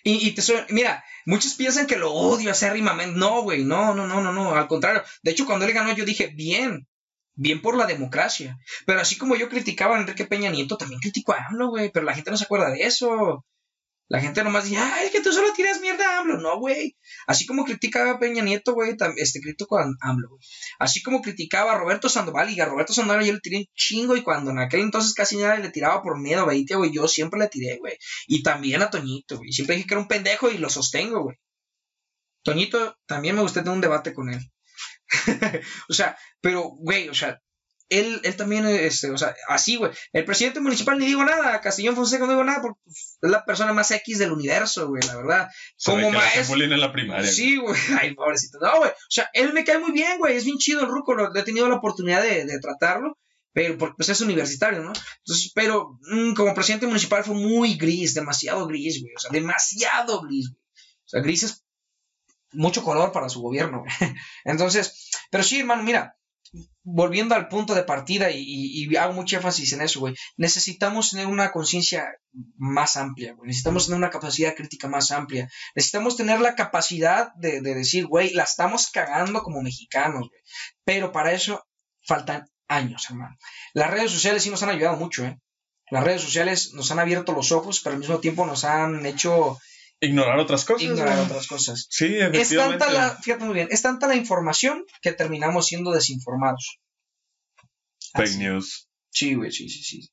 Y, y te soy, mira, muchos piensan que lo odio acérrimamente. No, güey, no, no, no, no, no, al contrario. De hecho, cuando él ganó, yo dije, bien, bien por la democracia. Pero así como yo criticaba a Enrique Peña Nieto, también critico a AMLO, güey, pero la gente no se acuerda de eso. La gente nomás dice, ay, es que tú solo tiras mierda a AMLO. No, güey. Así como criticaba a Peña Nieto, güey, este, critico a AMLO, güey. Así como criticaba a Roberto Sandoval y a Roberto Sandoval yo le tiré un chingo y cuando en aquel entonces casi nadie le tiraba por miedo Beitia, güey, yo siempre le tiré, güey. Y también a Toñito, güey. Siempre dije que era un pendejo y lo sostengo, güey. Toñito, también me gustaría tener un debate con él. o sea, pero, güey, o sea, él, él también, este, o sea, así, güey. El presidente municipal ni digo nada, Castellón Fonseca no digo nada porque es la persona más X del universo, güey, la verdad. Se Como maestro. en la primaria. Sí, güey. Ay, pobrecito. No, güey. O sea, él me cae muy bien, güey. Es bien chido el ruco. lo- He tenido la oportunidad de, de tratarlo. Pero porque pues, es universitario, ¿no? Entonces, pero mm, como presidente municipal fue muy gris, demasiado gris, güey. O sea, demasiado gris, güey. O sea, gris es mucho color para su gobierno, güey. Entonces, pero sí, hermano, mira, volviendo al punto de partida y, hago mucho énfasis en eso, güey. Necesitamos tener una conciencia más amplia, güey. Necesitamos tener una capacidad crítica más amplia. Necesitamos tener la capacidad de, de decir, güey, la estamos cagando como mexicanos, güey. Pero para eso faltan años, hermano. Las redes sociales sí nos han ayudado mucho, ¿eh? Las redes sociales nos han abierto los ojos, pero al mismo tiempo nos han hecho Ignorar otras cosas. ignorar otras cosas. Sí, Es efectivamente. tanta la, fíjate muy bien, es tanta la información que terminamos siendo desinformados. Fake Así. news. Sí, güey, sí, sí, sí.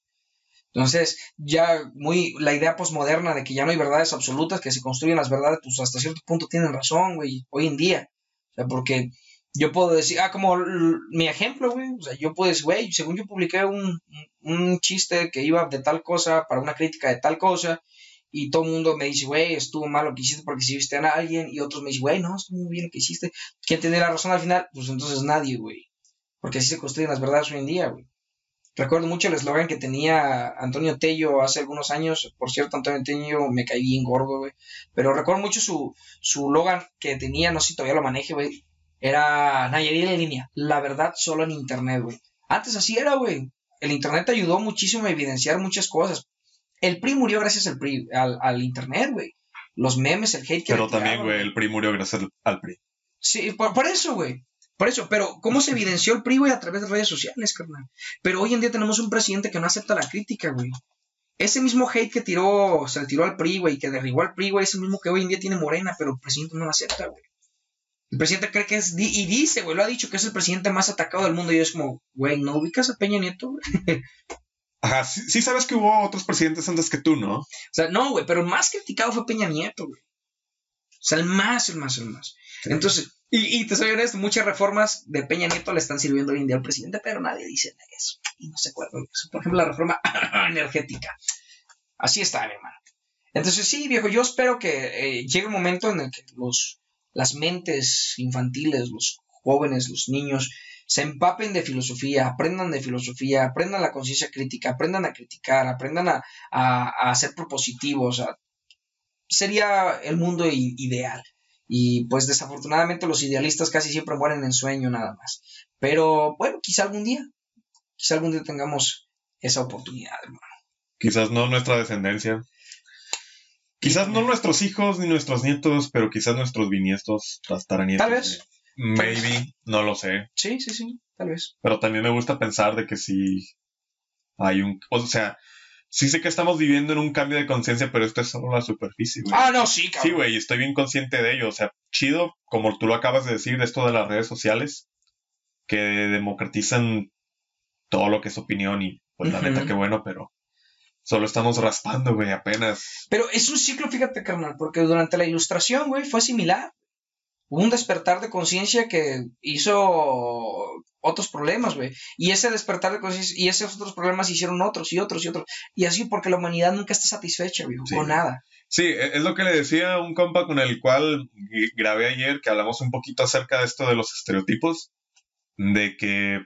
Entonces, ya muy la idea posmoderna de que ya no hay verdades absolutas, que se construyen las verdades, pues hasta cierto punto tienen razón, güey, hoy en día. O sea, porque yo puedo decir, ah, como mi ejemplo, güey, o sea, yo puedo decir, güey, según yo publiqué un, un chiste que iba de tal cosa para una crítica de tal cosa, y todo el mundo me dice, güey, estuvo mal lo que hiciste porque hiciste a alguien, y otros me dicen, güey, no, estuvo muy bien lo que hiciste. ¿Quién tiene la razón al final? Pues entonces nadie, güey. Porque así se construyen las verdades hoy en día, güey. Recuerdo mucho el eslogan que tenía Antonio Tello hace algunos años. Por cierto, Antonio Tello me caí bien gordo, güey. Pero recuerdo mucho su, su eslogan que tenía, no sé si todavía lo maneje, güey. Era Nayarit en línea. La verdad solo en internet, güey. Antes así era, güey. El internet te ayudó muchísimo a evidenciar muchas cosas. El PRI murió gracias al PRI, al, al internet, güey. Los memes, el hate que Pero también, güey, el PRI murió gracias al- al PRI. Sí, por, por eso, güey. Por eso, pero ¿cómo se evidenció el PRI, güey? A través de redes sociales, carnal. Pero hoy en día tenemos un presidente que no acepta la crítica, güey. Ese mismo hate que tiró, se le tiró al PRI, güey, que derribó al PRI, güey, es el mismo que hoy en día tiene Morena, pero el presidente no lo acepta, güey. El presidente cree que es, y dice, güey, lo ha dicho, que es el presidente más atacado del mundo, y es como, güey, ¿no ubicas a Peña Nieto, güey? Ajá, sí, sí sabes que hubo otros presidentes antes que tú, ¿no? O sea, no, güey, pero el más criticado fue Peña Nieto, güey. O sea, el más, el más, el más. Entonces, y, y te soy honesto, muchas reformas de Peña Nieto le están sirviendo hoy en día al presidente, pero nadie dice eso. Y no se acuerda de eso. Por ejemplo, la reforma energética. Así está, mi hermano. Entonces, sí, viejo, yo espero que eh, llegue un momento en el que los, las mentes infantiles, los jóvenes, los niños, se empapen de filosofía, aprendan de filosofía, aprendan la conciencia crítica, aprendan a criticar, aprendan a, a, a ser propositivos. a- sería el mundo ideal. Y pues desafortunadamente los idealistas casi siempre mueren en sueño nada más. Pero bueno, quizá algún día, quizá algún día tengamos esa oportunidad, hermano. Quizás no nuestra descendencia. Quizás no nuestros hijos ni nuestros nietos, pero quizás nuestros bisnietos, tataranietos. Tal vez. Maybe, no lo sé. Sí, sí, sí, tal vez. Pero también me gusta pensar de que sí hay un... O sea, sí sé que estamos viviendo en un cambio de conciencia, pero esto es solo la superficie, güey. Ah, no, sí, Sí, cabrón. güey, estoy bien consciente de ello. O sea, chido, como tú lo acabas de decir, de esto de las redes sociales, que democratizan todo lo que es opinión y pues la neta, qué bueno, pero Solo estamos raspando, güey, apenas. Pero es un ciclo, fíjate, carnal, porque durante la ilustración, güey, fue similar. Hubo un despertar de conciencia que hizo otros problemas, güey. Y ese despertar de conciencia y esos otros problemas hicieron otros y otros y otros. Y así porque la humanidad nunca está satisfecha, güey, Sí. con nada. Sí, e- es lo que le decía a un compa con el cual grabé ayer, que hablamos un poquito acerca de esto de los estereotipos, de que,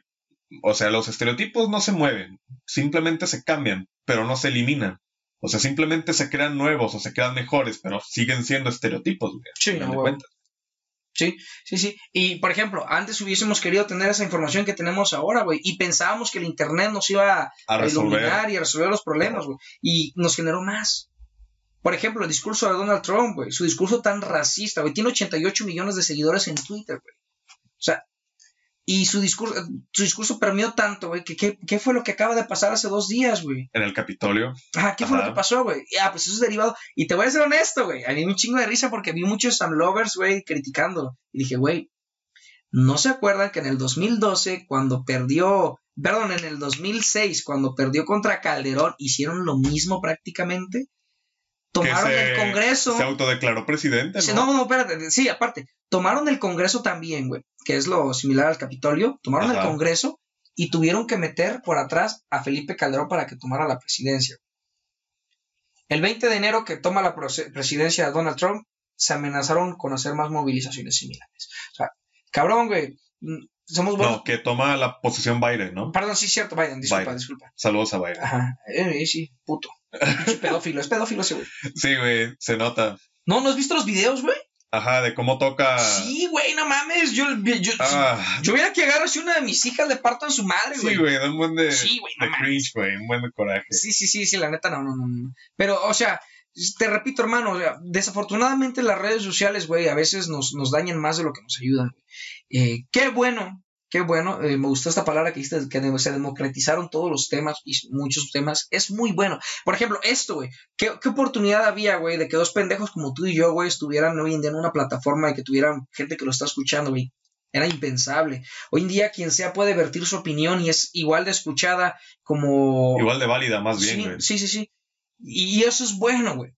o sea, los estereotipos no se mueven, simplemente se cambian, pero no se eliminan. O sea, simplemente se crean nuevos o se crean mejores, pero siguen siendo estereotipos, güey. Sí, no. Sí, sí, sí. Y, por ejemplo, antes hubiésemos querido tener esa información que tenemos ahora, güey. Y pensábamos que el Internet nos iba A iluminar y a resolver los problemas, güey. Y nos generó más. Por ejemplo, el discurso de Donald Trump, güey. Su discurso tan racista, güey. Tiene 88 millones de seguidores en Twitter, güey. O sea, y su discurso, su discurso permeó tanto, güey, que qué, qué fue lo que acaba de pasar hace dos días, güey. En el Capitolio. Ah, ¿qué fue lo que pasó, güey? Ah, pues eso es derivado. Y te voy a ser honesto, güey. A mí me un chingo de risa porque vi muchos Sam Lovers, güey, criticándolo. Y dije, güey, ¿no se acuerdan que en el 2012, cuando perdió, perdón, en el 2006, cuando perdió contra Calderón, hicieron lo mismo prácticamente? Tomaron se, el Congreso. Se autodeclaró presidente, ¿no? No, no, espérate. Sí, aparte. Tomaron el Congreso también, güey. Que es lo similar al Capitolio. Tomaron el. Congreso y tuvieron que meter por atrás a Felipe Calderón para que tomara la presidencia. El 20 de enero que toma la presidencia Donald Trump, se amenazaron con hacer más movilizaciones similares. O sea, cabrón, güey. mm, Somos buenos. No, que toma la posición Biden, ¿no? Perdón, sí, cierto, Biden. Disculpa, Biden. disculpa. Saludos a Biden. Ajá. Eh, sí, puto. Pinche pedófilo. Es pedófilo ese, güey. Sí, güey, se nota. No, ¿no has visto los videos, güey? Ajá, de cómo toca. Sí, güey, no mames. Yo, yo, Ah, Yo hubiera que agarrar si una de mis hijas le parto en su madre, güey. sí, güey, da un buen de, Sí, güey, no de cringe, güey, un buen de coraje. Sí, sí, sí, sí, la neta, no, no, no. Pero, o sea, te repito, hermano, o sea, desafortunadamente las redes sociales, güey, a veces nos, nos dañan más de lo que nos ayudan. Eh, qué bueno, qué bueno, eh, me gustó esta palabra que dijiste, que se democratizaron todos los temas y muchos temas, es muy bueno. Por ejemplo, esto, güey, ¿qué, qué oportunidad había, güey, de que dos pendejos como tú y yo, güey, estuvieran hoy en día en una plataforma y que tuvieran gente que lo está escuchando, güey? Era impensable. Hoy en día quien sea puede vertir su opinión y es igual de escuchada como... Igual de válida, más bien, Sí, güey. sí, sí, sí. Y eso es bueno, güey.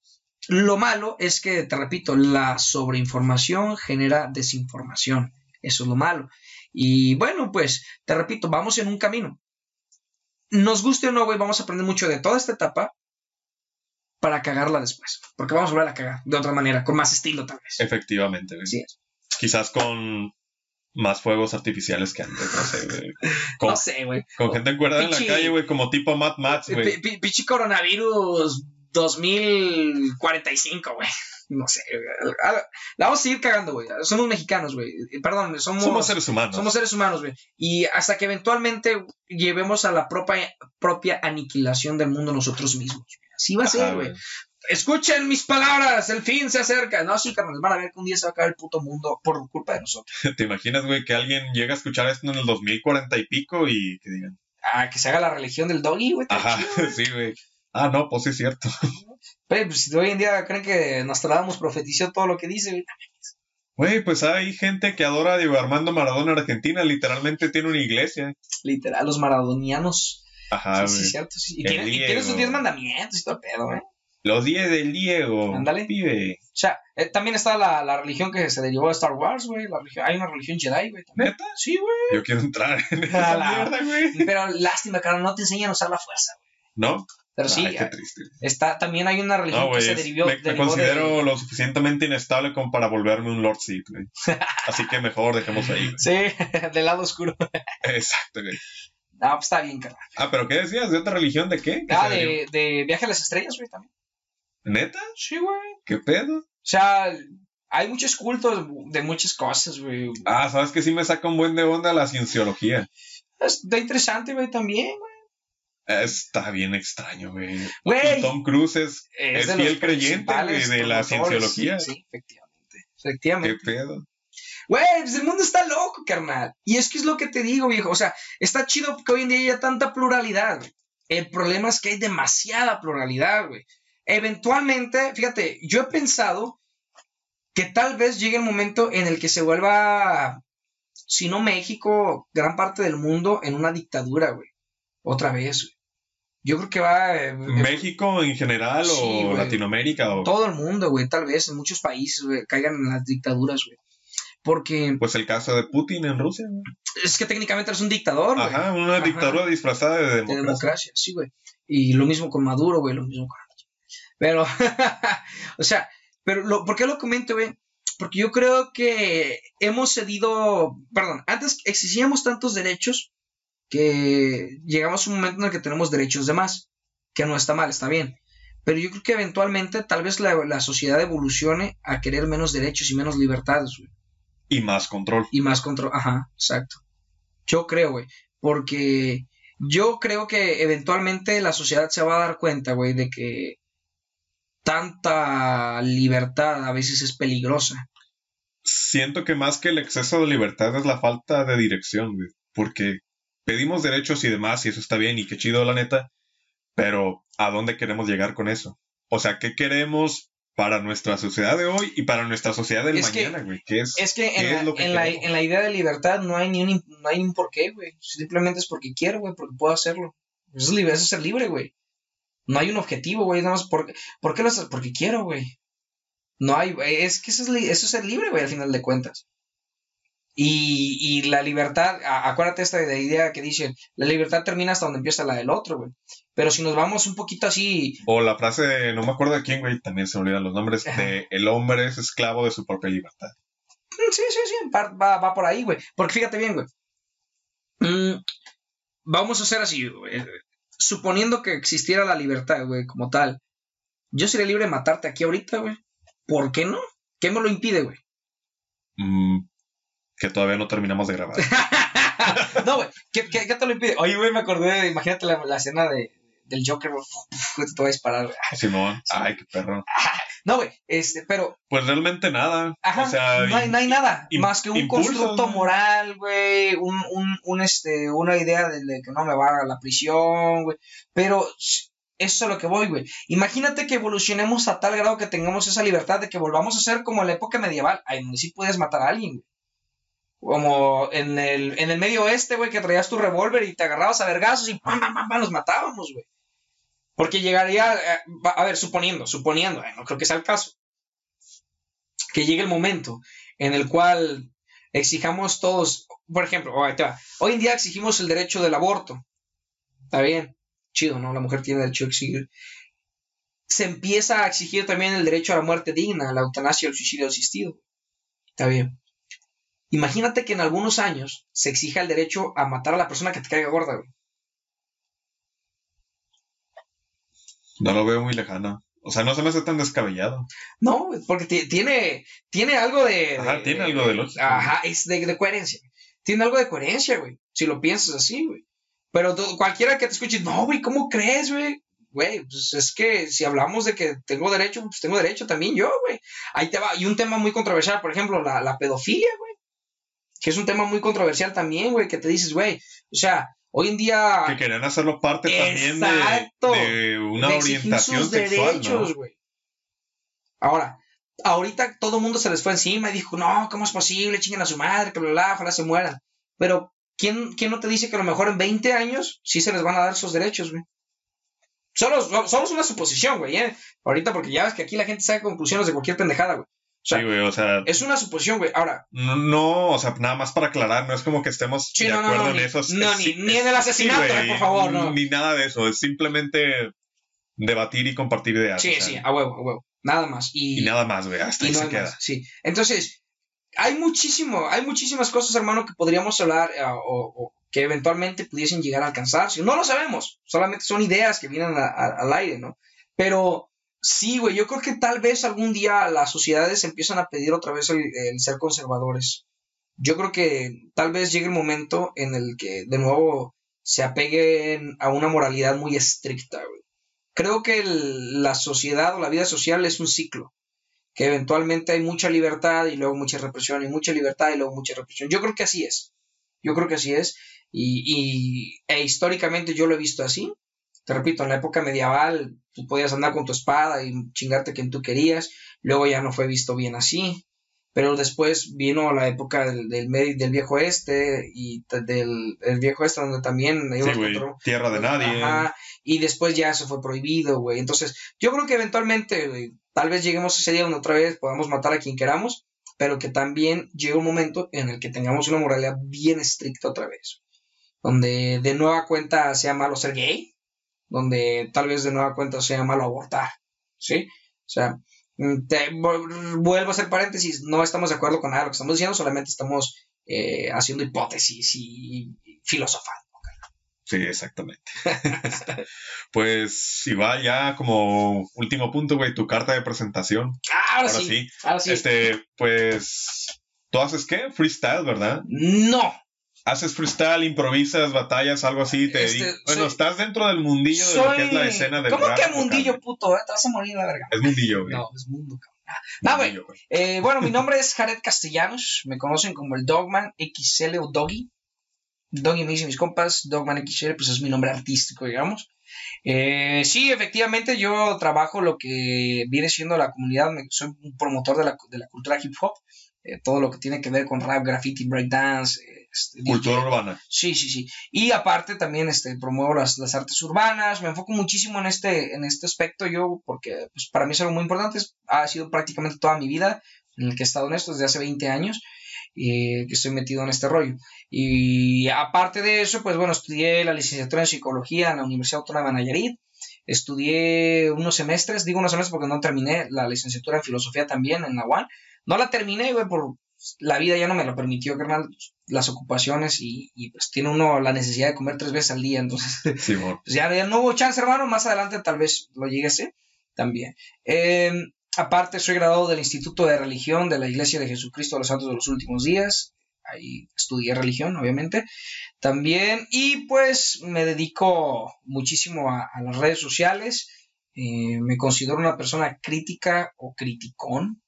Lo malo es que, te repito, la sobreinformación genera desinformación. Eso es lo malo. Y bueno, pues, te repito, vamos en un camino. Nos guste o no, güey, vamos a aprender mucho de toda esta etapa para cagarla después. Porque vamos a volver a cagar de otra manera, con más estilo tal vez. Efectivamente, güey. Sí. Quizás con más fuegos artificiales que antes, no sé, güey. Con, No sé, güey. con gente encuerada en la calle, güey, como tipo Mad Max, güey. Pi- pi- Pinche coronavirus 2045, güey. No sé, güey. La vamos a seguir cagando, güey. Somos mexicanos, güey. Perdón, somos, Somos seres humanos. somos seres humanos, güey. Y hasta que eventualmente llevemos a la propia, propia aniquilación del mundo nosotros mismos. güey. Así va a ser, güey. Escuchen mis palabras, el fin se acerca. No, sí, carnal, van a ver que un día se va a acabar el puto mundo por culpa de nosotros. ¿Te imaginas, güey, que alguien llega a escuchar esto en el 2040 y pico y que digan, Ah, que se haga la religión del doggy, güey. ajá, chido. sí, güey. Ah, no, pues sí es cierto. Güey, pues, si hoy en día creen que Nostradamus profetizó todo lo que dice, güey. Güey, pues hay gente que adora a Diego Armando Maradona en Argentina, literalmente tiene una iglesia. Literal, los maradonianos. Ajá, sí, sí, cierto. sí. Y, tiene, y tiene Diego. sus 10 mandamientos y todo el pedo, ¿eh? Los 10 del Diego. Ándale. Pibe. O sea, eh, también está la, la religión que se derivó de Star Wars, güey. Hay una religión Jedi, güey. ¿Neta? Sí, güey. Yo quiero entrar en esa la- mierda, güey. Pero lástima, cara, no te enseñan a usar la fuerza, güey. ¿No? Pero sí, Ay, qué triste. está, también hay una religión No, que se derivó, me, me derivó considero de... lo suficientemente inestable como para volverme un Lord Sith, güey. Así que mejor dejemos ahí, güey. Sí, del lado oscuro. Exacto, güey. No, pues está bien, carnal. Ah, pero ¿qué decías? ¿De otra religión? ¿De qué? ¿Qué Ah, de, de Viaje a las Estrellas, güey, también. ¿Neta? Sí, güey. ¿Qué pedo? O sea, hay muchos cultos de muchas cosas, güey. Ah, ¿sabes que sí me saca un buen de onda la cienciología? Está interesante, güey, también, güey. Está bien extraño, güey. Güey, Y Tom Cruise es... Fiel creyente, güey, de la cienciología. Sí, sí, efectivamente. ¿Qué Efectivamente. pedo? Güey, pues el mundo está loco, carnal. Y es que es lo que te digo, viejo. O sea, está chido que hoy en día haya tanta pluralidad, güey. El problema es que hay demasiada pluralidad, güey. Eventualmente, fíjate, yo he pensado que tal vez llegue el momento en el que se vuelva, si no México, gran parte del mundo en una dictadura, güey. Otra vez, güey. Yo creo que va... eh, ¿México en general Sí, o. Latinoamérica? O... todo el mundo, güey, tal vez en muchos países, güey, caigan en las dictaduras, güey. Porque Pues el caso de Putin en Rusia. güey. es que técnicamente eres un dictador, güey. Ajá, una Ajá. dictadura disfrazada de De democracia. democracia, sí, güey. Y lo mismo con Maduro, güey, lo mismo con... Pero, o sea, pero lo, ¿por qué lo comento, güey? Porque yo creo que hemos cedido, perdón, antes exigíamos tantos derechos que llegamos a un momento en el que tenemos derechos de más, que no está mal, está bien. Pero yo creo que eventualmente tal vez la, la sociedad evolucione a querer menos derechos y menos libertades, güey. Y más control. Y más control. Ajá, exacto. Yo creo, güey. Porque yo creo que eventualmente la sociedad se va a dar cuenta, güey, de que tanta libertad a veces es peligrosa. Siento que más que el exceso de libertad es la falta de dirección, güey. Porque pedimos derechos y demás, y eso está bien, y qué chido, la neta. Pero, ¿a dónde queremos llegar con eso? O sea, ¿qué queremos para nuestra sociedad de hoy y para nuestra sociedad del Es mañana, güey? ¿Qué es? Es que, ¿Qué en, es la, lo que en, la, en la idea de libertad no hay ni un, no hay un porqué, güey. Simplemente es porque quiero, güey, porque puedo hacerlo. Eso es, libre, eso es ser libre, güey. No hay un objetivo, güey. Nada más por, ¿por qué lo haces? Porque quiero, güey. No hay, es que eso es, eso es ser libre, güey, al final de cuentas. Y, y la libertad, a- acuérdate esta de idea que dicen, la libertad termina hasta donde empieza la del otro, güey. Pero si nos vamos un poquito así, O la frase, de- no me acuerdo de quién, güey, también se me olvidan los nombres, de el hombre es esclavo de su propia libertad. Mm, Sí, sí, sí, par- va, va por ahí, güey. Porque fíjate bien, güey. Mm, vamos a hacer así, güey. Suponiendo que existiera la libertad, güey, como tal. Yo sería libre de matarte aquí ahorita, güey. ¿Por qué no? ¿Qué me lo impide, güey? Mm, que todavía no terminamos de grabar. no, güey. ¿Qué, qué, qué te lo impide? Oye, güey, me acordé, de- imagínate la, la escena de, del Joker, güey. Te voy a disparar. Simón, Sí. ay, qué perro. No, güey, este, pero Pues realmente nada. Ajá, o sea, no, hay, no hay nada más que un impulsos, constructo moral, güey, un, un, un, este, una idea de, de que no me va a la prisión, güey. Pero eso es a lo que voy, güey. Imagínate que evolucionemos a tal grado que tengamos esa libertad de que volvamos a ser como en la época medieval, ahí donde sí puedes matar a alguien, güey. Como en el, en el medio oeste, güey, que traías tu revólver y te agarrabas a vergazos y pam, pam, pam, los matábamos, güey. Porque llegaría, eh, a ver, suponiendo, suponiendo, eh, no creo que sea el caso, que llegue el momento en el cual exijamos todos, por ejemplo, hoy en día exigimos el derecho del aborto. Está bien, chido, ¿no? La mujer tiene derecho a exigir. Se empieza a exigir también el derecho a la muerte digna, la eutanasia el suicidio asistido. Está bien. Imagínate que en algunos años se exija el derecho a matar a la persona que te caiga gorda, güey. no lo veo muy lejano. O sea, no se me hace tan descabellado. No, porque ti- tiene, tiene algo de. Ajá, de- tiene algo de lógica. Ajá, es de, de coherencia. Tiene algo de coherencia, güey. Si lo piensas así, güey. Pero tú- cualquiera que te escuche, no, güey, ¿cómo crees, güey? Güey, pues es que si hablamos de que tengo derecho, pues tengo derecho también yo, güey. Ahí te va. Y un tema muy controversial, por ejemplo, la, la pedofilia, güey. Que es un tema muy controversial también, güey, que te dices, güey, o sea, hoy en día... Que querían hacerlo parte también de, de una de orientación sus sexual, derechos, ¿no? güey. Ahora, ahorita todo el mundo se les fue encima y dijo, no, ¿cómo es posible? Chinguen a su madre, que bla, bla, ojalá se mueran. Pero, ¿quién, ¿quién no te dice que a lo mejor en 20 años sí se les van a dar esos derechos, güey? Solo, solo, solo es una suposición, güey, ¿eh? Ahorita, porque ya ves que aquí la gente saca conclusiones de cualquier pendejada, güey. Sea, Sí, güey, o sea, es una suposición, güey. Ahora, no, no, o sea, nada más para aclarar, no es como que estemos Sí, de no, acuerdo no, en eso. no, es- ni- es- ni en el asesinato, sí, güey, por favor, no. Ni nada de eso, es simplemente debatir y compartir ideas. sí, o sea, sí, a huevo, a huevo. Nada más. Y nada más, güey, hasta ahí se queda. más, sí. Entonces, hay muchísimo, hay muchísimas cosas, hermano, que podríamos hablar eh, o, o que eventualmente pudiesen llegar a alcanzarse. No lo sabemos, solamente son ideas que vienen a- a- al aire, ¿no? Pero sí, güey, yo creo que tal vez algún día las sociedades empiezan a pedir otra vez el, ser conservadores. Yo creo que tal vez llegue el momento en el que de nuevo se apeguen a una moralidad muy estricta, güey. Creo que la sociedad o la vida social es un ciclo que eventualmente hay mucha libertad y luego mucha represión y mucha libertad y luego mucha represión. Yo creo que así es. Yo creo que así es. Y, y- e históricamente yo lo he visto así. Te repito, en la época medieval tú podías andar con tu espada y chingarte quien tú querías. Luego ya no fue visto bien así. pero después vino la época del, del, del viejo este y del el viejo este donde también sí, güey, tierra de nadie Ajá, y después ya eso fue prohibido güey entonces yo creo que eventualmente güey, tal vez lleguemos a ese día donde otra vez podamos matar a quien queramos pero que también llegue un momento en el que tengamos una moralidad bien estricta otra vez donde de nueva cuenta sea malo ser gay donde tal vez de nueva cuenta sea malo abortar sí o sea Mm, te, vuelvo a hacer paréntesis, no estamos de acuerdo con nada de lo que estamos diciendo, solamente estamos eh, haciendo hipótesis y, filosofando. Sí, exactamente. pues igual ya como último punto, güey, tu carta de presentación. Ah, ahora, sí, Ahora sí. Este, pues, ¿tú haces qué? Freestyle, ¿verdad? No, haces freestyle, improvisas, batallas, algo así. Te Este, bueno, estás dentro del mundillo de lo que es la escena del ¿Cómo rap que mundillo, puto? eh? Te vas a morir la verga. Es mundillo, güey. No, es mundo, cabrón. Ah, güey. Güey. Eh, bueno, mi nombre es Jared Castellanos. Me conocen como el Dogman XL o Doggy. Doggy me dicen mis compas. Dogman XL, pues es mi nombre artístico, digamos. Eh, sí, efectivamente, yo trabajo lo que viene siendo la comunidad. soy un promotor de la, de la cultura hip hop. eh, todo lo que tiene que ver con rap, graffiti, breakdance. Este, Cultura DJ. urbana. Sí, sí, sí. Y aparte también este, promuevo las, las artes urbanas, me enfoco muchísimo en este, en este aspecto yo, porque pues, para mí es algo muy importante, ha sido prácticamente toda mi vida en el que he estado en esto desde hace 20 años, eh, que estoy metido en este rollo. Y aparte de eso, pues bueno, estudié la licenciatura en psicología en la Universidad Autónoma de Nayarit, estudié unos semestres, digo unos semestres porque no terminé la licenciatura en filosofía también en la UAN, no la terminé, güey, por la vida ya no me lo permitió, carnal, las ocupaciones y, y, pues tiene uno la necesidad de comer tres veces al día, entonces Sí, pues ya, ya no hubo chance, hermano, más adelante tal vez lo llegue a también. Eh, aparte, soy graduado del Instituto de Religión de la Iglesia de Jesucristo de los Santos de los Últimos Días, ahí estudié religión, obviamente, también, y pues me dedico muchísimo a, a las redes sociales, eh, me considero una persona crítica o criticón,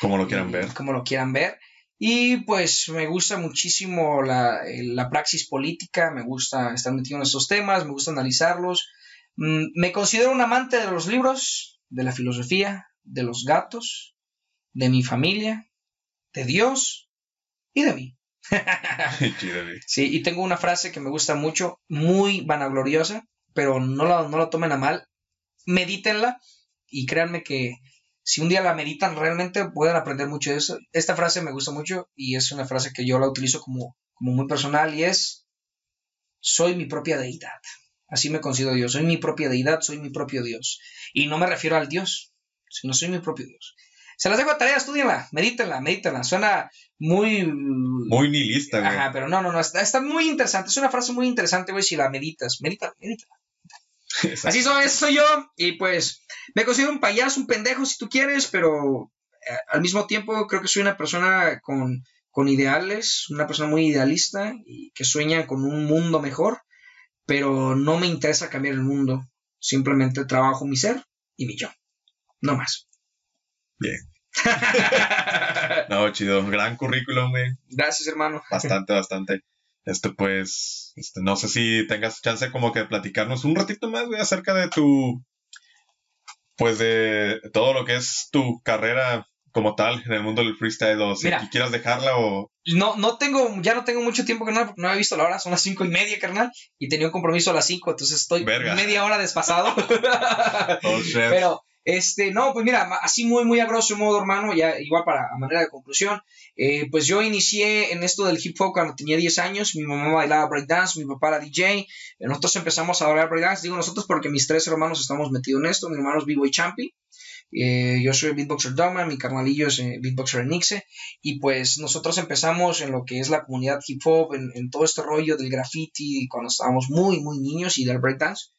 Como lo quieran ver. Como lo quieran ver. Y pues me gusta muchísimo la, eh, la praxis política, me gusta estar metido en estos temas, me gusta analizarlos. Mm, me considero un amante de los libros, de la filosofía, de los gatos, de mi familia, de Dios y de mí. Sí, y tengo una frase que me gusta mucho, muy vanagloriosa, pero no la, no la tomen a mal. Medítenla y créanme que si un día la meditan realmente pueden aprender mucho de eso. Esta frase me gusta mucho y es una frase que yo la utilizo como, como muy personal y es, soy mi propia deidad. Así me considero yo, soy mi propia deidad, soy mi propio Dios. Y no me refiero al Dios, sino soy mi propio Dios. Se las dejo de tarea, estudienla, medítenla, medítenla. Suena muy... Muy nihilista, güey. Ajá, pero no, no, no, está, está muy interesante. Es una frase muy interesante, güey, si la meditas. Medita, medita. Exacto. Así soy, ese soy yo. Y pues, me considero un payaso, un pendejo, si tú quieres, pero eh, al mismo tiempo creo que soy una persona con, con ideales, una persona muy idealista y que sueña con un mundo mejor, pero no me interesa cambiar el mundo. Simplemente trabajo mi ser y mi yo. No más. Bien. No, chido. Gran currículum, güey. Gracias, hermano. Bastante, bastante. Este, pues, este, no sé si tengas chance como que de platicarnos un ratito más, güey, acerca de tu, pues de todo lo que es tu carrera como tal en el mundo del freestyle, o si Mira. quieras dejarla o... No, no tengo, ya no tengo mucho tiempo, carnal, porque no he visto la hora, son las cinco y media, carnal, y tenía un compromiso a las cinco, entonces estoy Verga. media hora desfasado. Oh, shit. Pero, este, no, pues mira, así muy, muy a grosso modo, hermano, ya igual para a manera de conclusión, eh, pues yo inicié en esto del hip hop cuando tenía 10 años, mi mamá bailaba breakdance, mi papá era DJ, eh, nosotros empezamos a bailar breakdance, digo nosotros porque mis tres hermanos estamos metidos en esto, mi hermano es B-Boy Champi, eh, yo soy beatboxer Dogman, mi carnalillo es eh, beatboxer Enixe, y pues nosotros empezamos en lo que es la comunidad hip hop, en, en todo este rollo del graffiti, cuando estábamos muy, muy niños y del breakdance.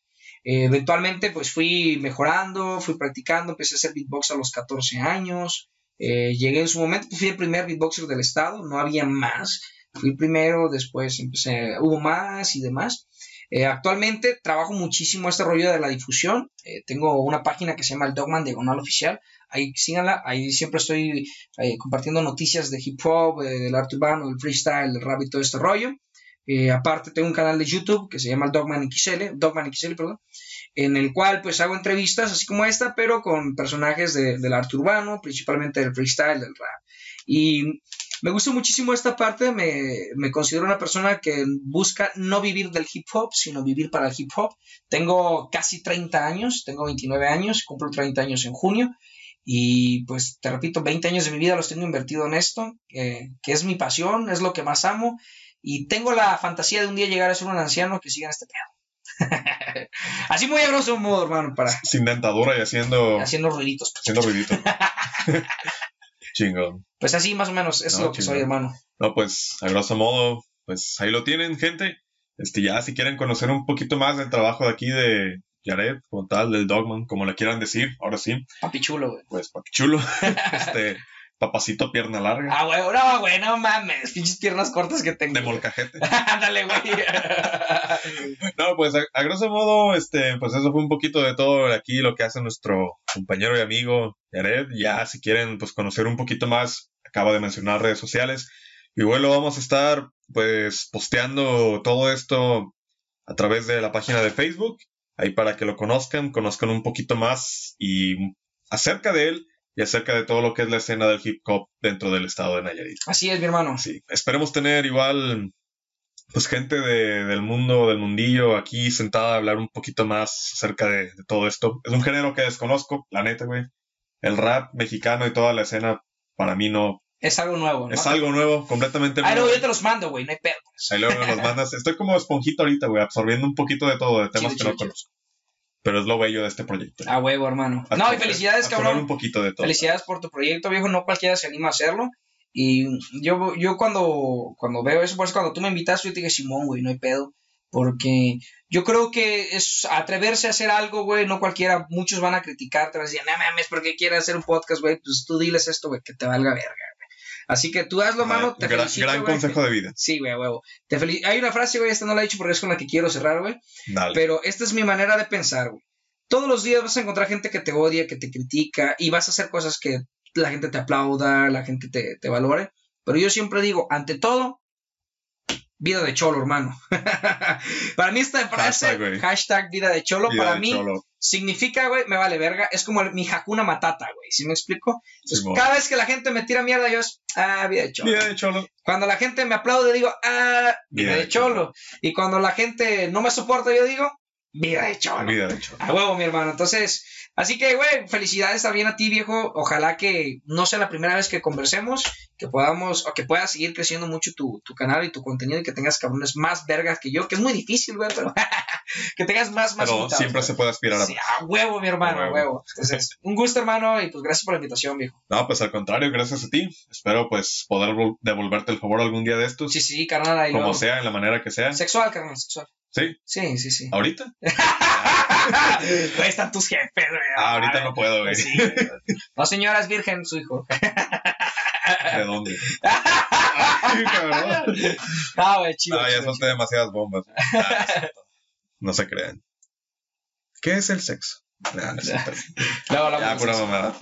Eh, eventualmente pues fui mejorando, fui practicando, empecé a hacer beatbox a los 14 años. Eh, llegué en su momento, pues, fui el primer beatboxer del estado, no había más. Fui el primero, después empecé, hubo más y demás. Eh, actualmente trabajo muchísimo este rollo de la difusión. Tengo una página que se llama el Dogman Diagonal Oficial. Ahí síganla, ahí siempre estoy compartiendo noticias de hip hop, del arte urbano, del freestyle, del rap y todo este rollo. Eh, aparte tengo un canal de YouTube que se llama Dogman XL, XL, perdón, en el cual pues hago entrevistas así como esta, pero con personajes de- del arte urbano, principalmente del freestyle, del rap. Y me gusta muchísimo esta parte, me, me, considero una persona que busca no vivir del hip hop, sino vivir para el hip hop. Tengo casi 30 años, tengo 29 años, cumplo 30 años en junio. Y pues te repito, 20 años de mi vida los tengo invertido en esto, que es mi pasión, es lo que más amo. Y tengo la fantasía de un día llegar a ser un anciano que siga en este pedo. Así muy a grosso modo, hermano, para... Sin dentadura y haciendo... Haciendo ruiditos. Haciendo ruiditos. chingón. Pues así más o menos, es lo que soy, hermano. No, pues a grosso modo, pues ahí lo tienen, gente. Este, ya si quieren conocer un poquito más del trabajo de aquí de Jared, como tal, del Dogman, como le quieran decir, ahora sí. Papichulo, güey. Pues papichulo. este, papacito pierna larga. Ah, güey, no, güey, no mames, pinches piernas cortas que tengo. De molcajete. Ándale, güey. no, pues a, grosso modo, este, pues eso fue un poquito de todo aquí lo que hace nuestro compañero y amigo Jared. Ya si quieren, pues conocer un poquito más, acaba de mencionar redes sociales. Y bueno, vamos a estar, pues, posteando todo esto a través de la página de Facebook. Ahí para que lo conozcan, conozcan un poquito más y acerca de él y acerca de todo lo que es la escena del hip hop dentro del estado de Nayarit. Así es, mi hermano. Sí, esperemos tener igual, pues gente de, del mundo, del mundillo aquí sentada a hablar un poquito más acerca de, todo esto. Es un género que desconozco, la neta, güey. El rap mexicano y toda la escena, para mí no. Es algo nuevo, ¿no? Es algo nuevo, completamente nuevo. Ahí luego yo te los mando, güey, no hay pedo. Pues. Ahí luego me los mandas. Estoy como esponjito ahorita, güey, absorbiendo un poquito de todo, de temas que no conozco. Pero es lo bello de este proyecto. A huevo, hermano. no, y felicidades, cabrón. un poquito de todo. Felicidades por tu proyecto, viejo. No cualquiera se anima a hacerlo. Y yo, yo cuando, cuando veo eso, por eso cuando tú me invitaste, yo te dije, Simón, güey, no hay pedo. Porque yo creo que es atreverse a hacer algo, güey, no cualquiera. Muchos van a criticar, te van a decir, no mames, ¿por qué quieres hacer un podcast, güey? Pues tú diles esto, güey, que te valga verga. Así que tú hazlo, mano. Te gran, gran consejo de vida. Sí, güey, huevo. Te Hay una frase, güey, esta no la he dicho porque es con la que quiero cerrar, güey. Pero esta es mi manera de pensar, güey todos los días vas a encontrar gente que te odia, que te critica y vas a hacer cosas que la gente te aplauda, la gente te, valore. Pero yo siempre digo, ante todo, vida de cholo, hermano. para mí esta frase, hashtag, vida de cholo, para mí significa, güey, me vale verga. Es como mi Hakuna Matata, güey. ¿Sí me explico? cada vez que la gente me tira mierda, yo es, ah, vida de cholo. Vida de cholo. Cuando la gente me aplaude, digo, ah, vida, de, cholo. Y cuando la gente no me soporta, yo digo, Vida de cholo. Vida de cholo. A huevo, mi hermano. Entonces, así que, güey, felicidades también a ti, viejo. Ojalá que no sea la primera vez que conversemos, que podamos, o que puedas seguir creciendo mucho tu, canal y tu contenido y que tengas cabrones más vergas que yo, que es muy difícil, güey, pero que tengas más, más Pero siempre se puede aspirar a sí, a huevo, mi hermano, a huevo. Entonces, un gusto, hermano, y pues gracias por la invitación, viejo. No, pues al contrario, gracias a ti. Espero, pues, poder devolverte el favor algún día de estos. Sí, sí, carnal. Como sea, en la manera que sea. Sexual, carnal, sexual. ¿Sí? Sí, sí, sí. ¿Ahorita? Ahí están tus jefes, güey. Ah, ahorita no puedo, güey. Sí, no, señora, es virgen su hijo. ¿De dónde? Ah, güey, chido. Ah, ya solté demasiadas bombas. Ah, no se crean. ¿Qué es el sexo? No, no, ya, pura mamada.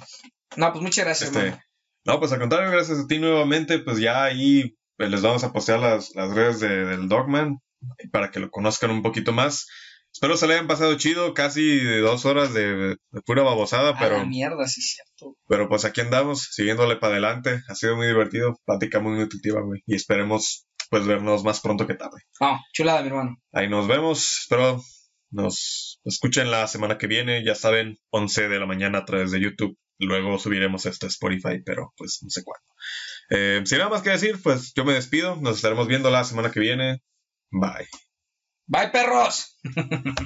No, pues muchas gracias, este, No, pues al contrario, gracias a ti nuevamente. Pues ya ahí pues, les vamos a postear las, las redes del Dogman para que lo conozcan un poquito más. Espero se le hayan pasado chido, casi dos horas de, pura babosada, pero... mierda, sí cierto. Pero pues aquí andamos, siguiéndole para adelante. Ha sido muy divertido, plática muy nutritiva, güey. Y esperemos, pues, vernos más pronto que tarde. Ah, chulada, mi hermano. Ahí nos vemos, espero nos escuchen la semana que viene, ya saben, 11 de la mañana a través de YouTube. Luego subiremos esto a Spotify, pero pues no sé cuándo. Eh, sin nada más que decir, pues yo me despido. Nos estaremos viendo la semana que viene. Bye. Bye, perros.